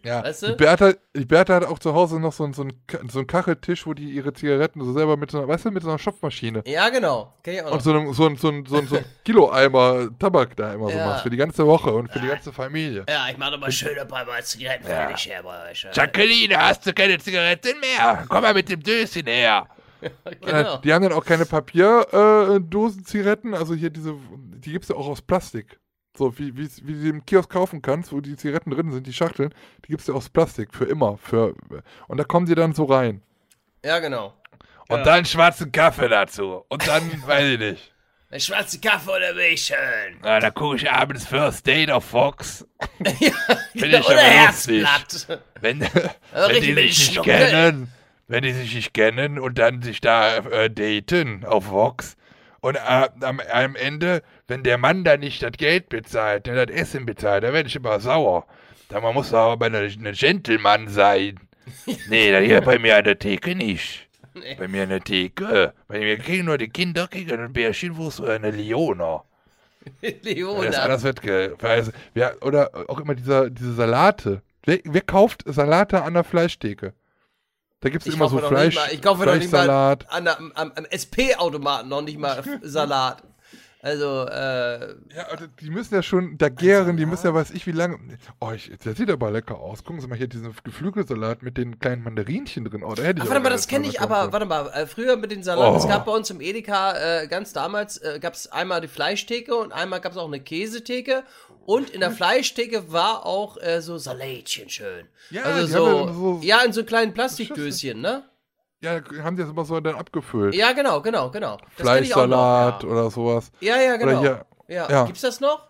Ja, Weißt die, du? Bertha, die Bertha hat auch zu Hause noch so, einen- so, einen, so einen Kacheltisch, wo die ihre Zigaretten so selber mit so einer, weißt du, mit so einer Schopfmaschine Ja, genau. Und so einem, so, ein- so, ein- so, ein- so ein Kilo-Eimer Tabak da immer so Ja. machst, für die ganze Woche und für die ganze Familie. Ja, ich mach doch mal schön ein paar Mal Zigaretten fertig her bei euch. Jacqueline, hast du keine Zigaretten mehr? Komm mal mit dem Döschen her. Genau. Äh, Die haben dann auch keine Papierdosen-Zigaretten, also hier diese, die gibt es ja auch aus Plastik. So wie, wie, wie du im Kiosk kaufen kannst, wo die Zigaretten drin sind, die Schachteln, die gibt es ja aus Plastik, für immer. Für, und da kommen die dann so rein. Ja, genau. Und dann schwarzen Kaffee dazu. Und dann, weiß ich nicht. Der schwarze Kaffee oder Milch schön. Ja, da gucke ich abends First Date auf Fox. ja, Finde ich oder aber lustig. Herzblatt. Wenn, richtig wenn die mit sich nicht kennen, wenn die sich nicht kennen und dann sich da äh, daten auf Vox und äh, am, am Ende, wenn der Mann da nicht das Geld bezahlt, ne, das Essen bezahlt, da werde ich immer sauer. Da man muss aber eine, eine Gentleman sein. Nee, das hier bei mir an der Theke nicht. Bei mir an der Theke. Bei mir kriegen nur die Kinder kriegen ein Bärchenwurst oder eine Leona. Das, Leona. das wird ge also, ja, Oder auch immer dieser, diese Salate. Wer, wer kauft Salate an der Fleischtheke? Da gibt es immer so Fleisch, mal, ich kaufe noch nicht mal Fleischsalat. an am, am SP-Automaten noch nicht mal Salat. Also, äh, Ja, also die müssen ja schon da gären, die müssen ja weiß ich wie lange. Oh, ich, der sieht aber lecker aus. Gucken Sie mal hier diesen Geflügelsalat mit den kleinen Mandarinchen drin. Oh, da hätte ich ach, auch warte mal, das kenne ich aber, warte mal, äh, früher mit den Salaten, es Oh. gab bei uns im Edeka, äh, ganz damals, äh, gab es einmal die Fleischtheke und einmal gab es auch eine Käsetheke und in der Fleischtheke war auch äh, so Salätchen schön. Ja, also so, ja so- ja, in so kleinen Plastikdöschen, ne? Ja, haben die das immer so dann abgefüllt. Ja, genau, genau, genau. Das Fleischsalat noch, oder sowas. ja. ja, ja, genau. hier- ja. ja. Gibt's das noch?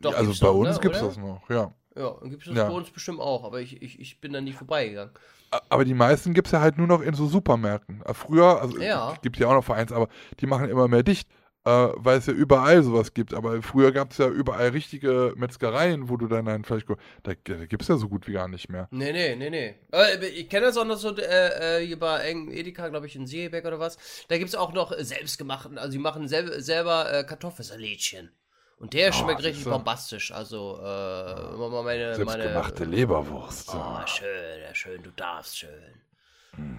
Doch, also gibt's bei noch, uns ne, gibt es oder? das noch, ja. Ja, dann gibt es das Ja. bei uns bestimmt auch, aber ich, ich, ich bin da nie vorbeigegangen. Aber die meisten gibt es ja halt nur noch in so Supermärkten. Äh, Früher, also Ja. es gibt ja auch noch Vereins, aber die machen immer mehr dicht, äh, weil es ja überall sowas gibt. Aber früher gab es ja überall richtige Metzgereien, wo du dann dein Fleisch. Da, da gibt es ja so gut wie gar nicht mehr. Nee, nee, nee, nee. Äh, ich kenne das auch noch so, äh, äh, hier bei Eng Edeka, glaube ich, in Seeberg oder was. Da gibt es auch noch selbstgemachten, also die machen sel selber äh, Kartoffelsalätchen. Und der schmeckt richtig siehste. bombastisch. Also, äh, mal meine. Selbstgemachte meine, Leberwurst. So. Oh, schön, ja, schön, du darfst schön.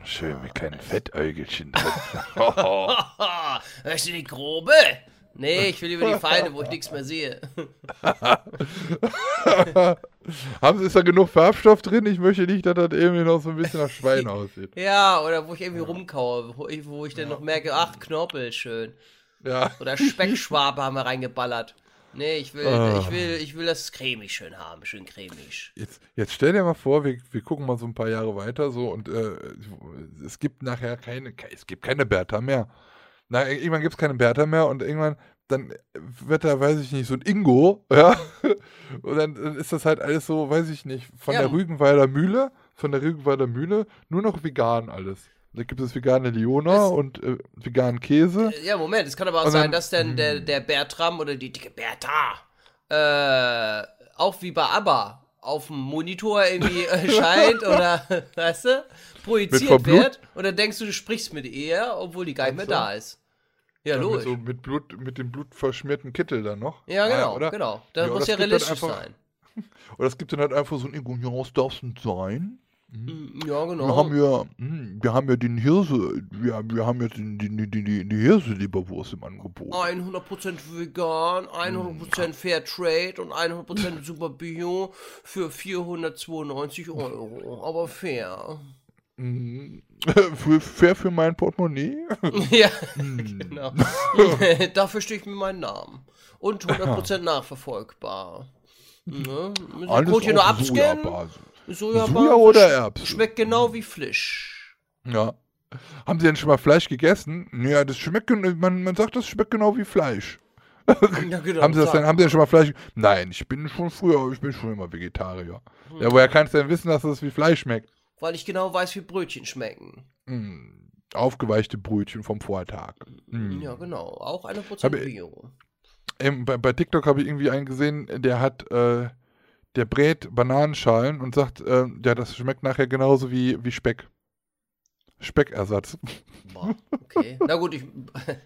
Schön mit kleinen Fettäugelchen drin. hörst du die grobe? Nee, ich will lieber die feine, wo ich nichts mehr sehe. Haben Sie, ist da genug Farbstoff drin? Ich möchte nicht, dass das irgendwie noch so ein bisschen nach Schwein aussieht. Ja, oder wo ich irgendwie rumkaue, wo ich, wo ich dann noch merke, ach, Knorpel, schön. Ja. Oder Speckschwabe haben wir reingeballert. Nee, ich will, Ah. ich will, ich will das cremig schön haben, schön cremig. Jetzt, jetzt stell dir mal vor, wir, wir gucken mal so ein paar Jahre weiter so und äh, es gibt nachher keine, ke- es gibt keine Bertha mehr. Na, irgendwann gibt es keine Bertha mehr und irgendwann, dann wird da, weiß ich nicht, so ein Ingo, ja, und dann, dann ist das halt alles so, weiß ich nicht, von Ja. der Rügenwalder Mühle, von der Rügenwalder Mühle, nur noch vegan alles. Da gibt es vegane Leona Das- und äh, veganen Käse. Ja, Moment, es kann aber auch Und sein, dann- dass dann der, der Bertram oder die dicke Bertha äh, auch wie bei ABBA auf dem Monitor irgendwie erscheint oder, weißt du, projiziert wird und dann denkst du, du sprichst mit ihr, obwohl die gar nicht mehr so. da ist. Ja, Äh, mit, logisch. so, mit Blut, mit dem blutverschmierten Kittel dann noch. Ja, Ah, genau, oder? genau. Das Ja, muss das ja dann realistisch einfach- sein. Oder es gibt dann halt einfach so ein Ingo, ja, das darf nicht sein. Mm, Ja, Wir genau. haben ja, hm, wir haben ja den Hirse, wir, wir haben ja den, die, die, die, die Hirse-Leberwurst im Angebot. 100% vegan, 100% Fair Trade und 100% super Bio für 492 Euro. Aber fair. Mhm. für, fair für mein Portemonnaie? ja, Hm. genau. Dafür stehe ich mir meinen Namen. Und 100% nachverfolgbar. Ne? Müssen wir Code hier nur abscannen. Sojabasis. Soja oder Erbsen? Schmeckt genau wie Fleisch. Ja. Haben Sie denn schon mal Fleisch gegessen? Ja, das schmeckt, man, man sagt, das schmeckt genau wie Fleisch. Ja, genau. haben Sie das denn, haben Sie denn schon mal Fleisch? Nein, ich bin schon früher, ich bin schon immer Vegetarier. Hm. Ja, woher kannst du denn wissen, dass das wie Fleisch schmeckt? Weil ich genau weiß, wie Brötchen schmecken. Hm, aufgeweichte Brötchen vom Vortag. Mhm. Ja, genau. Auch eine Prozentregierung. Ähm, bei, bei TikTok habe ich irgendwie einen gesehen, der hat, äh, der brät Bananenschalen und sagt, äh, ja, das schmeckt nachher genauso wie, wie Speck. Speckersatz. Boah, okay. Na gut, ich,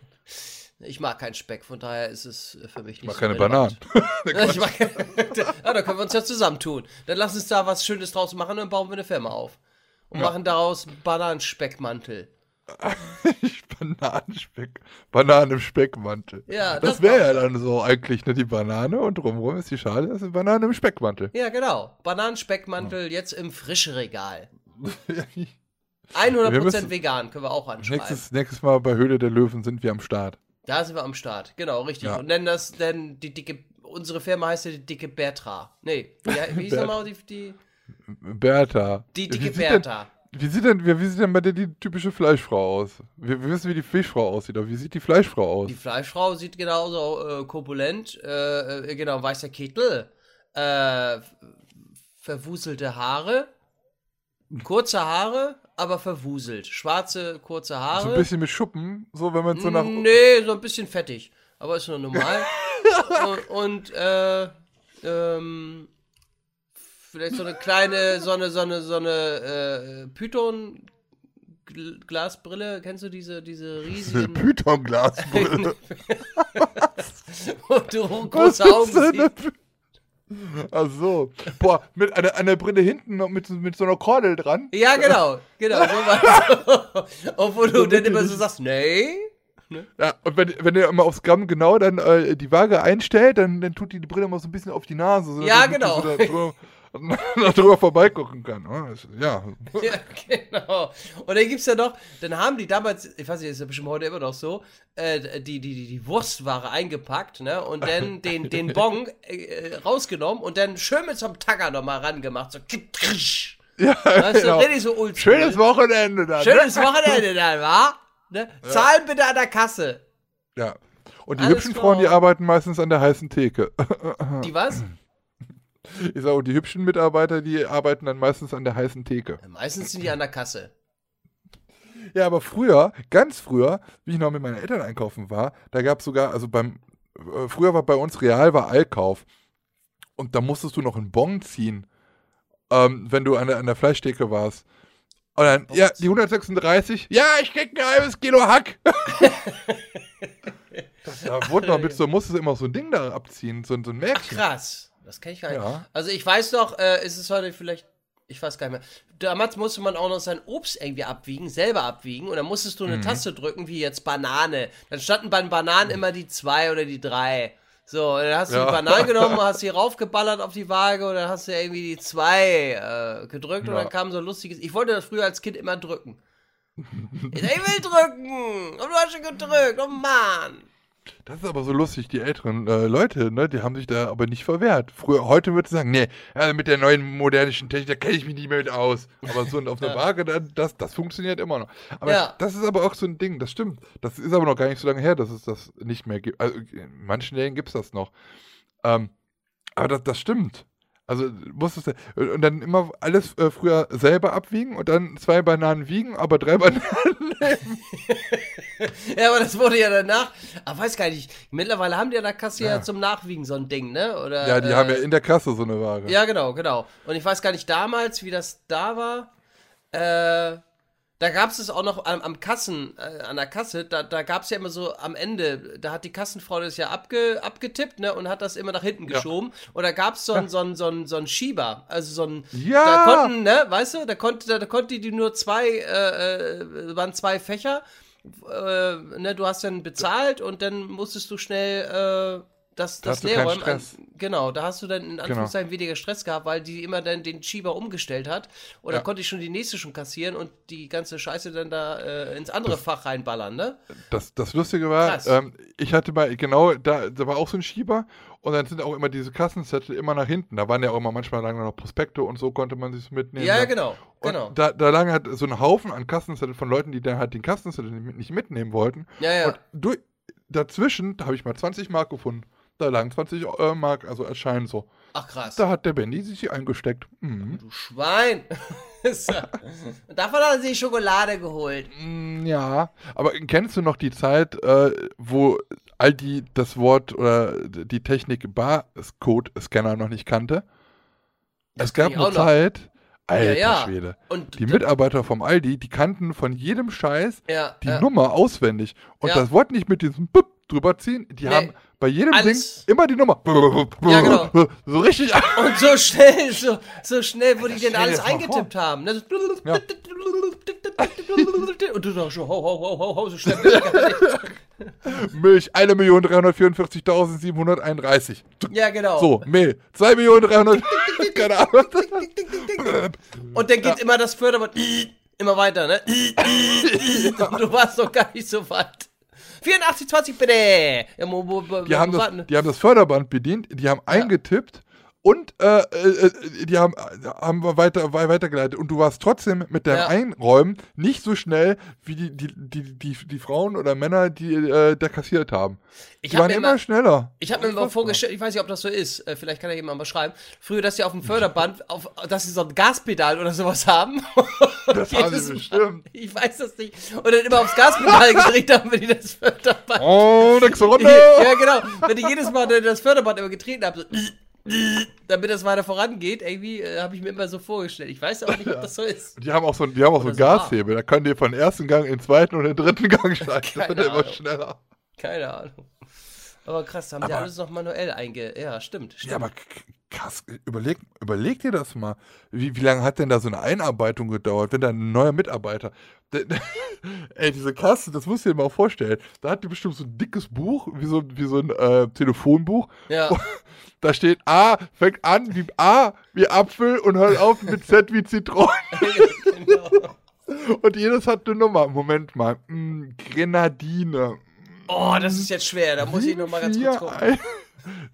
ich mag keinen Speck, von daher ist es für mich nicht Ich mag so keine relevant. Bananen. ich mag, ja, da können wir uns ja zusammentun. Dann lass uns da was Schönes draus machen und dann bauen wir eine Firma auf. Und Ja. machen daraus einen Bananenspeckmantel. Bananenspeck. Bananen im Speckmantel. Ja, Das das wäre ja dann so eigentlich ne, die Banane und drumherum ist die Schale, das ist eine Banane im Speckmantel. Ja, genau. Bananenspeckmantel jetzt im Frischregal. Ja. 100% Wir müssen- vegan, können wir auch anschreiben. nächstes, nächstes Mal bei Höhle der Löwen sind wir am Start. Da sind wir am Start. Genau, richtig. Ja. Und nennen das denn die dicke. Unsere Firma heißt ja die dicke Bertra. Nee, wie, wie hieß nochmal die, die, Bertha. die dicke Bertha? Wie sieht denn, wie, wie sieht denn bei dir die typische Fleischfrau aus? Wir, wir wissen, wie die Fischfrau aussieht, aber wie sieht die Fleischfrau aus? Die Fleischfrau sieht genauso äh, korpulent, äh, äh, genau, weißer Kittel, äh, verwuselte Haare, kurze Haare, aber verwuselt. Schwarze, kurze Haare. so ein bisschen mit Schuppen, so wenn man so nach. Nee, so ein bisschen fettig. Aber ist nur normal. und und äh, ähm, vielleicht so eine kleine, so eine, so eine, so eine äh, Python. Gl- Glasbrille, kennst du diese, diese riesigen, Python-Glasbrille. wo du Was große Augen siehst? Ach so. Boah, mit einer, einer Brille hinten noch mit, mit so einer Kordel dran. Ja, genau, genau, so. Obwohl du dann immer so sagst, nee. Ja, und wenn, wenn ihr immer aufs Gramm genau dann äh, die Waage einstellt, dann, dann tut die, die Brille immer so ein bisschen auf die Nase. So, Ja, genau. So da drüber, da drüber vorbeigucken kann. Ja, das- Ja, Ja, genau. Und dann gibt's ja noch, dann haben die damals, ich weiß nicht, ist ja bestimmt heute immer noch so, äh, die, die, die, die Wurstware eingepackt, ne? Und dann den, den Bon äh, rausgenommen und dann schön mit so einem Tacker nochmal rangemacht. So, ja Weißt du, genau. richtig so oldschool. Schönes Wochenende dann. Schönes ne? Wochenende dann, wa? Ne? Zahlen bitte an der Kasse. Ja. Und die Alles hübschen. Frauen, die arbeiten meistens an der heißen Theke. Die was? Ich sage, die hübschen Mitarbeiter, die arbeiten dann meistens an der heißen Theke. Meistens sind die an der Kasse. Ja, aber früher, ganz früher, wie ich noch mit meinen Eltern einkaufen war, da gab es sogar, also beim, äh, früher war bei uns Real war Allkauf. Und da musstest du noch einen Bon ziehen, ähm, wenn du an der, an der Fleischtheke warst. Und dann, ja, die 136, ja, ich krieg ein halbes Kilo Hack. da wurde noch mit so, musstest du immer so ein Ding da abziehen, so, so ein Märkchen. Krass. Das kenne ich gar nicht. Ja. Also ich weiß noch, äh, ist es heute vielleicht, ich weiß gar nicht mehr. Damals musste man auch noch sein Obst irgendwie abwiegen, selber abwiegen. Und dann musstest du eine Mhm. Taste drücken, wie jetzt Banane. Dann standen bei den Bananen immer die zwei oder die drei. So, und dann hast du Ja. die Bananen genommen, hast sie raufgeballert auf die Waage und dann hast du irgendwie die zwei äh, gedrückt und Ja. dann kam so ein lustiges. Ich wollte das früher als Kind immer drücken. ich will drücken! Und du hast schon gedrückt, oh Mann! Das ist aber so lustig, die älteren äh, Leute, ne, die haben sich da aber nicht verwehrt. Früher, heute würde ich sagen, nee, also mit der neuen modernischen Technik, da kenne ich mich nicht mehr mit aus. Aber so auf einer Waage, da- das, das funktioniert immer noch. Aber Ja. das ist aber auch so ein Ding, das stimmt. Das ist aber noch gar nicht so lange her, dass es das nicht mehr gibt. Also in manchen Läden gibt es das noch. Ähm, aber das, das stimmt. Also musstest du, und dann immer alles äh, früher selber abwiegen und dann zwei Bananen wiegen, aber drei Bananen Ja, aber das wurde ja danach. Aber weiß gar nicht. Mittlerweile haben die an der Kasse ja, Ja. zum Nachwiegen so ein Ding, ne? Oder, Ja, die äh, haben ja in der Kasse so eine Waage. Ja, genau, genau. Und ich weiß gar nicht damals, wie das da war. Äh, da gab es es auch noch am, am Kassen, äh, an der Kasse, da, da gab es ja immer so am Ende, da hat die Kassenfrau das ja abge, abgetippt, ne, und hat das immer nach hinten Ja. geschoben. Und da gab es so einen so einen- so einen- so einen Schieber, also so ein, Ja! da konnten, ne, weißt du, da konnte, da, da konnte die nur zwei, äh, äh, waren zwei Fächer, äh, ne, du hast dann bezahlt und dann musstest du schnell, äh, das, Da das leerräumen. Stress. Genau, da hast du dann in Anführungszeichen weniger Stress gehabt, weil die immer dann den Schieber umgestellt hat. Und Ja. dann konnte ich schon die nächste schon kassieren und die ganze Scheiße dann da äh, ins andere Fach reinballern, ne? Das, das Lustige war, ähm, ich hatte bei, genau, da, da war auch so ein Schieber und dann sind auch immer diese Kassenzettel immer nach hinten. Da waren ja auch immer manchmal lange noch Prospekte und so konnte man sich mitnehmen. Ja, ja, dann. genau. Und Genau. da, da lagen halt so ein Haufen an Kassenzettel von Leuten, die dann halt den Kassenzettel nicht, nicht mitnehmen wollten. Ja, ja. Und durch, dazwischen, da habe ich mal 20 Mark gefunden. Da lagen 20 äh, Mark, also erscheinen so. Ach krass. Da hat der Benny sich eingesteckt. Mhm. Du Schwein. Und davon hat er sich Schokolade geholt. Mm, Ja, aber kennst du noch die Zeit, äh, wo Aldi das Wort oder die Technik Barcode-Scanner noch nicht kannte? es kenn gab eine. Zeit, alter ja. Schwede, Und die Mitarbeiter vom Aldi, die kannten von jedem Scheiß Ja, die ja. Nummer auswendig. Und Ja. das Wort nicht mit diesem Bup drüber ziehen, die Nee. haben bei jedem Alles- Ding immer die Nummer. Ja, genau. So richtig. Und so schnell, so, so schnell, wo die denn alles eingetippt haben. Ne? So- Ja. Und du sagst schon, ho, ho, ho, ho, ho, so schnell. Milch 1.344.731. Ja, genau. So, Mehl 2.300.000. Keine Ahnung. Und dann geht immer das Förderband immer weiter, ne? Und du warst noch gar nicht so weit. 84, 20 bitte. Ja, Die haben, das, die haben das Förderband bedient, die haben eingetippt und äh, äh, äh, die haben, äh, haben wir weiter, wei- weitergeleitet. Und du warst trotzdem mit deinem Ja. Einräumen nicht so schnell wie die, die, die, die, die Frauen oder Männer, die äh, da kassiert haben. Ich die hab waren immer immer- schneller. Ich habe mir Unfassbar. vorgestellt, ich weiß nicht, ob das so ist, äh, vielleicht kann ja jemand mal schreiben, früher, dass sie auf dem Förderband, auf, dass sie so ein Gaspedal oder sowas haben. Das haben sie bestimmt. Ich weiß das nicht. Und dann immer aufs Gaspedal gedreht haben, wenn die das Förderband. Oh, nächste Runde. Ja, genau. Wenn ich jedes Mal das Förderband immer getreten habe, so, damit das weiter vorangeht, irgendwie äh, habe ich mir immer so vorgestellt. Ich weiß aber nicht, ob das so ist. Die haben auch so, die haben auch so warm. Gashebel. Da können die von ersten Gang in den zweiten und den dritten Gang steigen. Das Keine wird immer Ahnung. schneller. Keine Ahnung. Aber krass, da haben die Aber- alles noch manuell einge... Ja, stimmt. stimmt. Ja, aber krass, überleg, überleg dir das mal. Wie, wie lange hat denn da so eine Einarbeitung gedauert, wenn da ein neuer Mitarbeiter. Der, ey, diese Kasse, das musst du dir mal vorstellen. Da hat die bestimmt so ein dickes Buch, wie so, wie so ein äh, Telefonbuch. ja. Da steht A, fängt an wie A wie Apfel und hört auf mit Z wie Zitronen. genau. Und jedes hat eine Nummer. Moment mal. Mm, Grenadine. Oh, das ist jetzt schwer. Da muss ich noch mal ganz kurz gucken.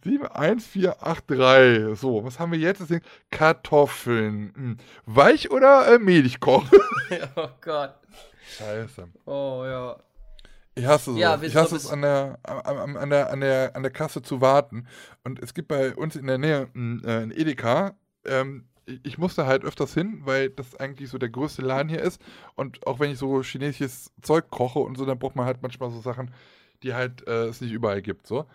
71483. So, was haben wir jetzt? Das Kartoffeln. Hm. Weich oder äh, Milchkoch? Oh Gott. Scheiße. Oh ja. Ich hasse so. Ja, ich hasse es an der, an, an, der, an, der, an der Kasse zu warten. Und es gibt bei uns in der Nähe ein, äh, ein Edeka. Ähm, ich ich musste halt öfters hin, weil das eigentlich so der größte Laden hier ist. Und auch wenn ich so chinesisches Zeug koche und so, dann braucht man halt manchmal so Sachen, die halt äh, es nicht überall gibt. So.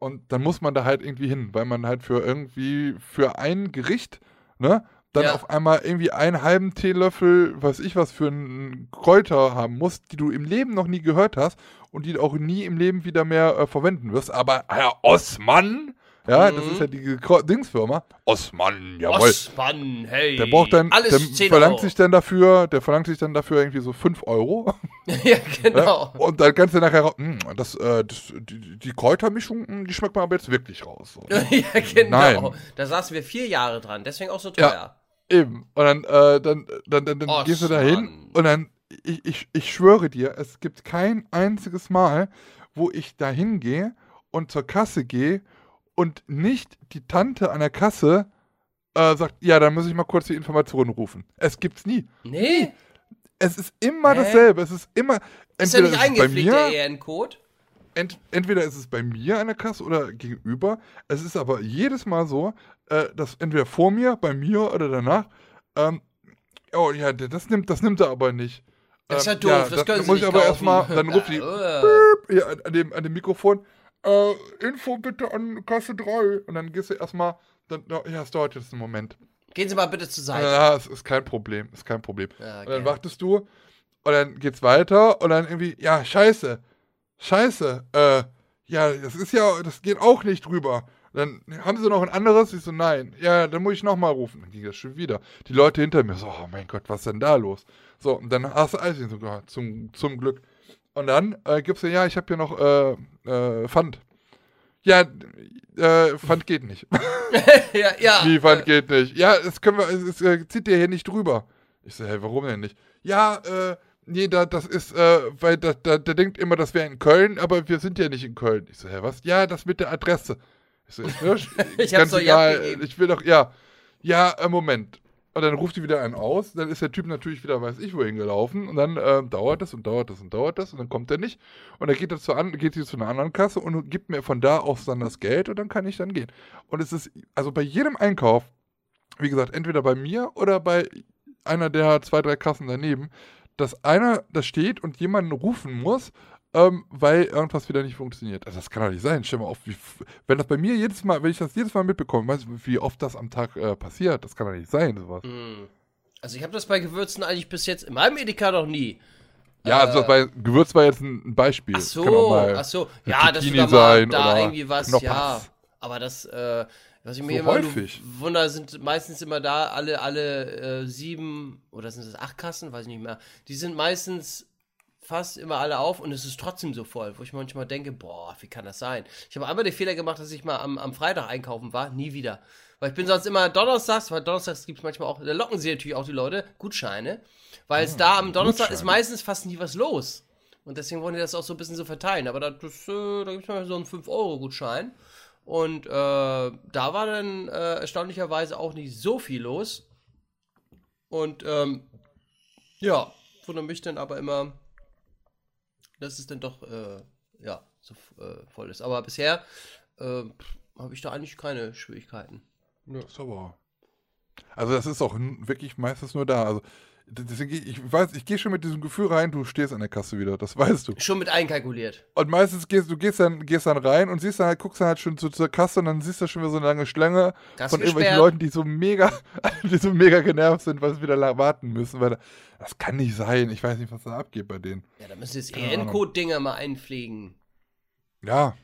Und dann muss man da halt irgendwie hin, weil man halt für irgendwie für ein Gericht, ne, dann Ja. auf einmal irgendwie einen halben Teelöffel, weiß ich was, für einen Kräuter haben muss, die du im Leben noch nie gehört hast und die du auch nie im Leben wieder mehr äh, verwenden wirst. Aber Herr Osman, ja, das Mhm. ist ja die Kro- Dingsfirma. Osman, jawohl. Osman, hey. Der braucht dann, Alles der 10 verlangt Euro. sich dann dafür, der verlangt sich dann dafür irgendwie so 5 Euro. ja, Ja? genau. Und dann kannst du nachher, ra- "Hm, das, äh, das, die, die Kräutermischung, hm, die schmeckt man aber jetzt wirklich raus. So. ja, genau. Nein. Da saßen wir vier Jahre dran. Deswegen auch so teuer. Eben. Und dann, äh, dann, dann, dann, dann gehst du da hin und dann, ich, ich, ich schwöre dir, es gibt kein einziges Mal, wo ich da hingehe und zur Kasse gehe und nicht die Tante an der Kasse äh, sagt, ja, dann muss ich mal kurz die Informationen rufen. Es gibt's nie. Nee. Es ist immer Hä? dasselbe. Es ist immer. Ist ja nicht eingepflegt, mir, der EN-Code. ent, entweder ist es bei mir an der Kasse oder gegenüber. Es ist aber jedes Mal so, äh, dass entweder vor mir, bei mir oder danach, ähm, oh ja, das nimmt, das nimmt er aber nicht. Das ist ja Ähm, doof, das dann können sie muss ich nicht aber kaufen. erstmal, dann ruft die ja, an, dem, an dem Mikrofon, äh, Info bitte an Kasse 3. Und dann gehst du erstmal, dann, ja, es dauert jetzt einen Moment. Gehen Sie mal bitte zur Seite. Ja, es ist kein Problem, ist kein Problem. Ja, Und dann wartest du und dann geht's weiter und dann irgendwie, ja, scheiße, scheiße, äh, ja, das ist ja, das geht auch nicht drüber. Dann haben sie noch ein anderes? Ich so, nein. Ja, dann muss ich nochmal rufen. Dann ging das schon wieder. Die Leute hinter mir so, oh mein Gott, was ist denn da los? So, und dann hast du Eis sogar, zum, zum Glück. Und dann äh, gibst du, ja, ich habe hier noch äh, äh, Pfand. Ja, äh, Pfand geht nicht. ja, ja. Wie, Pfand geht nicht? Ja, das können wir, es, es äh, zieht dir hier nicht drüber. Ich so, hey, warum denn nicht? Ja, äh, nee, da, das ist, äh, weil da, da, der denkt immer, das wäre in Köln, aber wir sind ja nicht in Köln. Ich so, hä, was? Ja, das mit der Adresse. Ich so, ist mir Ich ganz hab's ja egal. Ich will doch, ja. Ja, äh, Moment. Und dann ruft die wieder einen aus, dann ist der Typ natürlich wieder, weiß ich, wohin gelaufen. Und dann äh, dauert das und dauert das und dauert das und dann kommt er nicht. Und dann geht er zu, an, geht sie zu einer anderen Kasse und gibt mir von da aus dann das Geld und dann kann ich dann gehen. Und es ist, also bei jedem Einkauf, wie gesagt, entweder bei mir oder bei einer der zwei, drei Kassen daneben, dass einer da steht und jemanden rufen muss, ähm, weil irgendwas wieder nicht funktioniert. Also das kann doch nicht sein. Stell mal auf, wie, wenn das bei mir jedes Mal, wenn ich das jedes Mal mitbekomme, weißt du, wie oft das am Tag äh, passiert? Das kann doch nicht sein, sowas. Hm. Also ich habe das bei Gewürzen eigentlich bis jetzt in meinem Edeka noch nie. Ja, also bei Gewürz war jetzt ein, Beispiel. Ach so, ach so. Ja, Zucchini da mal sein da oder irgendwie was, Knoppers. ja. Aber das, äh, was ich mir So immer häufig. wunder, sind meistens immer da alle, alle äh, sieben oder sind es acht Kassen, weiß ich nicht mehr. Die sind meistens fast immer alle auf und es ist trotzdem so voll, wo ich manchmal denke, boah, wie kann das sein? Ich habe einmal den Fehler gemacht, dass ich mal am, am Freitag einkaufen war, nie wieder. Weil ich bin sonst immer donnerstags, weil donnerstags gibt es manchmal auch, da locken sie natürlich auch die Leute, Gutscheine. Weil es da am Donnerstag ist Gutscheine. meistens fast nie was los. Und deswegen wollen die das auch so ein bisschen so verteilen. Aber da, das, äh, da gibt es mal so einen 5-Euro-Gutschein. Und äh, da war dann äh, erstaunlicherweise auch nicht so viel los. Und ähm, ja, wundert mich dann aber immer, dass es dann doch äh, ja, so äh, voll ist. Aber bisher äh, habe ich da eigentlich keine Schwierigkeiten. Das ist aber. Also das ist auch wirklich meistens nur da. Also deswegen, ich weiß, ich gehe schon mit diesem Gefühl rein, du stehst an der Kasse wieder, das weißt du. Schon mit einkalkuliert. Und meistens gehst du gehst dann, gehst dann rein und siehst dann halt, guckst dann halt schon zu, zur Kasse und dann siehst du schon wieder so eine lange Schlange Kasse von irgendwelchen. Leuten, die so mega, die so mega genervt sind, weil sie wieder warten müssen. Weil da- das kann nicht sein. Ich weiß nicht, was da abgeht bei denen. Ja, da müssen jetzt. EN-Code-Dinger mal einpflegen. Ja.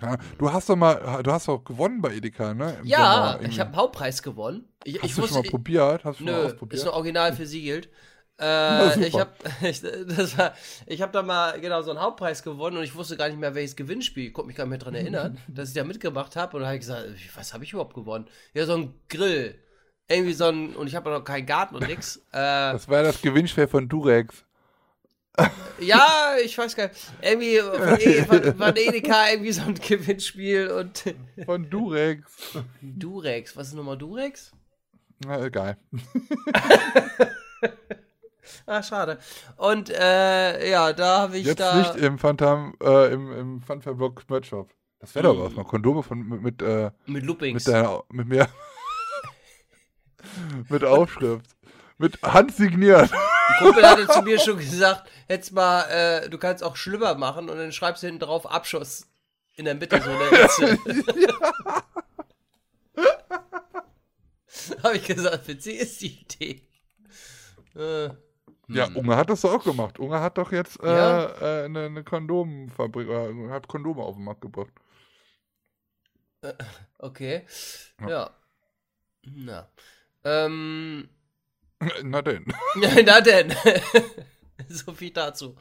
Ja. Du hast doch mal, du hast doch gewonnen bei Edeka, ne? Im Ja, ich habe einen Hauptpreis gewonnen. Ich, Hast ich du wusste, schon mal probiert? Hast du schon mal Nö, ausprobiert? ist noch original versiegelt. Äh, ich habe ich, das war, ich hab da mal genau so einen Hauptpreis gewonnen und ich wusste gar nicht mehr, welches Gewinnspiel. Ich konnte mich gar nicht mehr dran erinnern, dass ich da mitgemacht habe. Und da habe ich gesagt, was habe ich überhaupt gewonnen? Ja, so ein Grill. Irgendwie so ein, und ich habe noch keinen Garten und nix. Äh, Das war das Gewinnspiel von Durex. Ja, ich weiß gar nicht. Irgendwie von, e, von, von Edeka irgendwie so ein Gewinnspiel und Von Durex. Durex. Was ist nochmal Durex? Na, egal. Ah, schade. Und äh, ja, da habe ich Jetzt da. nicht im Phantom, äh, im, im Funfair-Block Merch Shop. Das wäre doch was, mal Kondome von, mit, mit, äh, mit Loopings. mit, der, mit mir. mit Aufschrift. Mit handsigniert. Ein Kumpel hatte zu mir schon gesagt, jetzt mal, äh, du kannst auch schlimmer machen und dann schreibst du hinten drauf Abschuss. In der Mitte so Ritze. Habe ich gesagt, witzig ist die Idee. Äh, Ja, Unge hat das doch auch gemacht. Unge hat doch jetzt äh, Ja. äh, eine, eine Kondomfabrik, äh, hat Kondome auf den Markt gebracht. okay. Ja. Ja. Na. Ähm, Na denn. Na denn. so viel dazu.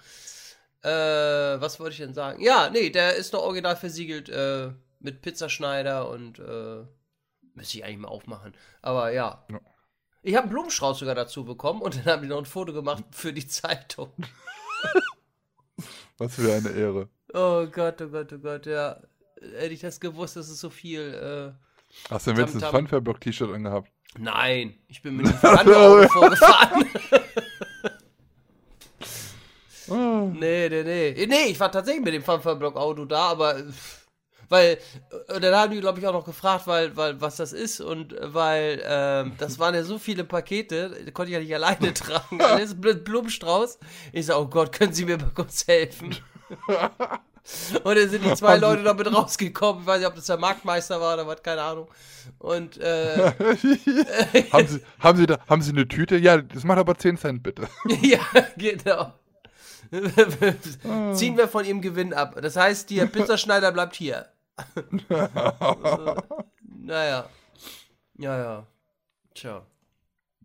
Äh, was wollte ich denn sagen? Ja, nee, der ist noch original versiegelt äh, mit Pizzaschneider und äh, müsste ich eigentlich mal aufmachen. Aber ja. Ja. Ich habe einen Blumenstrauß sogar dazu bekommen und dann haben die noch ein Foto gemacht für die Zeitung. Was für eine Ehre. Oh Gott, oh Gott, oh Gott, ja. Hätte ich das gewusst, das ist so viel. Äh, Hast du denn wenigstens ein. Funfair-Block-T-Shirt angehabt? Nein, ich bin mit dem Verwandtenauto vorgefahren. Ah. Nee, nee, nee. Nee, ich war tatsächlich mit dem Funfair-Block-Auto da, aber. Weil, dann haben die, glaube ich, auch noch gefragt, weil, weil, was das ist und weil, ähm, das waren ja so viele Pakete, konnte ich ja nicht alleine tragen, alles Blumenstrauß. Ich sag, oh Gott, können Sie mir mal kurz helfen? und dann sind die zwei Leute noch mit rausgekommen, ich weiß nicht, ob das der Marktmeister war oder was, keine Ahnung. Und, äh, haben, Sie, haben, Sie da, haben Sie eine Tüte? Ja, das macht aber 10 Cent bitte. Ja, genau. Ziehen wir von ihm Gewinn ab. Das heißt, der Pizzaschneider bleibt hier. naja. Ja, ja. Tja.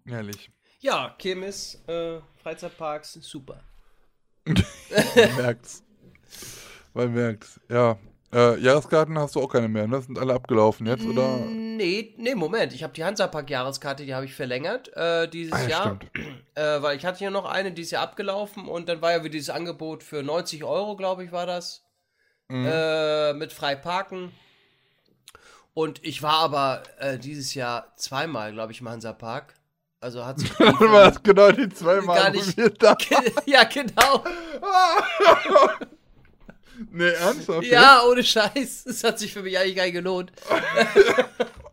Ehrlich. Ja, Kirmes, äh, Freizeitparks, super. Merkt's. Man merkt's. Ja. Äh, Jahreskarten hast du auch keine mehr, ne? Sind alle abgelaufen jetzt, oder? Nee, nee, Moment. Ich habe die Hansapark-Jahreskarte, die habe ich verlängert äh, dieses Ah, ja, Jahr. Äh, weil ich hatte ja noch eine, die ist ja abgelaufen und dann war ja wieder dieses Angebot für 90 Euro, glaube ich, war das. Mhm. Äh, mit frei parken. Und ich war aber äh, dieses Jahr zweimal, glaube ich, im Hansapark. Also hat sich. Dann war das genau die zweimal, Gar nicht- da. ja, genau. Nee, ernsthaft? Ja, ohne Scheiß. Es hat sich für mich eigentlich gar nicht gelohnt.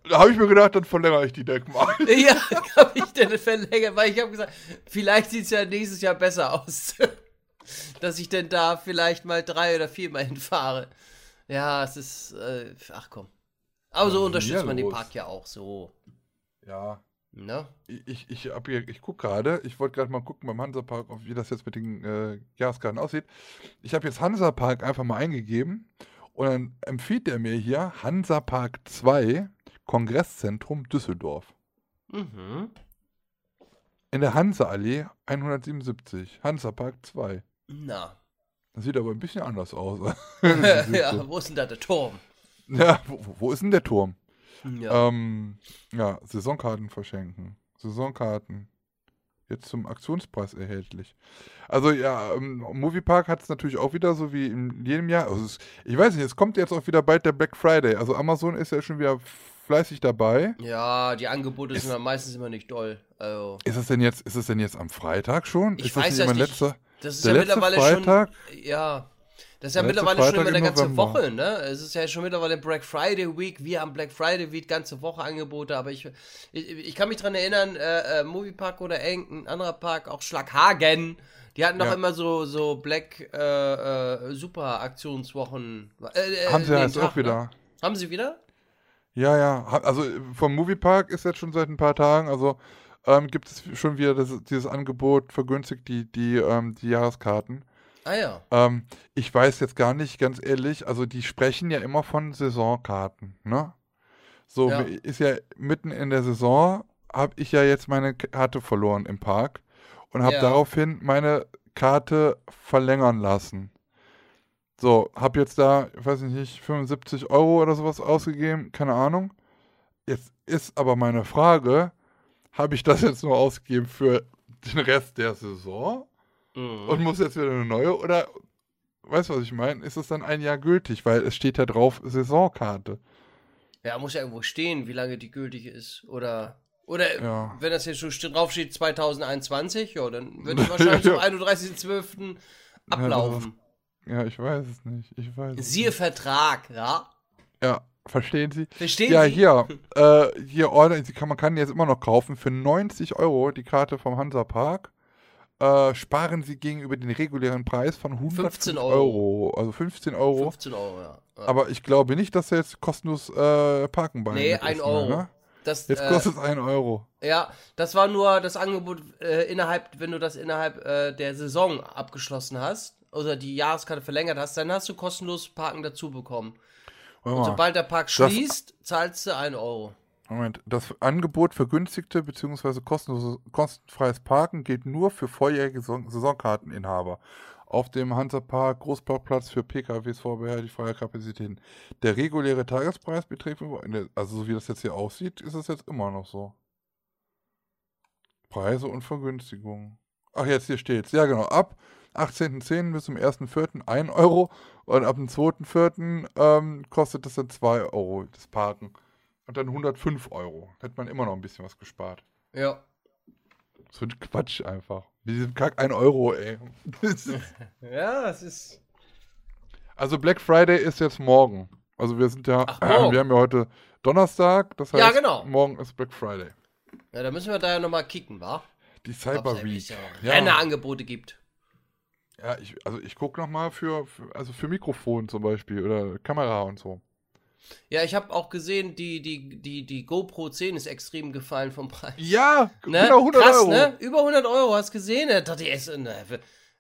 Da habe ich mir gedacht, dann verlängere ich die Deck mal. Ja, habe ich denn verlängert, weil ich habe gesagt, vielleicht sieht es ja nächstes Jahr besser aus. Dass ich denn da vielleicht mal drei oder viermal hinfahre. Ja, es ist, äh, ach komm. Aber so unterstützt man den los? Park ja auch so. Ja, Ne? ich, ich, ich, gucke gerade, ich wollte gerade mal gucken beim Hansapark, wie das jetzt mit den äh, Jahreskarten aussieht. Ich habe jetzt Hansapark einfach mal eingegeben und dann empfiehlt er mir hier Hansapark 2, Kongresszentrum Düsseldorf. Mhm. In der Hansa-Allee 177, Hansapark 2. Na. Das sieht aber ein bisschen anders aus. ja, wo ist denn da der Turm? ja, wo- wo ist denn der Turm? Ja. Ähm, ja, Saisonkarten verschenken. Saisonkarten. Jetzt zum Aktionspreis erhältlich. Also ja, ähm, Moviepark hat es natürlich auch wieder so wie in jedem Jahr. Also es, ich weiß nicht, es kommt jetzt auch wieder bald der Black Friday. Also Amazon ist ja schon wieder fleißig dabei. Ja, die Angebote Ist- sind ja meistens immer nicht doll. Also, Ist es denn jetzt, ist es denn jetzt am Freitag schon? Ich ist das weiß das nicht. letzter? das ist Der ja letzte mittlerweile Freitag? schon. Ja. Das ist ja letzte mittlerweile schon Freitag immer eine im ganze November. Woche, ne? Es ist ja schon mittlerweile Black Friday Week. Wir haben Black Friday Week, ganze Woche Angebote, aber ich, ich, ich kann mich dran erinnern, äh, äh, Moviepark oder irgendein anderer Park, auch Schlaghagen, die hatten doch Ja. immer so, so Black äh, äh, Super Aktionswochen. Äh, äh, Haben sie ja jetzt Tag, auch wieder. Ne? Haben sie wieder? Ja, ja. Also vom Moviepark ist jetzt schon seit ein paar Tagen, also ähm, gibt es schon wieder das, dieses Angebot vergünstigt, die, die, ähm, die Jahreskarten. Ah ja. Ähm, ich weiß jetzt gar nicht, ganz ehrlich, also die sprechen ja immer von Saisonkarten, ne? So, Ja. ist ja mitten in der Saison, habe ich ja jetzt meine Karte verloren im Park und habe Ja. daraufhin meine Karte verlängern lassen. So, habe jetzt da, ich weiß nicht, 75 Euro oder sowas ausgegeben, keine Ahnung. Jetzt ist aber meine Frage, habe ich das jetzt nur ausgegeben für den Rest der Saison? Mhm. und muss jetzt wieder eine neue oder weißt du, was ich meine? Ist es dann ein Jahr gültig, weil es steht ja drauf Saisonkarte. Ja, muss ja irgendwo stehen, wie lange die gültig ist. Oder, oder Ja. wenn das jetzt schon st- drauf steht 2021, ja, dann wird es wahrscheinlich zum Ja. 31.12. ablaufen. Ja, ich weiß es nicht. Ich weiß es Siehe Vertrag, ja? nicht. Ja, verstehen Sie? Verstehen ja, Sie? hier, äh, hier Order, sie kann, man kann jetzt immer noch kaufen für 90 Euro die Karte vom Hansa Park. Äh, sparen Sie gegenüber den regulären Preis von 115 15 Euro. Also 15 Euro. 15 Euro, ja. ja. Aber ich glaube nicht, dass er jetzt kostenlos äh, parken bei nee, mit 1 ist, Euro. Ne? Das, Jetzt äh, kostet es 1 Euro. Ja, das war nur das Angebot äh, innerhalb, wenn du das innerhalb äh, der Saison abgeschlossen hast oder die Jahreskarte verlängert hast, dann hast du kostenlos Parken dazu bekommen. Und sobald der Park schließt, zahlst du 1 Euro. Moment, das Angebot vergünstigte bzw. kostenlose, kostenfreies Parken gilt nur für volljährige Saison Saisonkarteninhaber. Auf dem Hansapark Großparkplatz für PKWs vorbehaltlich freie Kapazitäten. Der reguläre Tagespreis beträgt, also so wie das jetzt hier aussieht, ist es jetzt immer noch so. Preise und Vergünstigungen. Ach, jetzt hier steht's. Ja, genau. Ab 18.10. bis zum 1.4. 1 Euro und ab dem 2.4. Ähm, kostet das dann 2 Euro, das Parken. Und dann 105 Euro. Hätte man immer noch ein bisschen was gespart. Ja. So ein Quatsch einfach. Mit diesem Kack 1 Euro, ey. Ja, es ist. also Black Friday ist jetzt morgen. Also wir sind ja, Ach, morgen. wir haben ja heute Donnerstag, das heißt, Ja, genau. morgen ist Black Friday. Ja, da müssen wir da ja nochmal kicken, wa? Die Cyber es Week. ja Ja, Rennerangebote gibt. ja ich, also ich gucke nochmal für, für, also für Mikrofon zum Beispiel oder Kamera und so. Ja, ich habe auch gesehen, die, die, die, die GoPro 10 ist extrem gefallen vom Preis. Ja, Ne? genau 100 Krass, Euro. ne? Über 100 Euro, hast gesehen? Da dachte ich, erst, ne,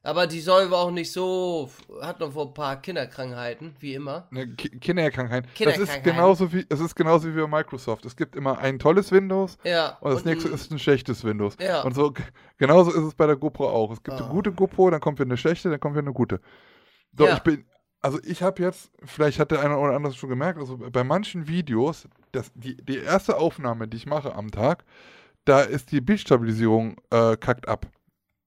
aber die soll auch nicht so, hat noch vor ein paar Kinderkrankheiten, wie immer. Ne, Ki Kinderkrankheit. Das ist genauso wie, es ist genauso wie bei Microsoft. Es gibt immer ein tolles Windows Ja. und das nächste ein- ist ein schlechtes Windows. Ja. Und so genauso ist es bei der GoPro auch. Es gibt Ah. eine gute GoPro, dann kommt wieder eine schlechte, dann kommt wieder eine gute. So, Ja. ich bin, also ich habe jetzt, vielleicht hat der eine oder andere schon gemerkt, also bei manchen Videos, das, die, die erste Aufnahme, die ich mache am Tag, da ist die Bildstabilisierung äh, kackt ab.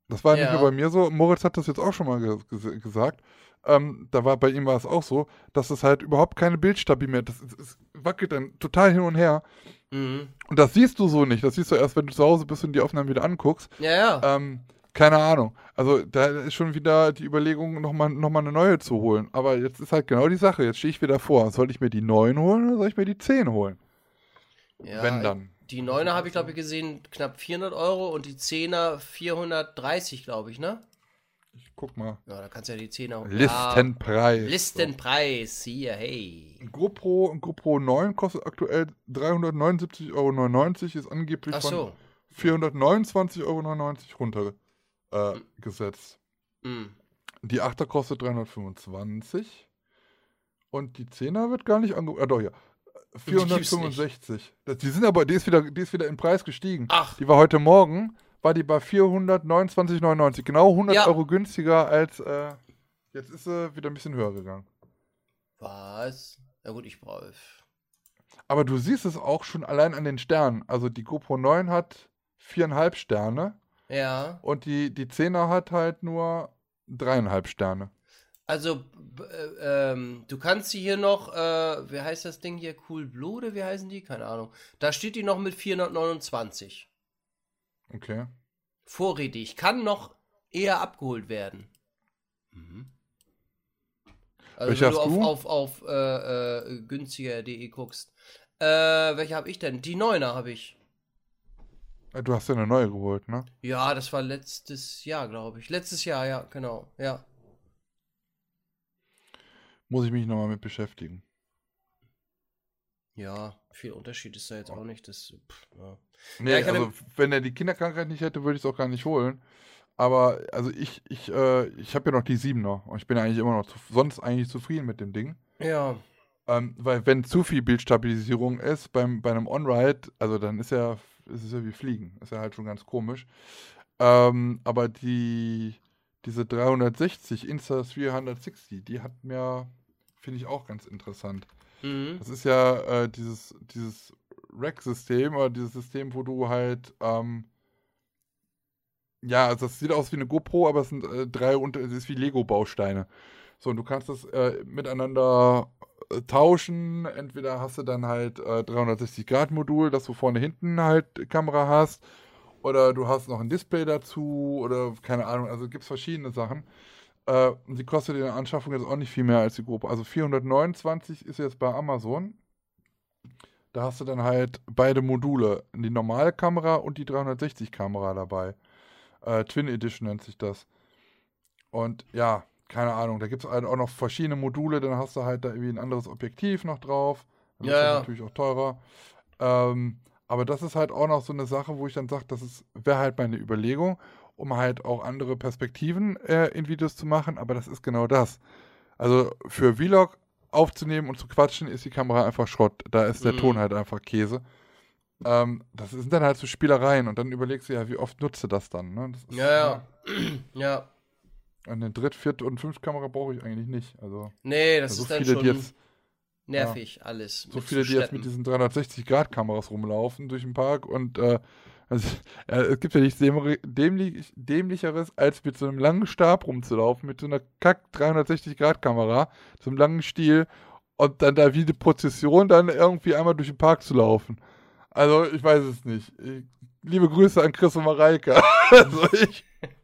Das war nicht Ja. nur bei mir so. Moritz hat das jetzt auch schon mal ge ge gesagt. Ähm, da war bei ihm war es auch so, dass es halt überhaupt keine Bildstabi mehr. Das es, es wackelt dann total hin und her. Mhm. Und das siehst du so nicht. Das siehst du erst, wenn du zu Hause bist und die Aufnahmen wieder anguckst. Ja, ja. Ähm, keine Ahnung. Also da ist schon wieder die Überlegung, nochmal noch mal eine neue zu holen. Aber jetzt ist halt genau die Sache. Jetzt stehe ich wieder vor. Soll ich mir die 9 holen oder soll ich mir die 10 holen? ja wenn dann. Die 9er habe ich, glaube ich, gesehen, knapp 400 Euro und die 10er 430, glaube ich, ne? Ich guck mal. Ja, da kannst du ja die 10er holen. Listenpreis. Ja, Listenpreis, hier, hey. Ein GoPro, GoPro 9 kostet aktuell 379,99 Euro, ist angeblich Ach von so. 429,99 Euro runtergesetzt. Äh, gesetzt. Mhm. Die 8er kostet 325 und die 10er wird gar nicht angeboten. Ah doch, ja. Die gibt's 465. Das, die sind aber, die ist wieder, die ist wieder im Preis gestiegen. Ach. Die war heute Morgen, war die bei 429,99. Genau 100 Ja. Euro günstiger als, äh, jetzt ist sie wieder ein bisschen höher gegangen. Was? Na gut, ich brauche. Aber du siehst es auch schon allein an den Sternen. Also die GoPro 9 hat viereinhalb Sterne Ja. und die, die 10er hat halt nur dreieinhalb Sterne. Also, äh, ähm, du kannst sie hier noch, äh, wie heißt das Ding hier? Cool Blue oder wie heißen die? Keine Ahnung. Da steht die noch mit 429. Okay. Vorrätig. Kann noch eher abgeholt werden. Mhm. Also, Welche wenn du hast auf, du? auf, auf äh, äh, günstiger.de guckst. Äh, welche habe ich denn? Die 9er habe ich. Äh, Du hast ja eine neue geholt, ne? Ja, das war letztes Jahr, glaube ich. Letztes Jahr, ja, genau. Ja. Muss ich mich nochmal mit beschäftigen. Ja, viel Unterschied ist da jetzt auch nicht. Das, pff, ja. Nee, Ja, also wenn er die Kinderkrankheit nicht hätte, würde ich es auch gar nicht holen. Aber also ich, ich, äh, ich habe ja noch die 7er und ich bin eigentlich immer noch zu, sonst eigentlich zufrieden mit dem Ding. ja. Ähm, weil wenn zu viel Bildstabilisierung ist beim, bei einem On-Ride, also dann ist ja, ist es ja wie Fliegen. Ist ja halt schon ganz komisch. Ähm, aber die, diese 360 Insta360, die hat mir, finde ich auch ganz interessant. Mhm. Das ist ja äh, dieses, dieses Rack-System oder dieses System, wo du halt, ähm, ja, also das sieht aus wie eine GoPro, aber es sind äh, drei unter, es ist wie Lego-Bausteine. So, und du kannst das äh, miteinander äh, tauschen. Entweder hast du dann halt äh, 360-Grad-Modul, dass du vorne hinten halt Kamera hast, oder du hast noch ein Display dazu, oder keine Ahnung, also gibt es verschiedene Sachen. Äh, und die kostet in der Anschaffung jetzt auch nicht viel mehr als die GoPro. Also 429 ist jetzt bei Amazon. Da hast du dann halt beide Module, die normale Kamera und die 360-Kamera dabei. Äh, Twin Edition nennt sich das. Und ja, keine Ahnung, da gibt es halt auch noch verschiedene Module, dann hast du halt da irgendwie ein anderes Objektiv noch drauf. Dann Ja, ist das ja. natürlich auch teurer. Ähm, aber das ist halt auch noch so eine Sache, wo ich dann sage, das ist- wäre halt meine Überlegung, um halt auch andere Perspektiven äh, in Videos zu machen, aber das ist genau das. Also für Vlog aufzunehmen und zu quatschen, ist die Kamera einfach Schrott. Da ist der Mhm. Ton halt einfach Käse. Ähm, das sind dann halt so Spielereien und dann überlegst du ja, wie oft nutze das dann. Ne? Das ist, Ja, ja. Ja. Eine Dritt-, Viert- und Fünft-Kamera brauche ich eigentlich nicht. Also Nee, das so ist dann viele, schon jetzt, nervig, alles. so viele, die jetzt mit diesen 360-Grad-Kameras rumlaufen durch den Park und äh, also, äh, es gibt ja nichts dämlich, dämlicheres, als mit so einem langen Stab rumzulaufen, mit so einer kack 360-Grad-Kamera, so einem langen Stiel und dann da wie eine Prozession dann irgendwie einmal durch den Park zu laufen. Also, ich weiß es nicht. Ich, liebe Grüße an Chris und Mareike. also, ich,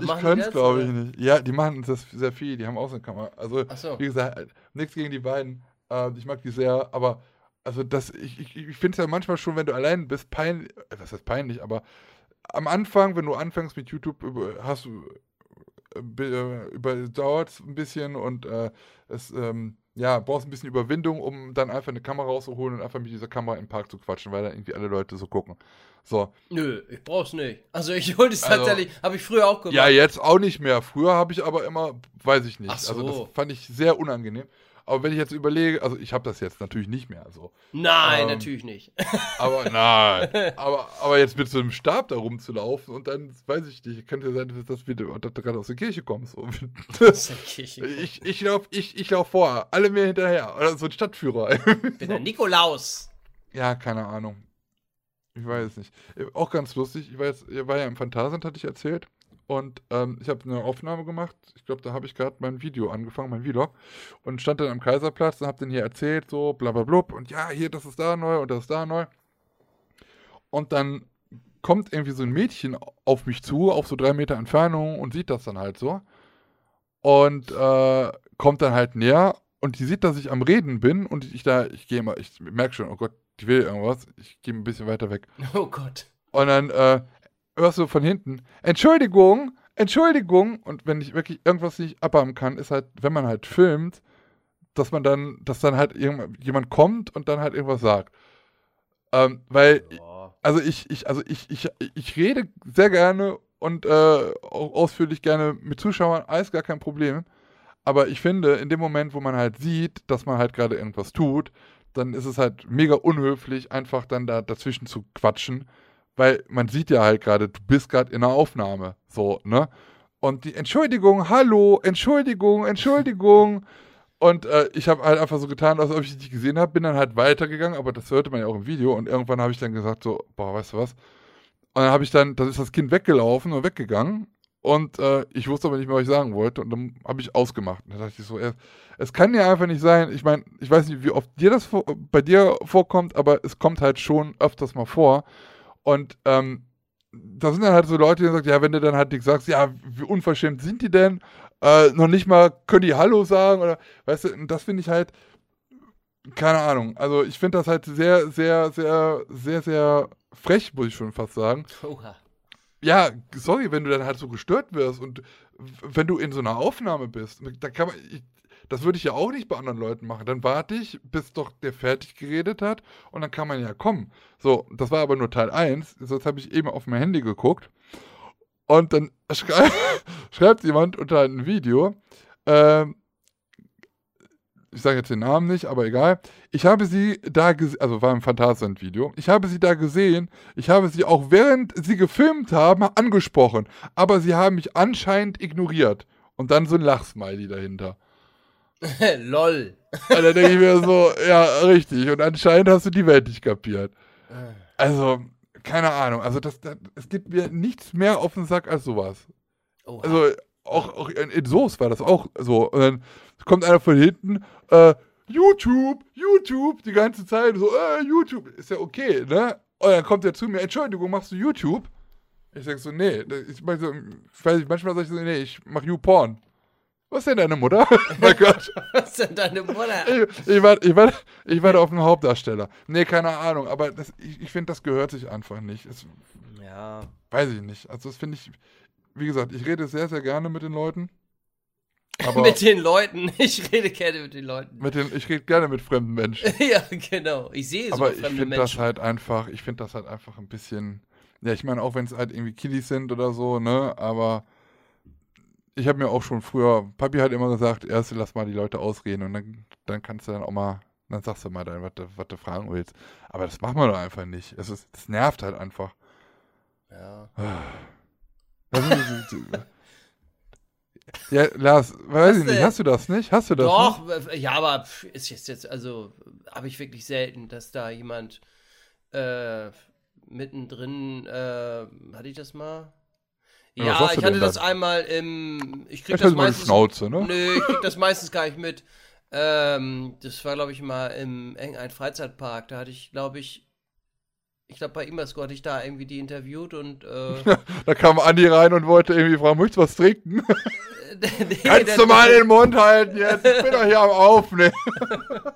ich könnte es, glaube ich, nicht. Ja, die machen das sehr viel. Die haben auch so eine Kamera. Also, so. wie gesagt, nichts gegen die beiden. Äh, ich mag die sehr, aber also das, ich, ich, ich finde es ja manchmal schon, wenn du allein bist, peinlich, was heißt peinlich, aber am Anfang, wenn du anfängst mit YouTube, hast du äh, äh, überdauert es ein bisschen und äh, es, ähm, ja, brauchst ein bisschen Überwindung, um dann einfach eine Kamera rauszuholen und einfach mit dieser Kamera im Park zu quatschen, weil da irgendwie alle Leute so gucken. So. Nö, ich brauch's nicht. Also ich hol das Also- tatsächlich, habe ich früher auch gemacht. Ja, jetzt auch nicht mehr. Früher habe ich aber immer, weiß ich nicht. So. Also das fand ich sehr unangenehm. Aber wenn ich jetzt überlege, also ich habe das jetzt natürlich nicht mehr so. Nein, Ähm, natürlich nicht. Aber nein. aber, aber jetzt mit so einem Stab da rumzulaufen und dann, weiß ich nicht, könnte ja sein, dass das wieder dass du gerade aus der Kirche kommst. Ist ja Kirche. ich ich laufe ich, ich lauf vor, alle mir hinterher. Oder so ein Stadtführer. Ich bin der Nikolaus. ja, keine Ahnung. Ich weiß es nicht. Äh, Auch ganz lustig, ich war, jetzt, ich war ja im Phantasialand, hatte ich erzählt. Und ähm, ich habe eine Aufnahme gemacht. Ich glaube, da habe ich gerade mein Video angefangen, mein Vlog. Und stand dann am Kaiserplatz und habe den hier erzählt, so bla bla blub. Und ja, hier, das ist da neu und das ist da neu. Und dann kommt irgendwie so ein Mädchen auf mich zu, auf so drei Meter Entfernung und sieht das dann halt so. Und äh, kommt dann halt näher und die sieht, dass ich am Reden bin und ich da, ich gehe mal, ich merke schon, oh Gott, die will irgendwas. Ich gehe ein bisschen weiter weg. Oh Gott. Und dann äh, hörst du von hinten, Entschuldigung, Entschuldigung. Und wenn ich wirklich irgendwas nicht abhaben kann, ist halt, wenn man halt filmt, dass man dann, dass dann halt jemand kommt und dann halt irgendwas sagt. Ähm, weil, also ich, ich, also ich, ich, ich rede sehr gerne und äh, auch ausführlich gerne mit Zuschauern, alles gar kein Problem. Aber ich finde, in dem Moment, wo man halt sieht, dass man halt gerade irgendwas tut, dann ist es halt mega unhöflich, einfach dann da dazwischen zu quatschen weil man sieht ja halt gerade, du bist gerade in einer Aufnahme, so, ne? Und die Entschuldigung, hallo, Entschuldigung, Entschuldigung. Und äh, ich habe halt einfach so getan, als ob ich dich gesehen habe, bin dann halt weitergegangen, aber das hörte man ja auch im Video. Und irgendwann habe ich dann gesagt, so, boah, weißt du was? Und dann habe ich dann, dann ist das Kind weggelaufen und weggegangen. Und äh, ich wusste aber nicht mehr, was ich sagen wollte. Und dann habe ich ausgemacht. Und dann dachte ich so, es, es kann ja einfach nicht sein. Ich meine, ich weiß nicht, wie oft dir das vor, bei dir vorkommt, aber es kommt halt schon öfters mal vor, und ähm, da sind dann halt so Leute, die sagen, ja, wenn du dann halt sagst, ja, wie unverschämt sind die denn? Äh, noch nicht mal können die Hallo sagen oder, weißt du, das finde ich halt, keine Ahnung. Also ich finde das halt sehr, sehr, sehr, sehr, sehr frech, muss ich schon fast sagen. Oha. Ja, sorry, wenn du dann halt so gestört wirst und wenn du in so einer Aufnahme bist, da kann man, ich, das würde ich ja auch nicht bei anderen Leuten machen. Dann warte ich, bis doch der fertig geredet hat und dann kann man ja kommen. So, das war aber nur Teil 1. Jetzt habe ich eben auf mein Handy geguckt und dann schrei schreibt jemand unter ein Video, ähm, ich sage jetzt den Namen nicht, aber egal. Ich habe sie da gesehen, also war ein Phantasien-Video. Ich habe sie da gesehen. Ich habe sie auch während sie gefilmt haben angesprochen. Aber sie haben mich anscheinend ignoriert. Und dann so ein Lachsmiley dahinter. Lol. Und dann denke ich mir so, ja, richtig. Und anscheinend hast du die Welt nicht kapiert. Also, keine Ahnung. Also, das, das, es gibt mir nichts mehr auf den Sack als sowas. Oha. Also, auch, auch in, in Soos war das auch so. Und dann kommt einer von hinten, äh, YouTube, YouTube, die ganze Zeit so, äh, YouTube, ist ja okay, ne? Und dann kommt er zu mir, Entschuldigung, machst du YouTube? Ich sag so, nee, ich, mein so, ich weiß nicht, manchmal sag ich so, nee, ich mach YouPorn. Was ist denn deine Mutter? mein Gott. Was ist denn deine Mutter? Ich, ich, war, ich, war, ich war auf dem Hauptdarsteller. Nee, keine Ahnung, aber das, ich, ich finde, das gehört sich einfach nicht. Es, ja. Weiß ich nicht. Also, das finde ich, wie gesagt, ich rede sehr, sehr gerne mit den Leuten. mit den Leuten. Ich rede gerne mit den Leuten. Mit den, ich rede gerne mit fremden Menschen. ja, genau. Ich sehe so aber fremde ich Menschen. das halt einfach, ich finde das halt einfach ein bisschen, ja, ich meine, auch wenn es halt irgendwie Kiddies sind oder so, ne, aber ich habe mir auch schon früher, Papi hat immer gesagt, erst lass mal die Leute ausreden und dann, dann kannst du dann auch mal, dann sagst du mal dann, was du, was du fragen willst. Aber das machen wir doch einfach nicht. Es ist, das nervt halt einfach. Ja. ja, Lars, weiß was ich nicht, hast du das nicht? Hast du das? Doch, nicht? ja, aber ist jetzt, jetzt also habe ich wirklich selten, dass da jemand äh, mittendrin, äh, hatte ich das mal? Ja, ich hatte das dann? einmal im. Ich krieg das meistens. Schnauze, ne? Nö, ich krieg das meistens gar nicht mit. Ähm, das war, glaube ich, mal im ein Freizeitpark. Da hatte ich, glaube ich, ich glaube, bei Immersco hatte ich da irgendwie die interviewt und. Äh, da kam Andi rein und wollte irgendwie fragen, möchtest du was trinken? nee, Kannst du mal den Mund halten jetzt? Ich bin doch hier am Aufnehmen.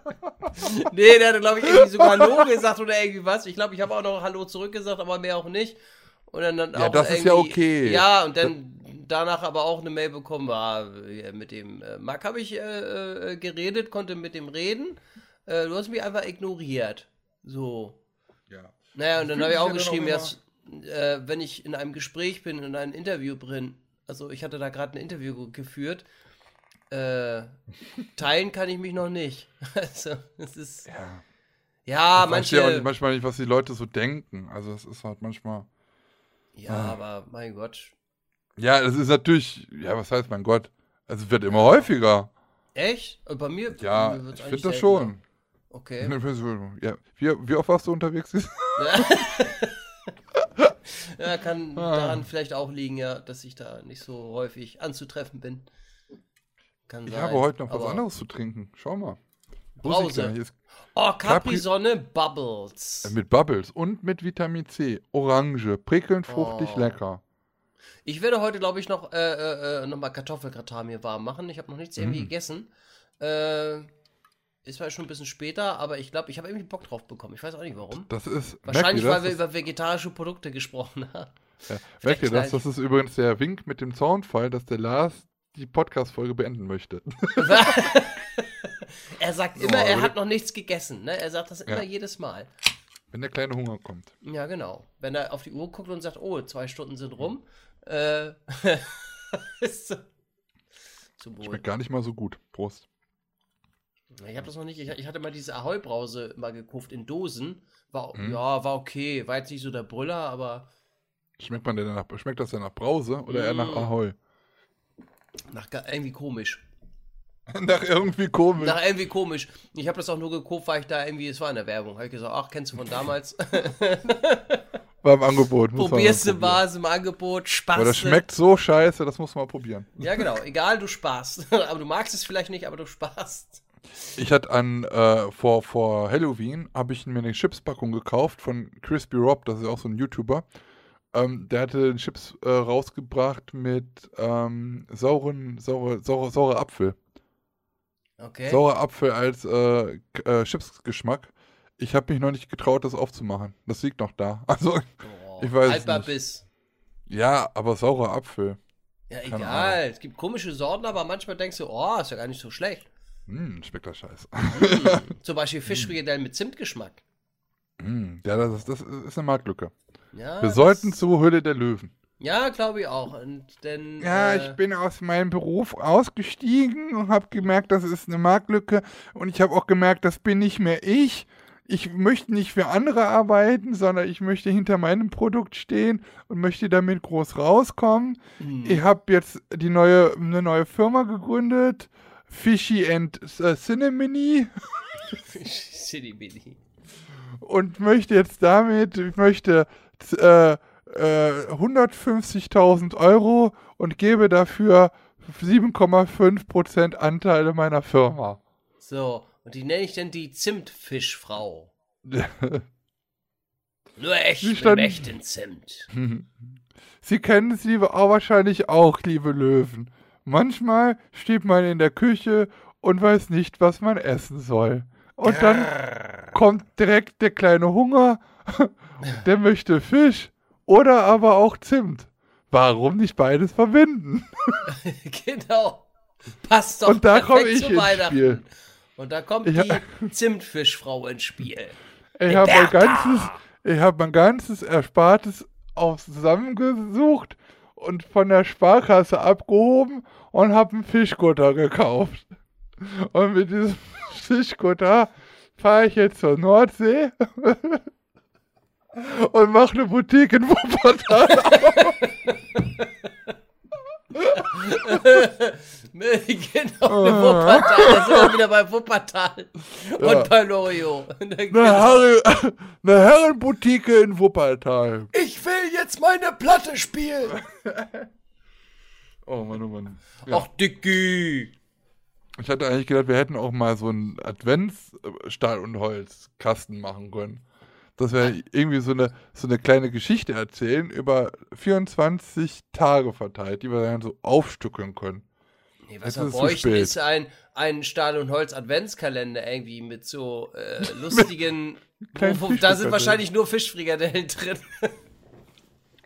nee, der hat, glaube ich, irgendwie sogar Hallo gesagt oder irgendwie was. Ich glaube, ich habe auch noch Hallo zurückgesagt, aber mehr auch nicht. Und dann, dann ja, das ist ja okay. Ja, und dann danach aber auch eine Mail bekommen, war mit dem äh, Marc habe ich äh, äh, geredet, konnte mit dem reden. Äh, du hast mich einfach ignoriert. So. Ja. Naja, und dann habe ich auch geschrieben, dass, äh, wenn ich in einem Gespräch bin, in einem Interview bin, also ich hatte da gerade ein Interview geführt, äh, teilen kann ich mich noch nicht. also, es ist. Ja. Ja, manche. Ich auch manchmal nicht, was die Leute so denken. Also, es ist halt manchmal. Ja, ah. aber mein Gott. Ja, das ist natürlich, ja, was heißt mein Gott? Also, es wird immer häufiger. Echt? Und bei mir? Ja, mir ich finde das schon. Okay. Ja, wie, wie oft warst du unterwegs? Ja, kann daran vielleicht auch liegen, ja, dass ich da nicht so häufig anzutreffen bin. Kann Ich sein. habe heute noch was aber- anderes zu trinken. Schau mal. Brause. Ist Oh, Capri- Capri-Sonne Bubbles. mit Bubbles und mit Vitamin C. Orange, prickelnd, fruchtig, Oh. lecker. Ich werde heute, glaube ich, noch, äh, äh, äh, noch mal Kartoffelgratin mir warm machen. Ich habe noch nichts Mm. irgendwie gegessen. Äh, ist zwar schon ein bisschen später, aber ich glaube, ich habe irgendwie Bock drauf bekommen. Ich weiß auch nicht warum. Das ist. Wahrscheinlich, merkt weil wir das? über vegetarische Produkte gesprochen haben. Ja, merkt ihr das? Das ist übrigens der Wink mit dem Soundfall, dass der Lars die Podcast-Folge beenden möchte. er sagt immer, er aber- hat noch nichts gegessen. Ne? Er sagt das immer Ja. jedes Mal. Wenn der kleine Hunger kommt. Ja, genau. Wenn er auf die Uhr guckt und sagt, oh, zwei Stunden sind rum, äh, ist. Zum Wohl. Schmeckt gar nicht mal so gut. Prost. Ich habe das noch nicht. Ich, ich hatte mal diese Ahoi-Brause mal gekauft in Dosen. War, Mhm. Ja, war okay. War jetzt nicht so der Brüller, aber Schmeckt, man denn nach, schmeckt das denn nach Brause oder eher nach Mm. Ahoi? nach, irgendwie komisch. nach irgendwie komisch. Nach irgendwie komisch. Ich habe das auch nur gekauft, weil ich da irgendwie, es war in der Werbung. Habe ich gesagt, ach, kennst du von damals? War im Angebot. Probierst du mal, ist im Angebot, Spaß. Aber das schmeckt so scheiße, das muss man mal probieren. Ja, genau. Egal, du sparst. aber du magst es vielleicht nicht, aber du sparst. Ich hatte an, äh, vor, vor Halloween, habe ich mir eine Chipspackung gekauft von Crispy Rob, das ist auch so ein YouTuber. Ähm, der hatte Chips äh, rausgebracht mit ähm, sauren, saure, saure, saure Apfel. Okay. Saurer Apfel als äh, äh, Chipsgeschmack. Ich habe mich noch nicht getraut, das aufzumachen. Das liegt noch da. Also, Oh, ich weiß es haltbar nicht. Biss. ja, aber saurer Apfel. Ja, Keine egal. Es gibt komische Sorten, aber manchmal denkst du, oh, ist ja gar nicht so schlecht. Hm, schmeckt das scheiße. Zum Beispiel Fischfrikadellen mit Zimtgeschmack. hm, ja, das, ist- das ist eine Marktlücke. Ja, Wir sollten zur Höhle der Löwen. Ja, glaube ich auch. Und denn, Ja, äh, ich bin aus meinem Beruf ausgestiegen und habe gemerkt, das ist eine Marktlücke. Und ich habe auch gemerkt, das bin nicht mehr ich. Ich möchte nicht für andere arbeiten, sondern ich möchte hinter meinem Produkt stehen und möchte damit groß rauskommen. hm. Ich habe jetzt die neue, eine neue Firma gegründet. Fishy and äh, Cinnamony. City Billy. und möchte jetzt damit, ich möchte äh, äh, 150.000 Euro und gebe dafür 7,5% Anteile meiner Firma. So, und die nenne ich denn die Zimtfischfrau. Nur echt Sie mit stand- echten Zimt. Sie kennen sie auch wahrscheinlich auch, liebe Löwen. Manchmal steht man in der Küche und weiß nicht, was man essen soll. Und dann kommt direkt der kleine Hunger, der möchte Fisch oder aber auch Zimt. Warum nicht beides verbinden? genau. Passt doch Und da komme ich zu ins Weihnachten. Spiel. Und da kommt Ja. die Zimtfischfrau ins Spiel. Ich habe mein ganzes, ich habe mein ganzes Erspartes auch zusammengesucht und von der Sparkasse abgehoben und habe einen Fischkutter gekauft. Und mit diesem Fischkutter fahre ich jetzt zur Nordsee und mache eine Boutique in Wuppertal. genau, eine Wuppertal. Da sind wir wieder bei Wuppertal. Ja. Und bei Lorio. Eine, Herre, eine Herrenboutique in Wuppertal. Ich will jetzt meine Platte spielen. Oh Mann, oh Mann. Ja. Ach, Dicky. Ich hatte eigentlich gedacht, wir hätten auch mal so einen Adventsstahl- und Holzkasten machen können. Dass wir irgendwie so eine, so eine kleine Geschichte erzählen über 24 Tage verteilt, die wir dann so aufstückeln können. Nee, was wir bräuchten, ist ein, ein Stahl- und Holz-Adventskalender irgendwie mit so äh, lustigen. Wo, da sind wahrscheinlich nur Fischfrikadellen drin.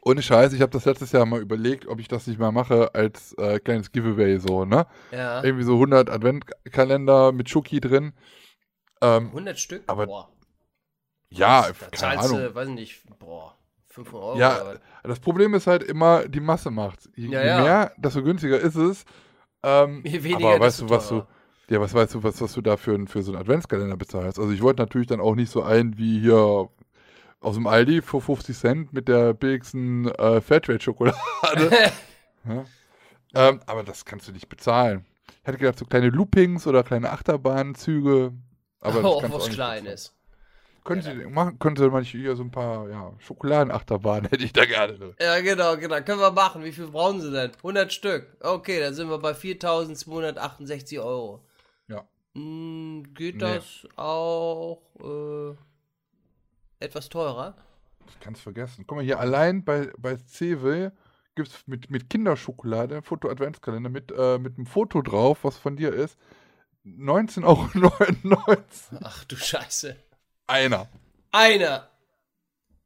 Ohne Scheiß, ich habe das letztes Jahr mal überlegt, ob ich das nicht mal mache als äh, kleines Giveaway so, ne? Ja. Irgendwie so 100 Adventkalender mit Schoki drin. Ähm, 100 Stück? Aber- boah. Ja, da keine zahlst Ahnung. du, weiß nicht, boah, 500 Euro. Ja, oder was? das Problem ist halt immer, die Masse macht's. Je, Ja, je mehr, desto günstiger ist es. Ähm, Je weniger, aber weißt du, was du, ja, was weißt du, was, was du da für, für so einen Adventskalender bezahlst? Also ich wollte natürlich dann auch nicht so einen wie hier aus dem Aldi für 50 Cent mit der billigsten äh, Fairtrade-Schokolade. ja? ähm, aber das kannst du nicht bezahlen. Ich hätte gedacht, so kleine Loopings oder kleine Achterbahnzüge. Aber oh, was auch nicht Kleines. Können Sie machen, können Sie mal hier so ein paar ja, Schokoladenachterbahnen hätte ich da gerne drin. Ja, genau, genau. Können wir machen. Wie viel brauchen Sie denn? 100 Stück. Okay, dann sind wir bei 4.268 Euro. Ja. Hm, geht Nee. das auch äh, etwas teurer? Das kannst du vergessen. Guck mal hier, allein bei, bei CW gibt es mit, mit Kinderschokolade, Foto-Adventskalender, mit, äh, mit einem Foto drauf, was von dir ist, 19,99 Euro. Ach du Scheiße. Einer. Einer.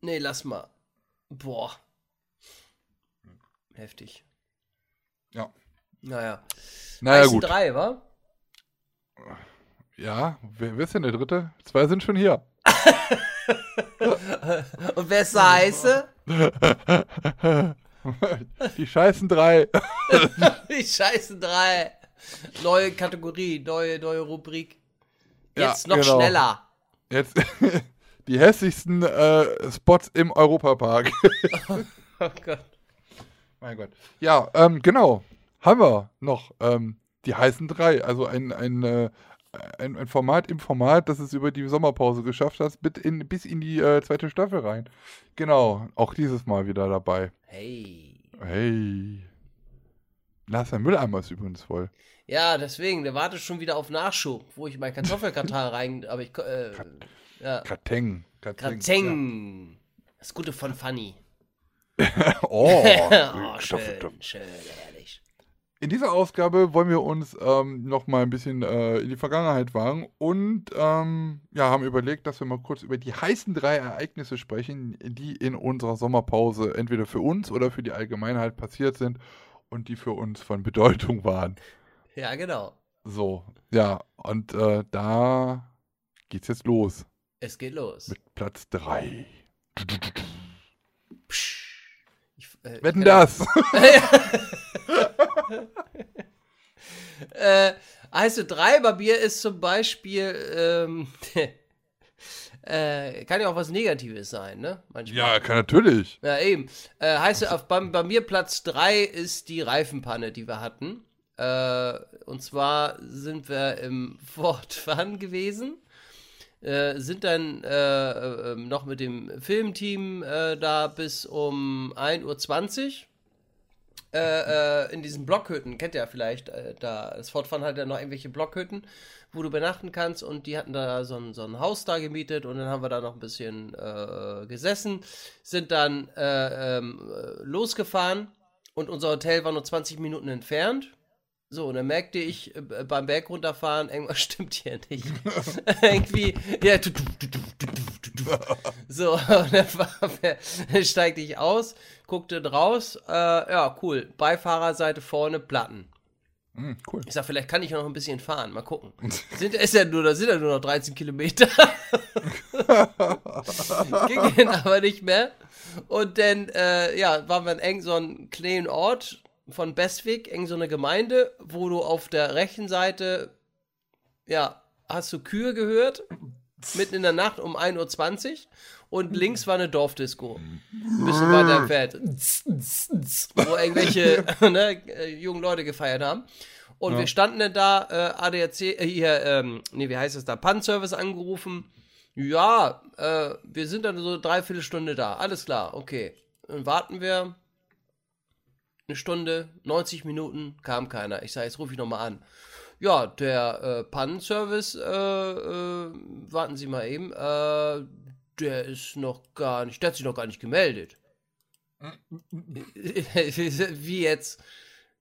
Nee, lass mal. Boah. Heftig. Ja. Naja. Naja, gut. drei, wa? Ja, wer, wer ist denn der dritte? Zwei sind schon hier. Und wer ist der heiße? Die scheißen drei. Die scheißen drei. Neue Kategorie, neue, neue Rubrik. Ja, Jetzt noch genau. schneller. Jetzt die hässlichsten äh, Spots im Europapark. Oh Gott. mein Gott. Ja, ähm, genau. Haben wir noch ähm, die heißen drei. Also ein, ein, äh, ein, ein Format im Format, das es über die Sommerpause geschafft hat, bis in, bis in die äh, zweite Staffel rein. Genau, auch dieses Mal wieder dabei. Hey. Hey. Lars, der Mülleimer ist übrigens voll. Ja, deswegen, der wartet schon wieder auf Nachschub, wo ich mein Kartoffelkatar rein, aber ich, äh, ja. Krateng. Grateng. Das Gute von Funny. Ja. Oh, oh, Kartoffel- schön, schön, ehrlich. In dieser Ausgabe wollen wir uns ähm, noch mal ein bisschen äh, in die Vergangenheit wagen und ähm, ja, haben überlegt, dass wir mal kurz über die heißen drei Ereignisse sprechen, die in unserer Sommerpause entweder für uns oder für die Allgemeinheit passiert sind und die für uns von Bedeutung waren. Ja, genau. So, ja, und äh, da geht's jetzt los Es geht los. mit Platz drei. Psch. Ich, äh, Wetten das? Äh, heiße drei bei mir ist zum Beispiel, ähm, äh, kann ja auch was Negatives sein, ne? Manchmal. ja, kann natürlich. Ja, eben. Äh, heißt auf, bei, bei mir Platz 3 ist die Reifenpanne, die wir hatten. Äh, und zwar sind wir im Fort Fun gewesen. Äh, sind dann äh, äh, noch mit dem Filmteam äh, da bis um 1.20 Uhr. Äh, äh, in diesen Blockhütten, kennt ihr ja vielleicht, da, das Fort Fun hat ja noch irgendwelche Blockhütten, wo du übernachten kannst und die hatten da so ein, so ein Haus da gemietet und dann haben wir da noch ein bisschen gesessen, sind dann äh, ähm, äh, losgefahren und unser Hotel war nur 20 Minuten entfernt. So, und dann merkte ich äh, beim Berg runterfahren, irgendwas stimmt hier nicht. Irgendwie, ja, du, du, du, du, du, du, du. so, und dann, war, dann steigte ich aus, guckte raus, äh, ja, cool, Beifahrerseite vorne Platten. Hm, cool. Ich sag, vielleicht kann ich ja noch ein bisschen fahren, mal gucken. Sind, ist ja nur, da sind ja nur noch 13 Kilometer. Ging dann aber nicht mehr. Und dann, äh, ja, waren wir in eng so einem kleinen Ort von Bestwig, eng so eine Gemeinde, wo du auf der rechten Seite, ja, hast du Kühe gehört, mitten in der Nacht um 1.20 Uhr. Und links war eine Dorfdisco. Ein bisschen weiter entfernt. Wo irgendwelche ne, äh, jungen Leute gefeiert haben. Und wir standen dann da, äh, ADAC, äh, hier, ähm, nee, wie heißt es da, Pan-Service angerufen. Ja, äh, wir sind dann so dreiviertel Stunde da. Alles klar, okay. Dann warten wir eine Stunde, 90 Minuten, kam keiner. Ich sage, jetzt rufe ich nochmal an. Ja, der äh, Pannenservice, äh, äh, warten Sie mal eben, äh, der ist noch gar nicht, der hat sich noch gar nicht gemeldet. Wie jetzt?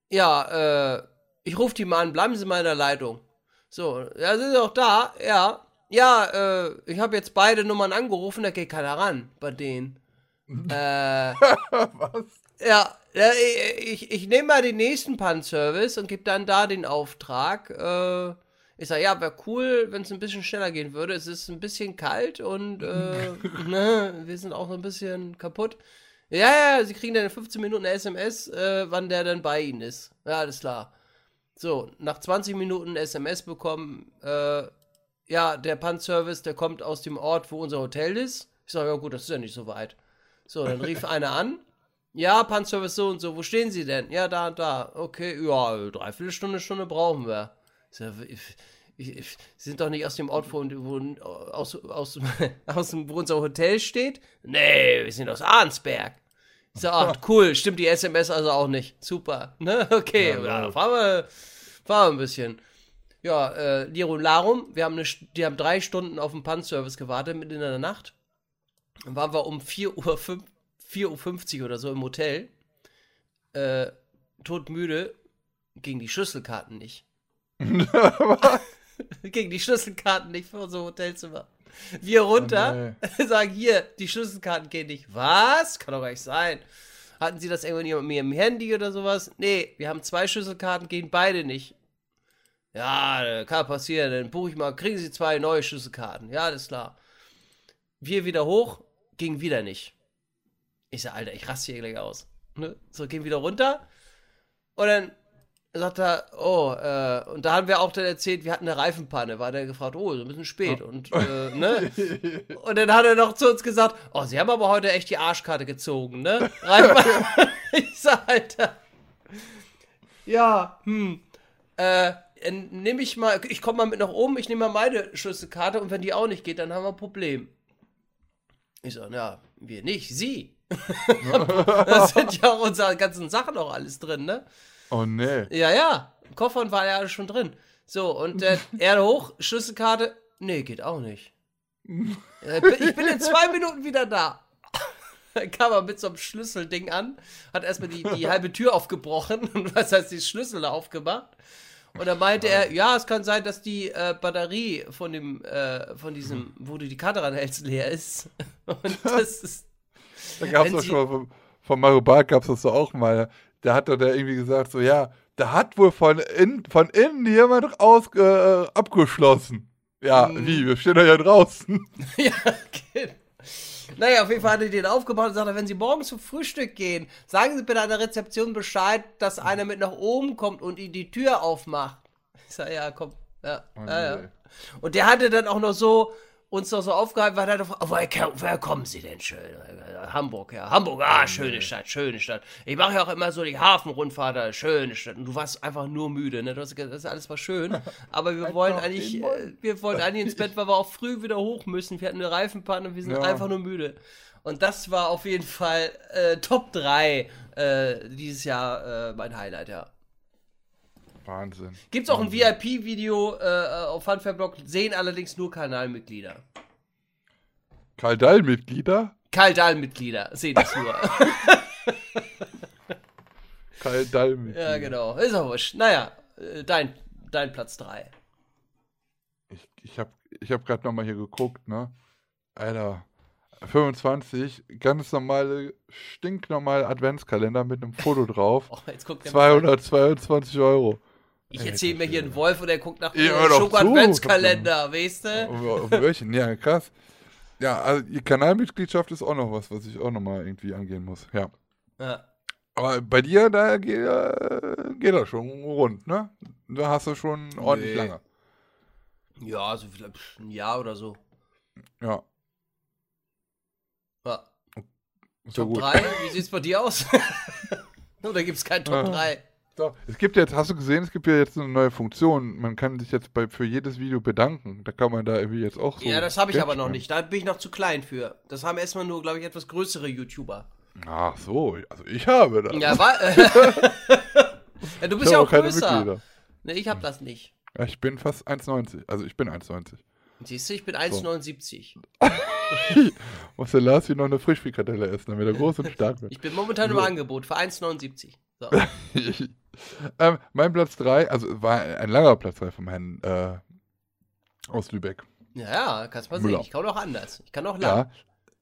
Ja, äh, ich rufe die mal an, bleiben Sie mal in der Leitung. So, ja, sind Sie auch da? Ja. Ja, äh, ich habe jetzt beide Nummern angerufen, da geht keiner ran bei denen. äh, Was? Ja, ich, ich, ich nehme mal den nächsten Pan-Service und gebe dann da den Auftrag. Äh, ich sage, ja, wäre cool, wenn es ein bisschen schneller gehen würde. Es ist ein bisschen kalt und äh, ne, wir sind auch so ein bisschen kaputt. Ja, ja, sie kriegen dann in 15 Minuten eine SMS, äh, wann der dann bei ihnen ist. Ja, alles klar. So, nach 20 Minuten SMS bekommen, äh, ja, der Pan-Service, der kommt aus dem Ort, wo unser Hotel ist. Ich sage, ja gut, das ist ja nicht so weit. So, dann rief einer an. Ja, Pan-Service so und so, wo stehen Sie denn? Ja, da und da. Okay, ja, dreiviertel Stunde, Stunde brauchen wir. Ich Ich, ich, Sie sind doch nicht aus dem Ort, wo, wo aus, aus, aus wo unser Hotel steht? Nee, wir sind aus Arnsberg. Ich sag, ach, cool, stimmt die SMS also auch nicht. Super. Ne? Okay, ja, ja, fahren, wir, fahren wir ein bisschen. Ja, äh, Lirum Larum, wir haben, eine, die haben drei Stunden auf den Pan-Service gewartet, mitten in der Nacht. Dann waren wir um 4.50 Uhr, 4.50 Uhr oder so im Hotel. Äh, todmüde, gegen die Schlüsselkarten nicht. gegen die Schlüsselkarten nicht für unser Hotelzimmer. Wir runter, oh sagen hier, die Schlüsselkarten gehen nicht. Was? Kann doch gar nicht sein. Hatten Sie das irgendwie mit mir im Handy oder sowas? Nee, wir haben zwei Schlüsselkarten, gehen beide nicht. Ja, kann passieren. Dann buche ich mal, kriegen Sie zwei neue Schlüsselkarten. Ja, alles klar. Wir wieder hoch, ging wieder nicht. Ich sag, Alter, ich raste hier gleich aus. Ne? So, gehen wieder runter. Und dann sagt er, oh, äh, und da haben wir auch dann erzählt, wir hatten eine Reifenpanne. War der gefragt, oh, so ein bisschen spät. Und, äh, ne? und dann hat er noch zu uns gesagt, oh, sie haben aber heute echt die Arschkarte gezogen, ne? Reifenpanne. ich sag, Alter. Ja, hm. Äh, nehme ich mal, ich komme mal mit nach oben, ich nehme mal meine Schlüsselkarte und wenn die auch nicht geht, dann haben wir ein Problem. Ich so, ja, wir nicht, sie. da sind ja auch unsere ganzen Sachen noch alles drin, ne? Oh nee. Ja, ja. Im Koffer war ja alles schon drin. So, und äh, er hoch, Schlüsselkarte. Nee, geht auch nicht. ich bin in zwei Minuten wieder da. Dann kam er mit so einem Schlüsselding an, hat erstmal die, die halbe Tür aufgebrochen und was heißt die Schlüssel aufgemacht. Und dann meinte er, ja, es kann sein, dass die äh, Batterie von dem, äh, von diesem, wo du die Karte ranhältst, leer ist. Und das ist. Da gab es doch schon mal von, von Mario Barth gab es das doch auch mal da hat er da irgendwie gesagt, so ja, da hat wohl von, in, von innen jemand aus, äh, abgeschlossen. Ja, hm. wie, wir stehen da ja draußen. ja, okay. Naja, auf jeden Fall hat er den aufgebaut und sagt, wenn Sie morgen zum Frühstück gehen, sagen Sie bitte an der Rezeption Bescheid, dass einer mit nach oben kommt und Ihnen die Tür aufmacht. Ich sag, ja, komm. Ja, oh, ja, ja. Und der hatte dann auch noch so, uns noch so aufgehalten, weil er doch, oh, woher, woher, kommen Sie denn schön? Hamburg, ja. Hamburg, ah, schöne Stadt, schöne Stadt. Ich mache ja auch immer so die Hafenrundfahrt, schöne Stadt. Und du warst einfach nur müde, ne? Das, das alles war schön. Aber wir wollen eigentlich, äh, wir wollten eigentlich ins Bett, weil wir auch früh wieder hoch müssen. Wir hatten eine Reifenpanne und wir sind ja. einfach nur müde. Und das war auf jeden Fall äh, Top 3 äh, dieses Jahr äh, mein Highlight, ja. Wahnsinn. Gibt es auch ein VIP-Video äh, auf Funfair-Blog, sehen allerdings nur Kanalmitglieder. Kaldal-Mitglieder? Kaldal-Mitglieder, sehen das nur. Kaldal-Mitglieder. Ja, genau. Ist auch wurscht. Naja, äh, dein, dein Platz 3. Ich, ich habe ich hab gerade nochmal hier geguckt, ne? Alter, 25, ganz normale, stinknormale Adventskalender mit einem Foto drauf. Oh, jetzt guckt 222 Euro. Ich erzähle mir hier einen Wolf und er guckt nach ja, Schoko-Adventskalender, weißt du? Welchen? Ja, krass. Ja, also die Kanalmitgliedschaft ist auch noch was, was ich auch nochmal irgendwie angehen muss. Ja. ja. Aber bei dir, da geht, äh, geht das schon rund, ne? Da hast du schon ordentlich nee. lange. Ja, so vielleicht ein Jahr oder so. Ja. Ja. Top 3, wie sieht's bei dir aus? Oder gibt es kein Top 3? Doch. Es gibt jetzt, hast du gesehen, es gibt ja jetzt eine neue Funktion. Man kann sich jetzt bei, für jedes Video bedanken. Da kann man da irgendwie jetzt auch so. Ja, das habe ich aber noch nicht. Da bin ich noch zu klein für. Das haben erstmal nur, glaube ich, etwas größere YouTuber. Ach so, also ich habe das. Ja, war, ja du bist ja auch größer. Ne, ich habe das nicht. Ich bin fast 1,90. Also ich bin 1,90. Siehst du, ich bin 1,79. So. Muss der Lars hier noch eine Frischfrikadelle essen, damit er groß und stark wird. Ich bin momentan im Angebot für 1,79. So. Ähm, mein Platz 3, also war ein langer Platz 3 vom Herrn äh, aus Lübeck. Ja, kannst mal Müller. sehen. Ich kann auch anders. Ich kann auch lang.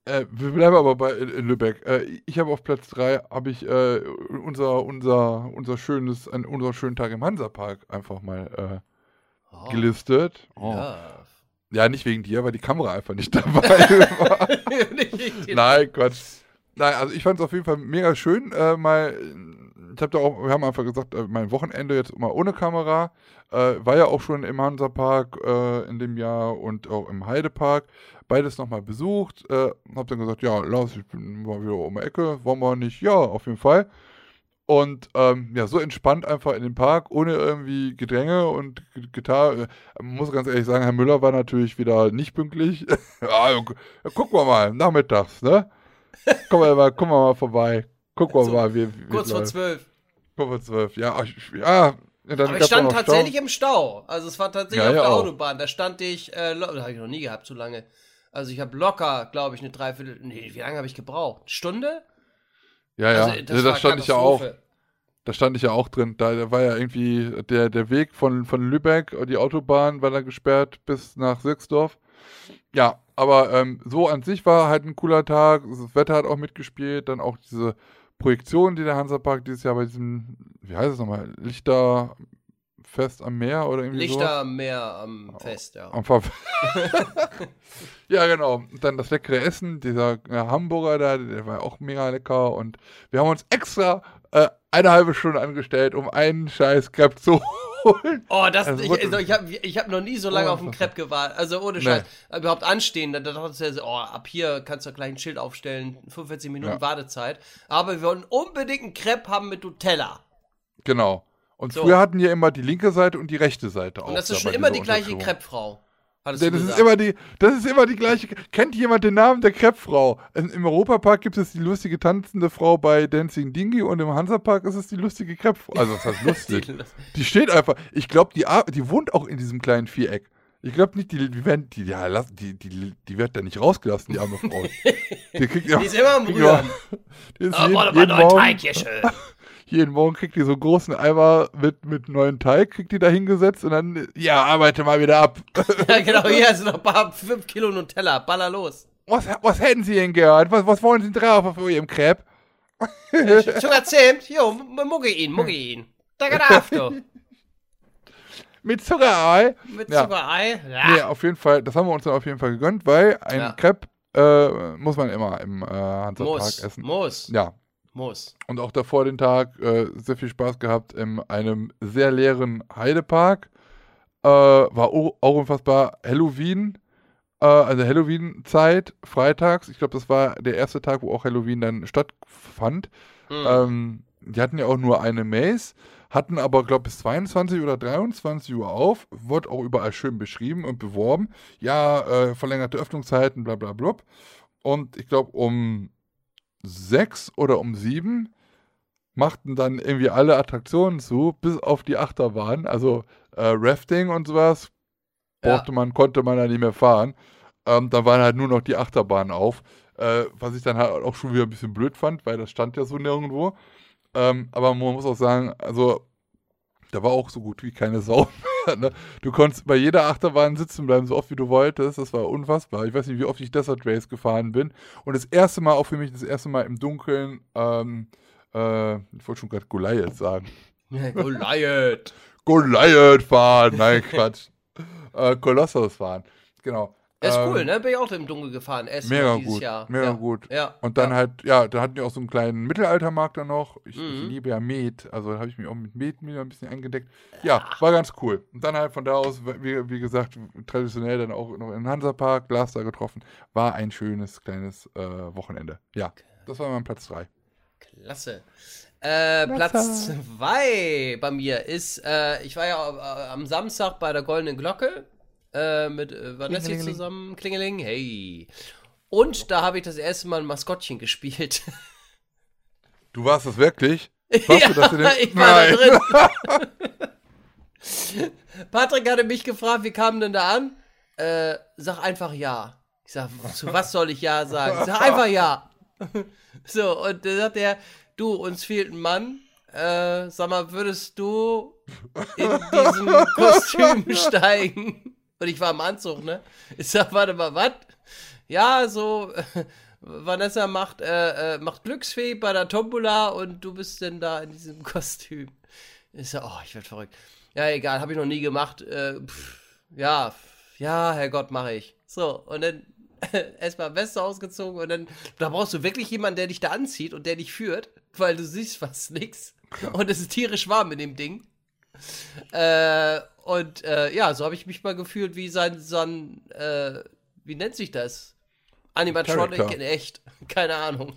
Ja. Äh, wir bleiben aber bei in Lübeck. Äh, ich habe auf Platz 3 habe ich äh, unser, unser, unser schönes, ein, unser schönen Tag im Hansapark einfach mal äh, oh. gelistet. Oh. Ja. Ja, nicht wegen dir, weil die Kamera einfach nicht dabei war. Nein, Quatsch. Nein, also ich fand es auf jeden Fall mega schön, äh, mal ich habe da auch, wir haben einfach gesagt, äh, mein Wochenende jetzt mal ohne Kamera. Äh, war ja auch schon im Hansapark äh, in dem Jahr und auch im Heidepark. Beides nochmal besucht. Äh, hab dann gesagt, ja, Lars, ich bin mal wieder um die Ecke. Wollen wir nicht? Ja, auf jeden Fall. Und ähm, ja, so entspannt einfach in den Park, ohne irgendwie Gedränge und Gitarre. Man muss ganz ehrlich sagen, Herr Müller war natürlich wieder nicht pünktlich. ja, ja, gucken wir mal, nachmittags, ne? Kommen mal, kommen wir mal vorbei. Gucken wir So, mal, wie, wie Kurz vor zwölf. Kurz vor zwölf. Ja, ich, ja. ja dann Aber ich stand tatsächlich Stau. im Stau. Also es war tatsächlich Ja, auf ja, der auch. Autobahn. Da stand ich, äh, das habe ich noch nie gehabt, so lange. Also ich habe locker, glaube ich, eine Dreiviertel, nee, wie lange habe ich gebraucht? Eine Stunde? Ja, ja. Also, ja da stand ich ja auch. Da stand ich ja auch drin. Da, da war ja irgendwie der, der Weg von, von Lübeck, die Autobahn war da gesperrt bis nach Sixdorf. Ja, aber ähm, so an sich war halt ein cooler Tag. Das Wetter hat auch mitgespielt. Dann auch diese Projektion, die der Hansapark dieses Jahr bei diesem, wie heißt es nochmal, Lichterfest am Meer oder irgendwie sowas? Lichtermeer am Fest, ja. Am Ver ja, genau. Und Dann das leckere Essen, dieser äh, Hamburger da, der war auch mega lecker. Und wir haben uns extra äh, eine halbe Stunde angestellt, um einen scheiß Crepe zu holen. Oh, das, Also ich, also ich habe ich hab noch nie so lange Oh, auf was- Crepe gewartet. Also ohne Nee. Scheiß. Überhaupt anstehen. Da, da dachte ich so, oh, ab hier kannst du gleich ein Schild aufstellen. 45 Minuten Ja. Wartezeit. Aber wir wollten unbedingt einen Crepe haben mit Nutella. Genau. Und So. früher hatten wir immer die linke Seite und die rechte Seite auch. Und das da ist schon immer die gleiche. Crepe-Frau. Hattest das ist immer die, das ist immer die gleiche. Kennt jemand den Namen der Crepe-Frau? In- Im Europapark gibt es die lustige tanzende Frau bei Dancing Dingy und im Hansapark ist es die lustige Crepe-Frau. Also das heißt lustig. Die- Die steht einfach. Ich glaube, die, die wohnt auch in diesem kleinen Viereck. Ich glaube nicht, die, die werden, die, die, die, die wird da nicht rausgelassen, die arme Frau. Die kriegt ja, Die ist immer am Rühren. die ist Oh, jeden, jeden, Morgen, Teig hier schön. Jeden Morgen kriegt die so einen großen Eimer mit, mit neuen Teig, kriegt die da hingesetzt und dann, ja, arbeite mal wieder ab. ja, genau, hier sind noch ein paar 5 Kilo Nutella. Baller los. Was, was hätten Sie denn gehört? Was, was wollen Sie denn drauf auf Ihrem Crepe? Sogar Zimt. Jo, mugge ihn, mugge ihn. Da geht auf, du. Mit Zuckerei? Mit Ja. Zuckerei. Ja. Nee, auf jeden Fall, das haben wir uns dann auf jeden Fall gegönnt, weil ein Ja. Crepe äh, muss man immer im äh, Hansapark Muss, essen. muss, Ja, muss. und auch davor den Tag äh, sehr viel Spaß gehabt in einem sehr leeren Heidepark. Äh, war auch, auch unfassbar Halloween, äh, also Halloween-Zeit, freitags. Ich glaube, das war der erste Tag, wo auch Halloween dann stattfand. Hm. Ähm, die hatten ja auch nur eine Maze, hatten aber, glaube ich, bis 22 oder 23 Uhr auf. Wurde auch überall schön beschrieben und beworben. Ja, äh, verlängerte Öffnungszeiten, bla bla blub. Und ich glaube, um 6 oder um 7 machten dann irgendwie alle Attraktionen zu, bis auf die Achterbahn. Also äh, Rafting und sowas Ja. man, konnte man da nicht mehr fahren. Ähm, da waren halt nur noch die Achterbahnen auf. Äh, was ich dann halt auch schon wieder ein bisschen blöd fand, weil das stand ja so nirgendwo. Ähm, aber man muss auch sagen, also da war auch so gut wie keine Sau Ne? Du konntest bei jeder Achterbahn sitzen bleiben, so oft wie du wolltest. Das war unfassbar. Ich weiß nicht, wie oft ich Desert Race gefahren bin. Und das erste Mal, auch für mich, das erste Mal im Dunkeln, ähm, äh, ich wollte schon gerade Goliath sagen. Goliath. Goliath fahren. Nein, Quatsch. äh, Kolossos fahren. Genau. Er ist Ähm, cool, ne? Bin ich auch im Dunkeln gefahren. Essen Mega dieses gut, Jahr. mega ja. gut. Ja. Und dann ja. halt, ja, da hatten wir auch so einen kleinen Mittelaltermarkt dann noch. Ich, ich Mhm. liebe ja Met, also da habe ich mich auch mit Met wieder ein bisschen eingedeckt. Ja, war ganz cool. Und dann halt von da aus, wie, wie gesagt, traditionell dann auch noch im Hansapark, Glas da getroffen. War ein schönes kleines äh, Wochenende. Ja, das war mein Platz 3. Klasse. Äh, Platz zwei bei mir ist, äh, ich war ja äh, am Samstag bei der Goldenen Glocke äh, mit äh, Vanessa zusammen. Klingeling, hey. Und da habe ich das erste Mal ein Maskottchen gespielt. Du warst das wirklich? Warst ja, du das in ich war Nein. da drin. Patrick hatte mich gefragt, wie kam denn da an? Äh, sag einfach ja. Ich sag, zu was soll ich ja sagen? Sag einfach ja. so, und dann sagt er, du, uns fehlt ein Mann. Äh, sag mal, würdest du in diesem Kostüm steigen? Und ich war im Anzug, ne? Ich sag, warte mal, was? Ja, so, Vanessa macht, äh, äh, macht Glücksfee bei der Tombola und du bist denn da in diesem Kostüm. Ich so, oh, ich werd verrückt. Ja, egal, habe ich noch nie gemacht. Äh, pff, ja, ja, Herrgott, mache ich. So, und dann erstmal Weste ausgezogen und dann, da brauchst du wirklich jemanden, der dich da anzieht und der dich führt, weil du siehst fast nichts. Und es ist tierisch warm in dem Ding. Äh, und äh, ja, so habe ich mich mal gefühlt wie sein, sein äh, wie nennt sich das? Animatronic Charakter. in echt. Keine Ahnung.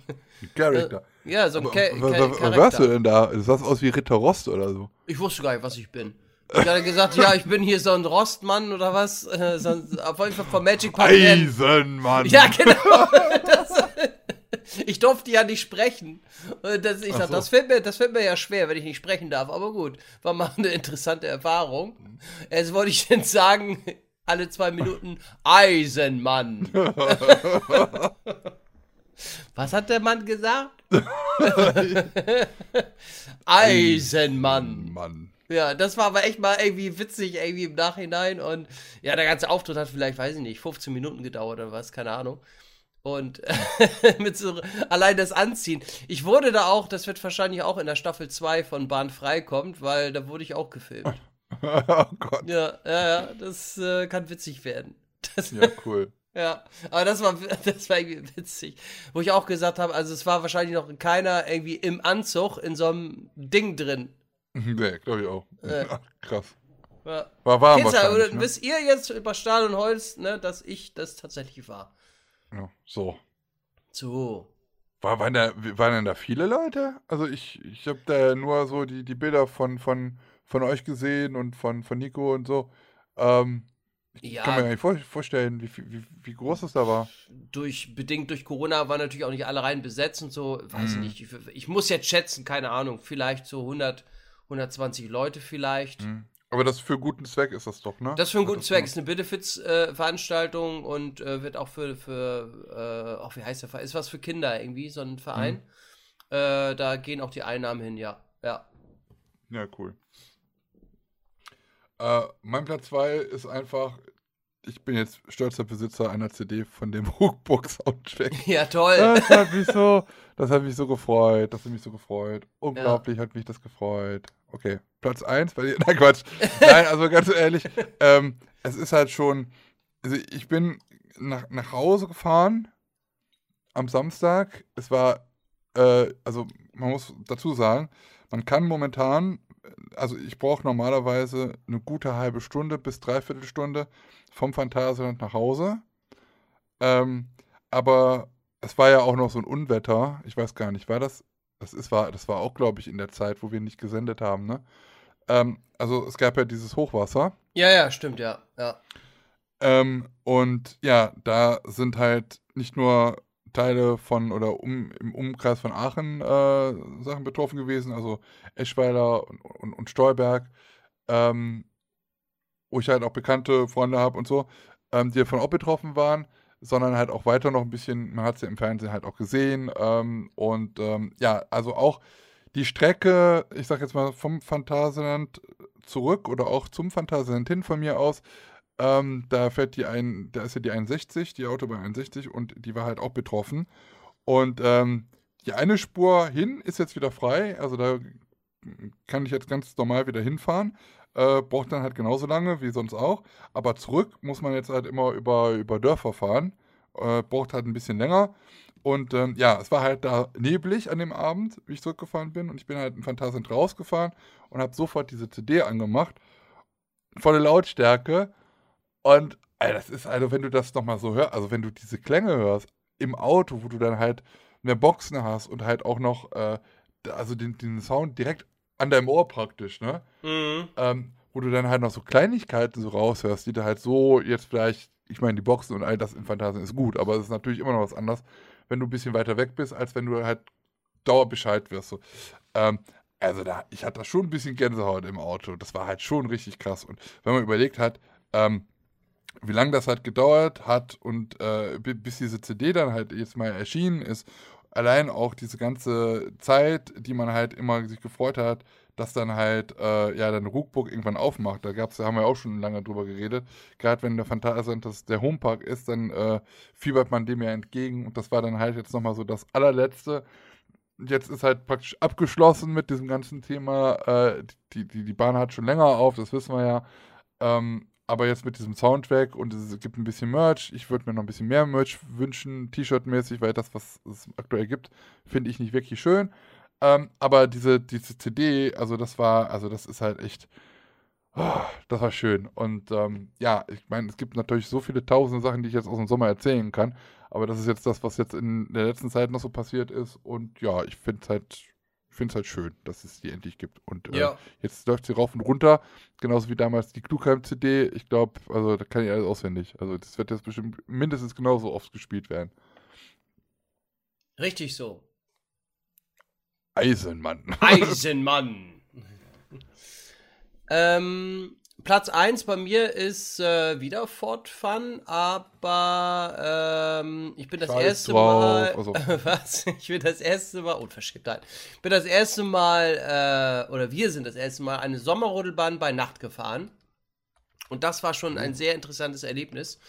Charakter. Ja, so ein Cha was, Cha was, warst du Charakter. denn da? Du sahst aus wie Ritter Rost oder so. Ich wusste gar nicht, was ich bin. Ich hatte gesagt, ja, ich bin hier so ein Rostmann oder was. Äh, so ein, auf jeden Fall vom Magic Park. Eisenmann! Ja, genau. Das, ich durfte ja nicht sprechen. Und das, ich sag, so. das, fällt mir, das fällt mir ja schwer, wenn ich nicht sprechen darf. Aber gut, war mal eine interessante Erfahrung. Jetzt wollte ich denn sagen, alle zwei Minuten Eisenmann. Was hat der Mann gesagt? Eisenmann. Mann. Ja, das war aber echt mal irgendwie witzig, irgendwie im Nachhinein. Und ja, der ganze Auftritt hat vielleicht, weiß ich nicht, 15 Minuten gedauert oder was, keine Ahnung. Und mit so allein das Anziehen. Ich wurde da auch, das wird wahrscheinlich auch in der Staffel 2 von Bahn frei kommt, weil da wurde ich auch gefilmt. oh Gott. Ja, ja, ja, das äh, kann witzig werden. Das, Ja, cool. ja, aber das war, das war irgendwie witzig. Wo ich auch gesagt habe, also es war wahrscheinlich noch keiner irgendwie im Anzug in so einem Ding drin. nee, glaube ich auch. Äh. Krass. Ja. War warm Kids, wahrscheinlich, ne? wisst ihr jetzt über Stahl und Holz, ne, dass ich das tatsächlich war? Ja, so. So. War, waren, da, waren denn da viele Leute? Also ich, ich habe da nur so die, die Bilder von, von, von euch gesehen und von, von Nico und so. Ähm, ich Ja. kann mir gar nicht vor, vorstellen, wie, wie, wie groß es da war. Durch, bedingt durch Corona waren natürlich auch nicht alle Reihen besetzt und so, weiß ich Mhm. nicht. Ich, ich muss jetzt schätzen, keine Ahnung, vielleicht so 100, 120 Leute vielleicht. Mhm. Aber das für guten Zweck ist das doch, ne? Das für einen guten Das- Zweck. Ist eine Benefits-Veranstaltung und äh, wird auch für, für äh, auch wie heißt der Verein? Ist was für Kinder irgendwie, so ein Verein. Mhm. Äh, da gehen auch die Einnahmen hin, ja. Ja. Ja, cool. Äh, mein Platz 2 ist einfach, ich bin jetzt stolzer Besitzer einer CD von dem Hookbox-Soundtrack. Ja, toll. Das hat mich so, das hat mich so gefreut, das hat mich so gefreut. Unglaublich hat mich das gefreut. Okay, Platz 1 bei dir. Nein, Quatsch. Nein, also ganz ehrlich, ähm, es ist halt schon, also ich bin nach, nach Hause gefahren am Samstag. Es war, äh, also man muss dazu sagen, man kann momentan, also ich brauche normalerweise eine gute halbe Stunde bis dreiviertel Stunde vom Phantasialand nach Hause. Ähm, aber es war ja auch noch so ein Unwetter. Ich weiß gar nicht, war das? Das, ist, war, das war auch, glaube ich, in der Zeit, wo wir nicht gesendet haben, ne? Ähm, also es gab ja dieses Hochwasser. Ja, ja, stimmt, ja. ja. Ähm, und ja, da sind halt nicht nur Teile von oder um, im Umkreis von Aachen äh, Sachen betroffen gewesen, also Eschweiler und, und, und Stolberg, ähm, wo ich halt auch bekannte Freunde habe und so, ähm, die davon auch betroffen waren, sondern halt auch weiter noch ein bisschen, man hat es ja im Fernsehen halt auch gesehen ähm, und ähm, ja, also auch die Strecke, ich sag jetzt mal vom Phantasialand zurück oder auch zum Phantasialand hin von mir aus, ähm, da fährt die ein, da ist ja die 61, die Autobahn 61 und die war halt auch betroffen. Und ähm, die eine Spur hin ist jetzt wieder frei, also da kann ich jetzt ganz normal wieder hinfahren. Äh, braucht dann halt genauso lange wie sonst auch. Aber zurück muss man jetzt halt immer über, über Dörfer fahren. Äh, braucht halt ein bisschen länger. Und ähm, ja, es war halt da neblig an dem Abend, wie ich zurückgefahren bin. Und ich bin halt in Phantasien rausgefahren und habe sofort diese CD angemacht. Volle Lautstärke. Und ey, das ist, also wenn du das nochmal so hörst, also wenn du diese Klänge hörst im Auto, wo du dann halt mehr Boxen hast und halt auch noch, äh, also den, den Sound direkt an deinem Ohr praktisch, ne? Mhm. ähm, wo du dann halt noch so Kleinigkeiten so raushörst, die du halt so jetzt vielleicht, ich meine, die Boxen und all das in Phantasien ist gut, aber es ist natürlich immer noch was anderes, wenn du ein bisschen weiter weg bist, als wenn du halt Dauerbescheid wirst. So. Ähm, also da, ich hatte da schon ein bisschen Gänsehaut im Auto. Das war halt schon richtig krass. Und wenn man überlegt hat, ähm, wie lange das halt gedauert hat und äh, bi- bis diese CD dann halt jetzt mal erschienen ist, allein auch diese ganze Zeit, die man halt immer sich gefreut hat, dass dann halt, äh, ja, dann Rookbook irgendwann aufmacht. Da gab's, da haben wir auch schon lange drüber geredet. Gerade wenn der Phantasialand der Homepark ist, dann äh, fiebert man dem ja entgegen. Und das war dann halt jetzt nochmal so das allerletzte. Jetzt ist halt praktisch abgeschlossen mit diesem ganzen Thema. Äh, die, die, die Bahn hat schon länger auf, das wissen wir ja. Ähm, aber jetzt mit diesem Soundtrack und es gibt ein bisschen Merch. Ich würde mir noch ein bisschen mehr Merch wünschen, T-Shirt-mäßig, weil das, was es aktuell gibt, finde ich nicht wirklich schön. Ähm, aber diese, diese CD, also das war, also das ist halt echt, oh, das war schön. Und ähm, ja, ich meine, es gibt natürlich so viele tausende Sachen, die ich jetzt aus dem Sommer erzählen kann. Aber das ist jetzt das, was jetzt in der letzten Zeit noch so passiert ist. Und ja, ich finde es halt, ich find's halt schön, dass es die endlich gibt. Und äh, Ja. jetzt läuft sie rauf und runter. Genauso wie damals die Klugheim-CD. Ich glaube, also da kann ich alles auswendig. Also das wird jetzt bestimmt mindestens genauso oft gespielt werden. Richtig so. Eisenmann. Eisenmann. ähm, Platz 1 bei mir ist äh, wieder Ford Fun, aber ähm, ich bin das Scheiß erste Mal. also. Was? Ich bin das erste Mal. Unverschämtheit. Ich bin das erste Mal, äh, oder wir sind das erste Mal eine Sommerrodelbahn bei Nacht gefahren. Und das war schon ein sehr interessantes Erlebnis.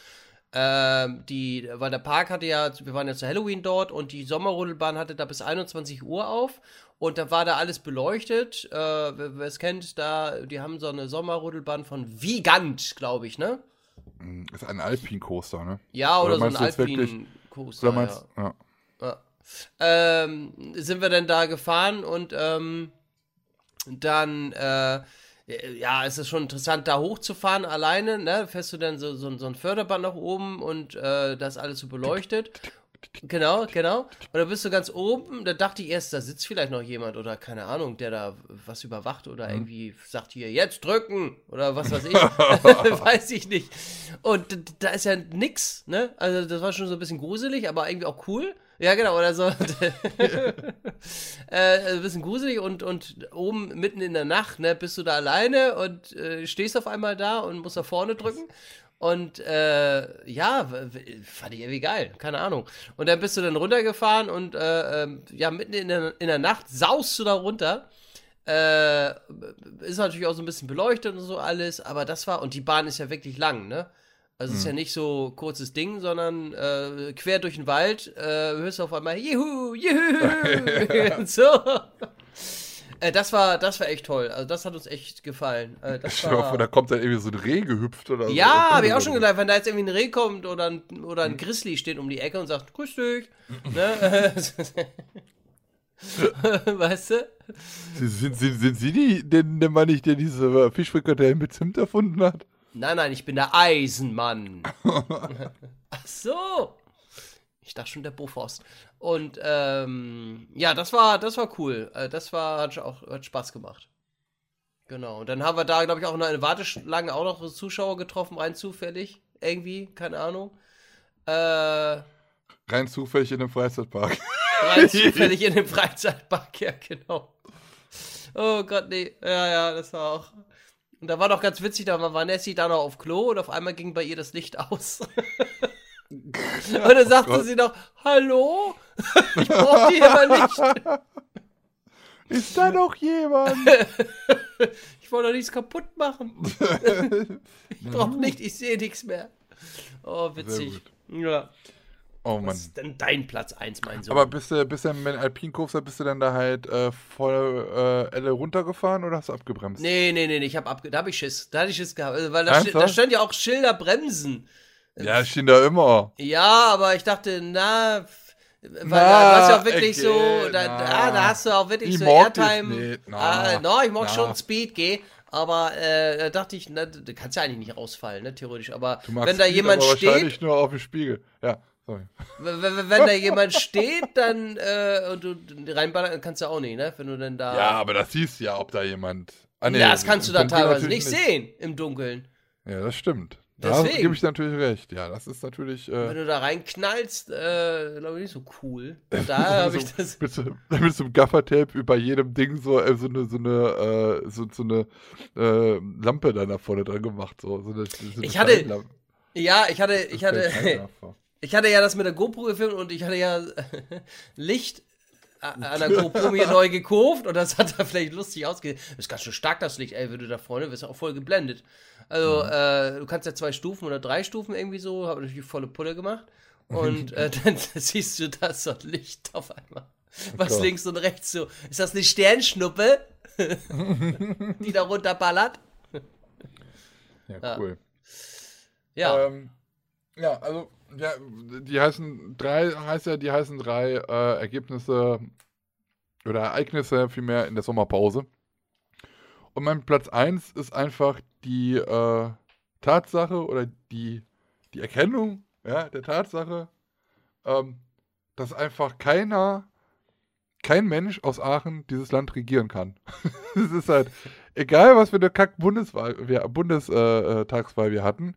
Ähm, die, weil der Park hatte ja, wir waren ja zu Halloween dort und die Sommerrodelbahn hatte da bis 21 Uhr auf und da war da alles beleuchtet. Äh, wer es kennt, da, die haben so eine Sommerrodelbahn von Vigant, glaube ich, ne? Ist ein Alpin-Coaster, ne? Ja, oder, so ein Alpin-Coaster. Oder meinst ja. Ja. Ähm, sind wir dann da gefahren und ähm, dann, äh, ja, es ist schon interessant, da hochzufahren alleine, ne? Fährst du dann so, so, so ein Förderband nach oben und äh, das alles so beleuchtet. Genau, genau. Und da bist du ganz oben, da dachte ich erst, da sitzt vielleicht noch jemand oder keine Ahnung, der da was überwacht oder irgendwie sagt hier, jetzt drücken oder was weiß ich. weiß ich nicht. Und da ist ja nix, ne? Also das war schon so ein bisschen gruselig, aber irgendwie auch cool. Ja, genau, oder so. äh, ein bisschen gruselig und, und oben mitten in der Nacht, ne, bist du da alleine und äh, stehst auf einmal da und musst nach vorne drücken. Und äh, ja, fand ich irgendwie geil, keine Ahnung. Und dann bist du dann runtergefahren und äh, ähm, ja, mitten in der, in der Nacht saust du da runter. Äh, ist natürlich auch so ein bisschen beleuchtet und so alles, aber das war, und die Bahn ist ja wirklich lang, ne? Also es ist ja nicht so kurzes Ding, sondern äh, quer durch den Wald, äh, hörst du auf einmal Juhu, Juhu so. Äh, das war, das war echt toll. Also das hat uns echt gefallen. Äh, das dir mal vor, da war, kommt dann irgendwie so ein Reh gehüpft oder so. ja, habe ich auch schon gedacht, wenn da jetzt irgendwie ein Reh kommt oder ein, oder ein Grizzly steht um die Ecke und sagt, grüß dich. ne? weißt du? Sind, sind, sind Sie die, denn der Mann nicht, der diese Fischfrikadellen mit Zimt erfunden hat? Nein, nein, ich bin der Eisenmann. Ach so. Ich dachte schon der Bofors. Und ähm, ja, das war, das war cool. Äh, Das war, hat auch hat Spaß gemacht. Genau. Und dann haben wir da, glaube ich, auch noch eine Warteschlange auch noch Zuschauer getroffen, rein zufällig. Irgendwie, keine Ahnung. Äh, Rein zufällig in einem Freizeitpark. rein zufällig in dem Freizeitpark, ja, genau. Oh Gott, nee. Ja, ja, das war auch. Und da war doch ganz witzig, da war Nessie da noch auf Klo und auf einmal ging bei ihr das Licht aus. und dann sagte Gott. sie noch, hallo? ich brauche die immer nicht. Ist da noch jemand? Ich wollte doch nichts kaputt machen. ich brauche nicht, ich sehe nichts mehr. Oh, witzig. Ja. Oh Was Mann. ist denn dein Platz 1, mein Sohn? Aber bist du, bist du mit Alpincoaster, bist du dann da halt äh, voll äh, Elle runtergefahren oder hast du abgebremst? Nee, nee, nee, nee, ich hab abge da hab ich Schiss. Da hatte ich Schiss gehabt. Also, Weil da, Ernsthaft? da stand ja auch Schilder bremsen. Ja, stehen da immer. Ja, aber ich dachte, na, weil Na, da hast du auch wirklich so, okay, da, na. da, hast du auch wirklich Ich so das Airtime. nicht, na, ah, no, ich mag na. schon Speed, geh. Aber äh, da dachte ich, na, du kannst ja eigentlich nicht rausfallen, ne, theoretisch. Aber wenn da Speed, jemand aber steht, wahrscheinlich nur auf dem Spiegel. Ja, sorry. wenn, wenn wenn da jemand steht, dann äh, und du reinballern kannst du auch nicht, ne? Wenn du denn da. Ja, aber das siehst du ja, ob da jemand. Ah, nee, Ja, das kannst du dann teilweise natürlich nicht sehen im Dunkeln. Ja, das stimmt. Da Deswegen. gebe ich natürlich recht. Ja, das ist natürlich. Wenn Äh, du da reinknallst, äh, glaube ich nicht so cool. Und da habe ich das. mit, so, mit so einem Gaffertape über jedem Ding so, äh, so eine, so eine, äh, so, so eine äh, Lampe da nach vorne dran gemacht. So, so eine, so eine Ich hatte-. Ja, ich hatte, ich hatte. Ich hatte ja das mit der GoPro gefilmt und ich hatte ja Licht a- an der GoPro mir neu gekauft und das hat da vielleicht lustig ausgesehen. Das ist ganz schön stark, das Licht, ey, wenn du da vorne wirst du auch voll geblendet. Also, äh, du kannst ja zwei Stufen oder drei Stufen irgendwie so, habe natürlich volle Pulle gemacht. Und äh, dann siehst du da so Licht auf einmal. Was Gott. links und rechts so. Ist das eine Sternschnuppe? die da runterballert? Ja, Ja. cool. Ja. Ähm, ja, also, ja, die heißen drei, heißt ja, die heißen drei äh, Ergebnisse oder Ereignisse vielmehr in der Sommerpause. Und mein Platz 1 ist einfach die äh, Tatsache oder die, die Erkennung ja, der Tatsache, ähm, dass einfach keiner, kein Mensch aus Aachen dieses Land regieren kann. Es ist halt, egal was für eine Kack-Bundeswahl, wir, Bundestagswahl wir hatten,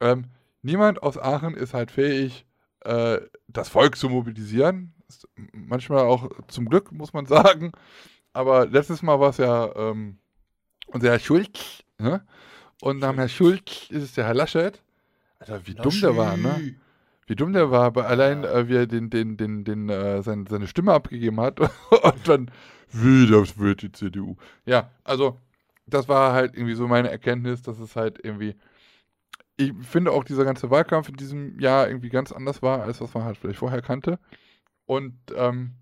ähm, niemand aus Aachen ist halt fähig, äh, das Volk zu mobilisieren. Ist manchmal auch zum Glück, muss man sagen. Aber letztes Mal war es ja ähm, unser Herr Schulz, ne? Und nach Herr Schulz ist es der Herr Laschet. Alter, wie dumm der war, ne? Wie dumm der war, aber allein äh, wie er den, den, den, den, äh, sein, seine Stimme abgegeben hat und dann, wie das wird die CDU. Ja, also, das war halt irgendwie so meine Erkenntnis, dass es halt irgendwie, ich finde auch dieser ganze Wahlkampf in diesem Jahr irgendwie ganz anders war, als was man halt vielleicht vorher kannte. Und ähm,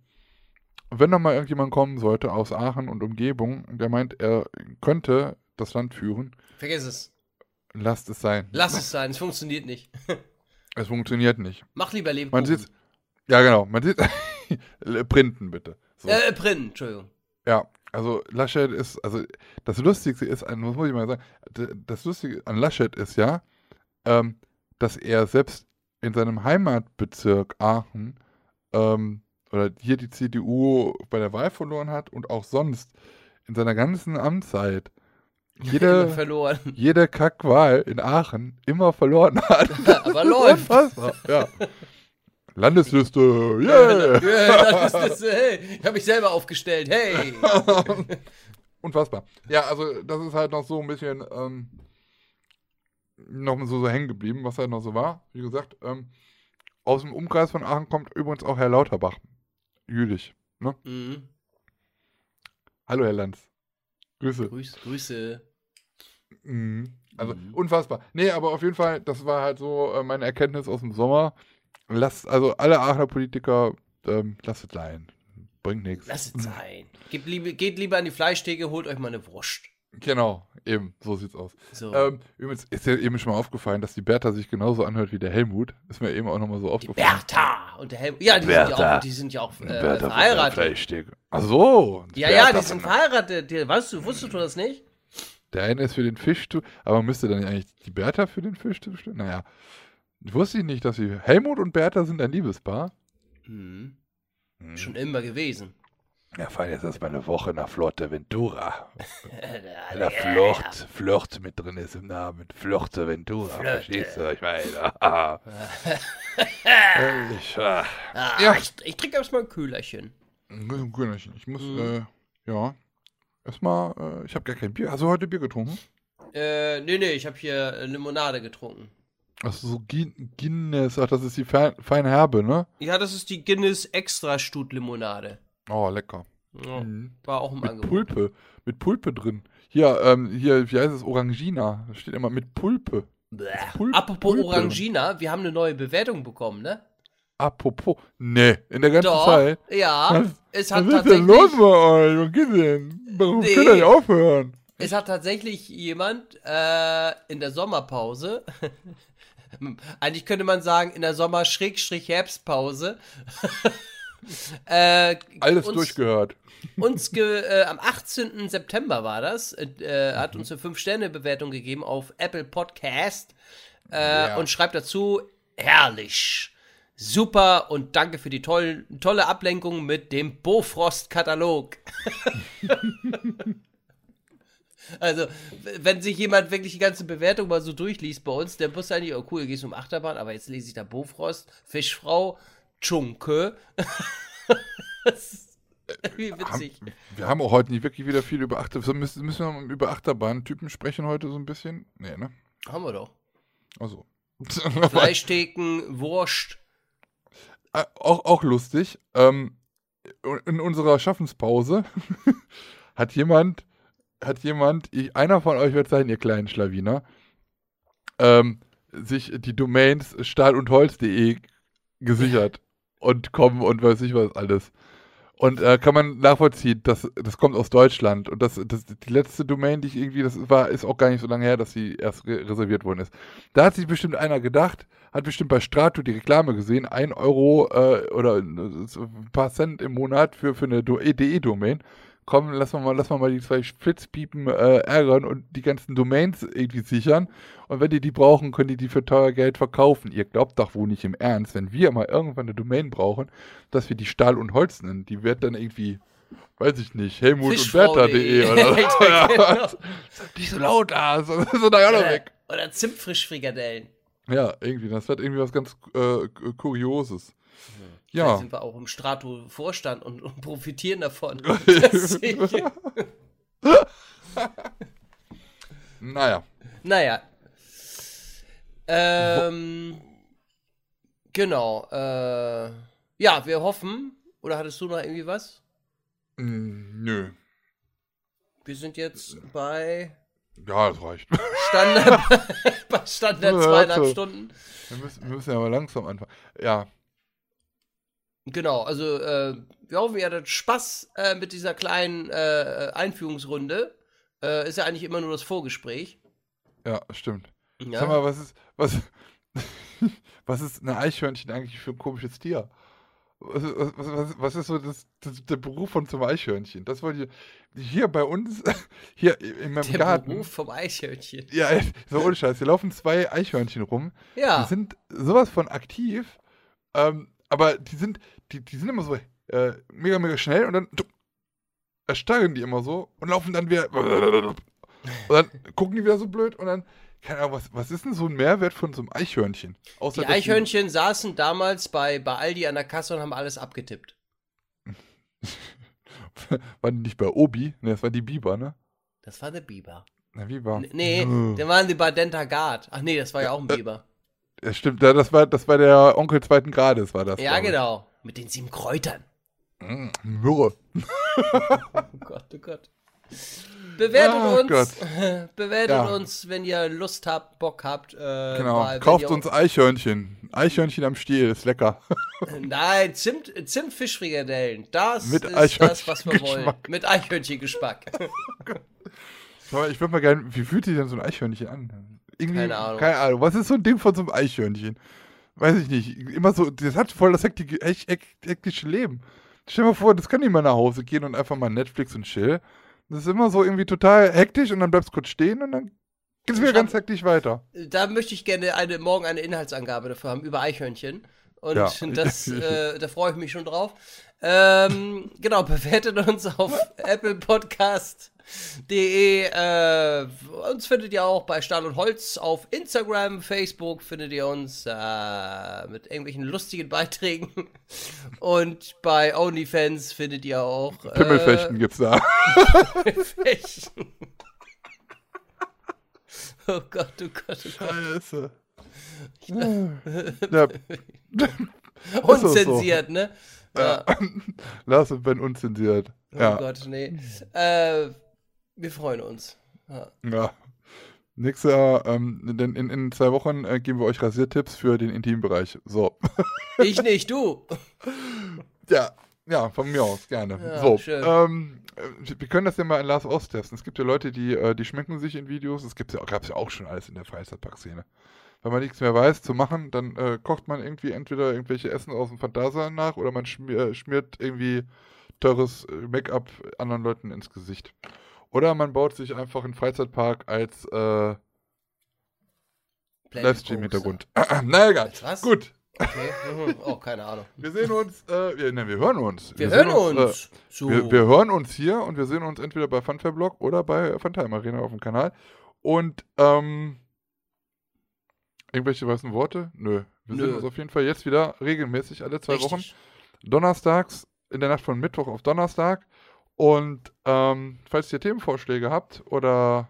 wenn noch mal irgendjemand kommen sollte aus Aachen und Umgebung, der meint, er könnte das Land führen, Vergiss es. lasst es sein. Lass es sein, es funktioniert nicht. Es funktioniert nicht. Mach lieber Man Lebkuchen. sieht, ja genau, man sieht, printen bitte. So. Äh, äh, Printen, Entschuldigung. Ja, also Laschet ist, also das Lustigste ist, an- was muss ich mal sagen, das Lustige an Laschet ist ja, ähm, dass er selbst in seinem Heimatbezirk Aachen ähm, oder hier die CDU bei der Wahl verloren hat und auch sonst in seiner ganzen Amtszeit jede, verloren. jede Kackwahl in Aachen immer verloren hat. Aber läuft. Unfassbar, ja. Landesliste, yeah! Ja, ist, das, hey, ich habe mich selber aufgestellt. Hey. Unfassbar. Ja, also das ist halt noch so ein bisschen ähm, noch so, so hängen geblieben, was halt noch so war. Wie gesagt, ähm, aus dem Umkreis von Aachen kommt übrigens auch Herr Lauterbach. Jülich. Ne? Mhm. Hallo, Herr Lanz. Grüße. Grüß, Grüße. Mhm. Also Mhm. unfassbar. Nee, aber auf jeden Fall, das war halt so äh, meine Erkenntnis aus dem Sommer. Lasst, also alle Aachener Politiker, ähm, lasst es sein. Bringt nichts. Lass es sein. Geht, geht lieber an die Fleischtheke, holt euch mal eine Wurst. Genau, eben, so sieht's aus. So. Ähm, übrigens ist dir eben schon mal aufgefallen, dass die Bertha sich genauso anhört wie der Helmut. Ist mir eben auch nochmal so die aufgefallen. Bertha und der Helmut. Ja, die sind ja Bertha. auch, die sind ja auch äh, verheiratet. Ach so. Ja, ja, die Bertha sind verheiratet. Die, weißt du, wusstest du das nicht? Der eine ist für den Fisch, zu- aber müsste dann eigentlich die Bertha für den Fisch zustimmen? Naja. Wusste ich nicht, dass sie. Helmut und Bertha sind ein Liebespaar. Hm. Hm. Schon immer gewesen. Ja, fahren jetzt erstmal eine Woche nach. Ja, Der Flirt, Flirt mit drin ist im Namen. Flirte. verstehst du? Ich meine. Ehrlich, ah. Ja. Ich, ich trinke erstmal ein Kühlerchen. Ein Grünerchen. Ich muss, Mhm. äh, ja. Erstmal, äh, ich habe gar kein Bier. Hast du heute Bier getrunken? Äh, nee, nee, ich habe hier äh, Limonade getrunken. Achso, so Guinness. Ach, das ist die fein, feine Herbe, ne? Ja, das ist die Guinness Extra Stut Limonade. Oh, lecker. Ja, Mhm. War auch im Mit Angebot. Pulpe. Mit Pulpe drin. Hier, ähm, hier, wie heißt es? Orangina. Da steht immer mit Pulpe. Pul- Apropos Pulpe. Orangina, wir haben eine neue Bewertung bekommen, ne? Apropos. Nee, in der ganzen Doch, Zeit. ja. Was? Es Was hat, ist denn los tatsächlich, bei euch? Was geht denn? Warum Nee. könnt ihr nicht aufhören? es hat tatsächlich jemand äh, in der Sommerpause, eigentlich könnte man sagen in der Sommer-Herbstpause, äh, Alles uns, durchgehört. uns ge, äh, am 18. September war das, äh, äh, hat uns eine 5-Sterne-Bewertung gegeben auf Apple Podcast äh, Ja. und schreibt dazu, herrlich, super und danke für die toll, tolle Ablenkung mit dem Bofrost-Katalog. Also, wenn sich jemand wirklich die ganze Bewertung mal so durchliest bei uns, der muss eigentlich, oh cool, gehst um Achterbahn, aber jetzt lese ich da Bofrost, Fischfrau, Tschunke. das ist irgendwie witzig. Haben, wir haben auch heute nicht wirklich wieder viel über Achterbahn. Müssen, müssen wir mal über Achterbahn-Typen sprechen heute so ein bisschen? Nee, ne? Haben wir doch. Also. Fleischtheken, Wurst. Äh, auch, auch lustig. Ähm, in unserer Schaffenspause hat jemand, hat jemand, ich, einer von euch wird sein, ihr kleinen Schlawiner, ähm, sich die Domains stahl und holz.de gesichert und kommen und weiß ich was alles. Und äh, kann man nachvollziehen, das, das kommt aus Deutschland. Und das, das die letzte Domain, die ich irgendwie, das war, ist auch gar nicht so lange her, dass sie erst re reserviert worden ist. Da hat sich bestimmt einer gedacht, hat bestimmt bei Strato die Reklame gesehen, ein Euro äh, oder äh, ein paar Cent im Monat für, für eine Do- DE-Domain. Komm, lass mal, lass mal, die zwei Splitzpiepen äh, ärgern und die ganzen Domains irgendwie sichern. Und wenn die die brauchen, können die die für teuer Geld verkaufen. Ihr glaubt doch wohl nicht im Ernst, wenn wir mal irgendwann eine Domain brauchen, dass wir die Stahl und Holz nennen. Die wird dann irgendwie, weiß ich nicht, Helmut und. Bertha.de oder so. Ja, genau. Nicht so laut so, so da ja noch Oder, weg. oder Zimtfrischfrikadellen. Ja, irgendwie, das wird irgendwie was ganz äh, Kurioses. Da Ja. sind wir auch im Strato-Vorstand und, und profitieren davon. Naja. naja. Ähm, genau. Äh, ja, wir hoffen. Oder hattest du noch irgendwie was? Mm, nö. Wir sind jetzt bei Ja, das reicht. Standard, bei Standard zweieinhalb. Stunden. Wir müssen, wir müssen ja mal langsam anfangen. Ja, Genau, also äh, wir hoffen, ihr hattet Spaß äh, mit dieser kleinen äh, Einführungsrunde. Äh, ist ja eigentlich immer nur das Vorgespräch. ja, stimmt. Ja? Sag mal, was ist, was, was ist ein Eichhörnchen eigentlich für ein komisches Tier? Was, was, was, was ist so das, das, der Beruf von zum Eichhörnchen? Das wollte ich, hier bei uns, hier in meinem Der Garten. Beruf vom Eichhörnchen. Ja, so ohne Scheiß. Hier laufen zwei Eichhörnchen rum. Ja. Die sind sowas von aktiv, ähm, aber die sind, die, die sind immer so äh, mega, mega schnell und dann erstarren die immer so und laufen dann wieder. Und dann gucken die wieder so blöd und dann, keine Ahnung, was, was ist denn so ein Mehrwert von so einem Eichhörnchen? Außer, Die Eichhörnchen saßen damals bei, bei Aldi an der Kasse und haben alles abgetippt. waren die nicht bei Obi? Ne, das war die Biber, ne? Das war der Biber. Na, war? N nee, der waren die bei Dentagard. Ach nee, das war ja auch ein Biber. Ja, stimmt, das war, das war der Onkel zweiten Grades, war das. Ja, genau. Mit den sieben Kräutern. Mm, Myrrhe. Oh Gott, oh Gott. Bewertet Oh uns. Gott. Bewertet Ja. uns, wenn ihr Lust habt, Bock habt. Äh, Genau. mal, Kauft uns Eichhörnchen. Eichhörnchen am Stiel, ist lecker. Nein, Zimt, Zimtfischfrikadellen. Das Mit ist das, was wir wollen. Eichhörnchengeschmack. Mit Eichhörnchengeschmack. Ich würde mal gerne, wie fühlt sich denn so ein Eichhörnchen an? Irgendwie, Keine Ahnung. Keine Ahnung. Was ist so ein Ding von so einem Eichhörnchen? Weiß ich nicht. Immer so, das hat voll das hektische, hek- hek- hektische Leben. Stell dir mal vor, das kann nicht mal nach Hause gehen und einfach mal Netflix und chill. Das ist immer so irgendwie total hektisch und dann bleibst du kurz stehen und dann geht's wieder Ich hab- ganz hektisch weiter. da möchte ich gerne eine, morgen eine Inhaltsangabe dafür haben über Eichhörnchen. Und Ja. das, äh, da freue ich mich schon drauf. Ähm, genau, bewertet uns auf Apple Podcast. De, äh, uns findet ihr auch bei Stahl und Holz auf Instagram, Facebook findet ihr uns äh, mit irgendwelchen lustigen Beiträgen und bei OnlyFans findet ihr auch äh, Pimmelfechten gibt's da. Pimmelfechten. oh Gott, oh Gott, oh Gott. Scheiße. ja, so. Unzensiert, ne? Ja. Lars und Ben unzensiert. Oh Ja. Gott, nee. Äh, wir freuen uns. Ja. Ja. Nächstes Jahr, ähm, denn in, in zwei Wochen äh, geben wir euch Rasiertipps für den Intimbereich. So. Ich nicht, du. ja, ja, von mir aus, gerne. Ja, so. schön. Ähm, äh, wir können das ja mal in Lars austesten. Es gibt ja Leute, die, äh, die schminken sich in Videos. Es gibt ja, gab ja auch schon alles in der Freizeitparkszene. Wenn man nichts mehr weiß zu machen, dann äh, kocht man irgendwie entweder irgendwelche Essen aus dem Phantasialand nach oder man schmier, schmiert irgendwie teures äh, Make-up anderen Leuten ins Gesicht. Oder man baut sich einfach einen Freizeitpark als äh, Livestream-Hintergrund. Na egal. Was? Gut. Okay. Oh, keine Ahnung. Wir sehen uns, äh, wir, ne, wir hören uns. Wir, sehen hören Äh, uns. so. wir, wir hören uns hier und wir sehen uns entweder bei Funfair Blog oder bei Funtime Arena auf dem Kanal. Und, ähm, irgendwelche weißen Worte? Nö. Wir Nö. sehen uns auf jeden Fall jetzt wieder regelmäßig alle zwei Richtig. Wochen. Donnerstags, in der Nacht von Mittwoch auf Donnerstag. Und, ähm, falls ihr Themenvorschläge habt oder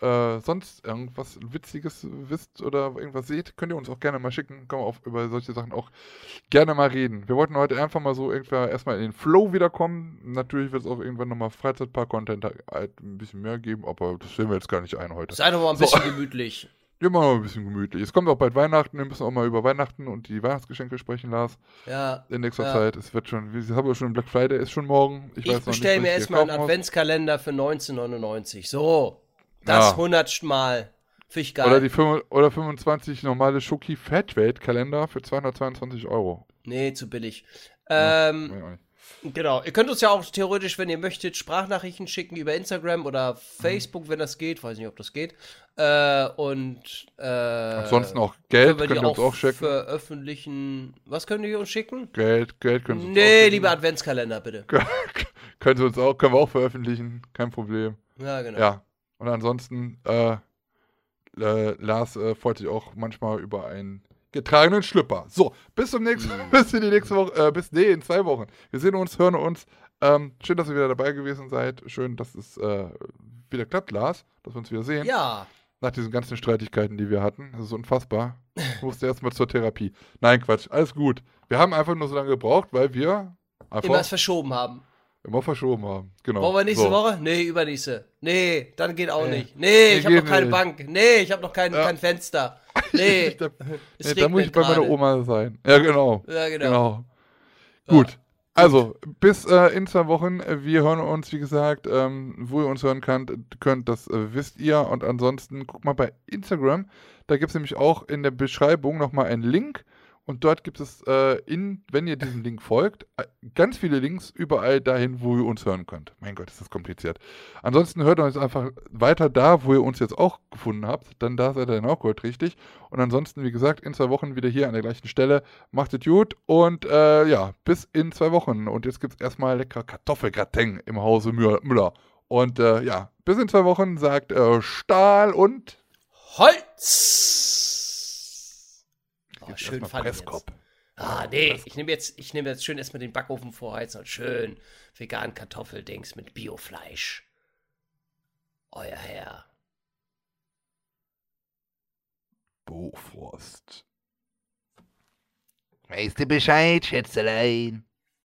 äh, sonst irgendwas Witziges wisst oder irgendwas seht, könnt ihr uns auch gerne mal schicken. Können wir auch über solche Sachen auch gerne mal reden. Wir wollten heute einfach mal so irgendwann erstmal in den Flow wiederkommen. Natürlich wird es auch irgendwann nochmal Freizeitpark-Content halt ein bisschen mehr geben, aber das sehen wir jetzt gar nicht ein heute. Sei doch mal ein So. bisschen gemütlich. Wir machen mal ein bisschen gemütlich. Es kommt auch bald Weihnachten, wir müssen auch mal über Weihnachten und die Weihnachtsgeschenke sprechen, Lars, Ja. in nächster Ja. Zeit. Es wird schon, wir haben ja schon Black Friday, ist schon morgen. Ich, Ich, bestelle mir erstmal einen. Adventskalender für 1999. So. Das Ja. hundertste Mal. Finde ich geil. Oder, die 5, oder 25 normale Schoki Fatrate Kalender für 222 Euro. nee, zu billig. Ähm, Ja. Genau. Ihr könnt uns ja auch theoretisch, wenn ihr möchtet, Sprachnachrichten schicken über Instagram oder Facebook, wenn das geht. Weiß nicht, ob das geht. Äh, und äh, Ansonsten auch Geld können wir könnt ihr uns auch schicken. veröffentlichen. Was können die uns schicken? Geld, Geld können Sie uns Nee, lieber Adventskalender, bitte. können Sie uns auch, können wir auch veröffentlichen, kein Problem. Ja, genau. Ja. Und ansonsten, äh, äh, Lars äh, freut sich auch manchmal über einen getragenen Schlüpper. So, bis zum nächsten, Mhm. bis in die nächste Woche, äh, bis, nee, in zwei Wochen. Wir sehen uns, hören uns. Ähm, schön, dass ihr wieder dabei gewesen seid. Schön, dass es äh, wieder klappt, Lars, dass wir uns wieder sehen. Ja. Nach diesen ganzen Streitigkeiten, die wir hatten. Das ist unfassbar. Ich musste erstmal zur Therapie. Nein, Quatsch, alles gut. Wir haben einfach nur so lange gebraucht, weil wir einfach Immer es verschoben haben. Immer verschoben haben. Genau. Wollen wir nächste so. Woche? Nee, übernächste. Nee, dann geht auch Nee. nicht. Nee, Nee, ich habe noch keine nicht. Bank. Nee, ich habe noch kein, Ja. kein Fenster. Nee, da, nee, da muss ich bei meiner. Oma sein. Ja, genau. Ja, genau. Genau. Gut. Also, bis äh, in zwei Wochen. Wir hören uns, wie gesagt, ähm, wo ihr uns hören könnt, könnt das äh, wisst ihr. Und ansonsten guckt mal bei Instagram. Da gibt es nämlich auch in der Beschreibung nochmal einen Link. Und dort gibt es, äh, in, wenn ihr diesem Link folgt, äh, ganz viele Links überall dahin, wo ihr uns hören könnt. Mein Gott, ist das kompliziert. Ansonsten hört uns einfach weiter da, wo ihr uns jetzt auch gefunden habt. Dann da seid ihr dann auch gut richtig. Und ansonsten, wie gesagt, in zwei Wochen wieder hier an der gleichen Stelle. Macht es gut und äh, ja, bis in zwei Wochen. Und jetzt gibt es erstmal lecker Kartoffelgratin im Hause Mü- Müller. Und äh, ja, bis in zwei Wochen sagt äh, Stahl und Holz! Oh, Jetzt schön erstmal fand ich jetzt. Presskopf. Ah, nee, ich nehme jetzt, ich nehme jetzt schön erstmal den Backofen vorheizen und schön vegan Kartoffeldings mit Biofleisch. Euer Herr. Bofrost. Weißt du Bescheid, Schätzelein?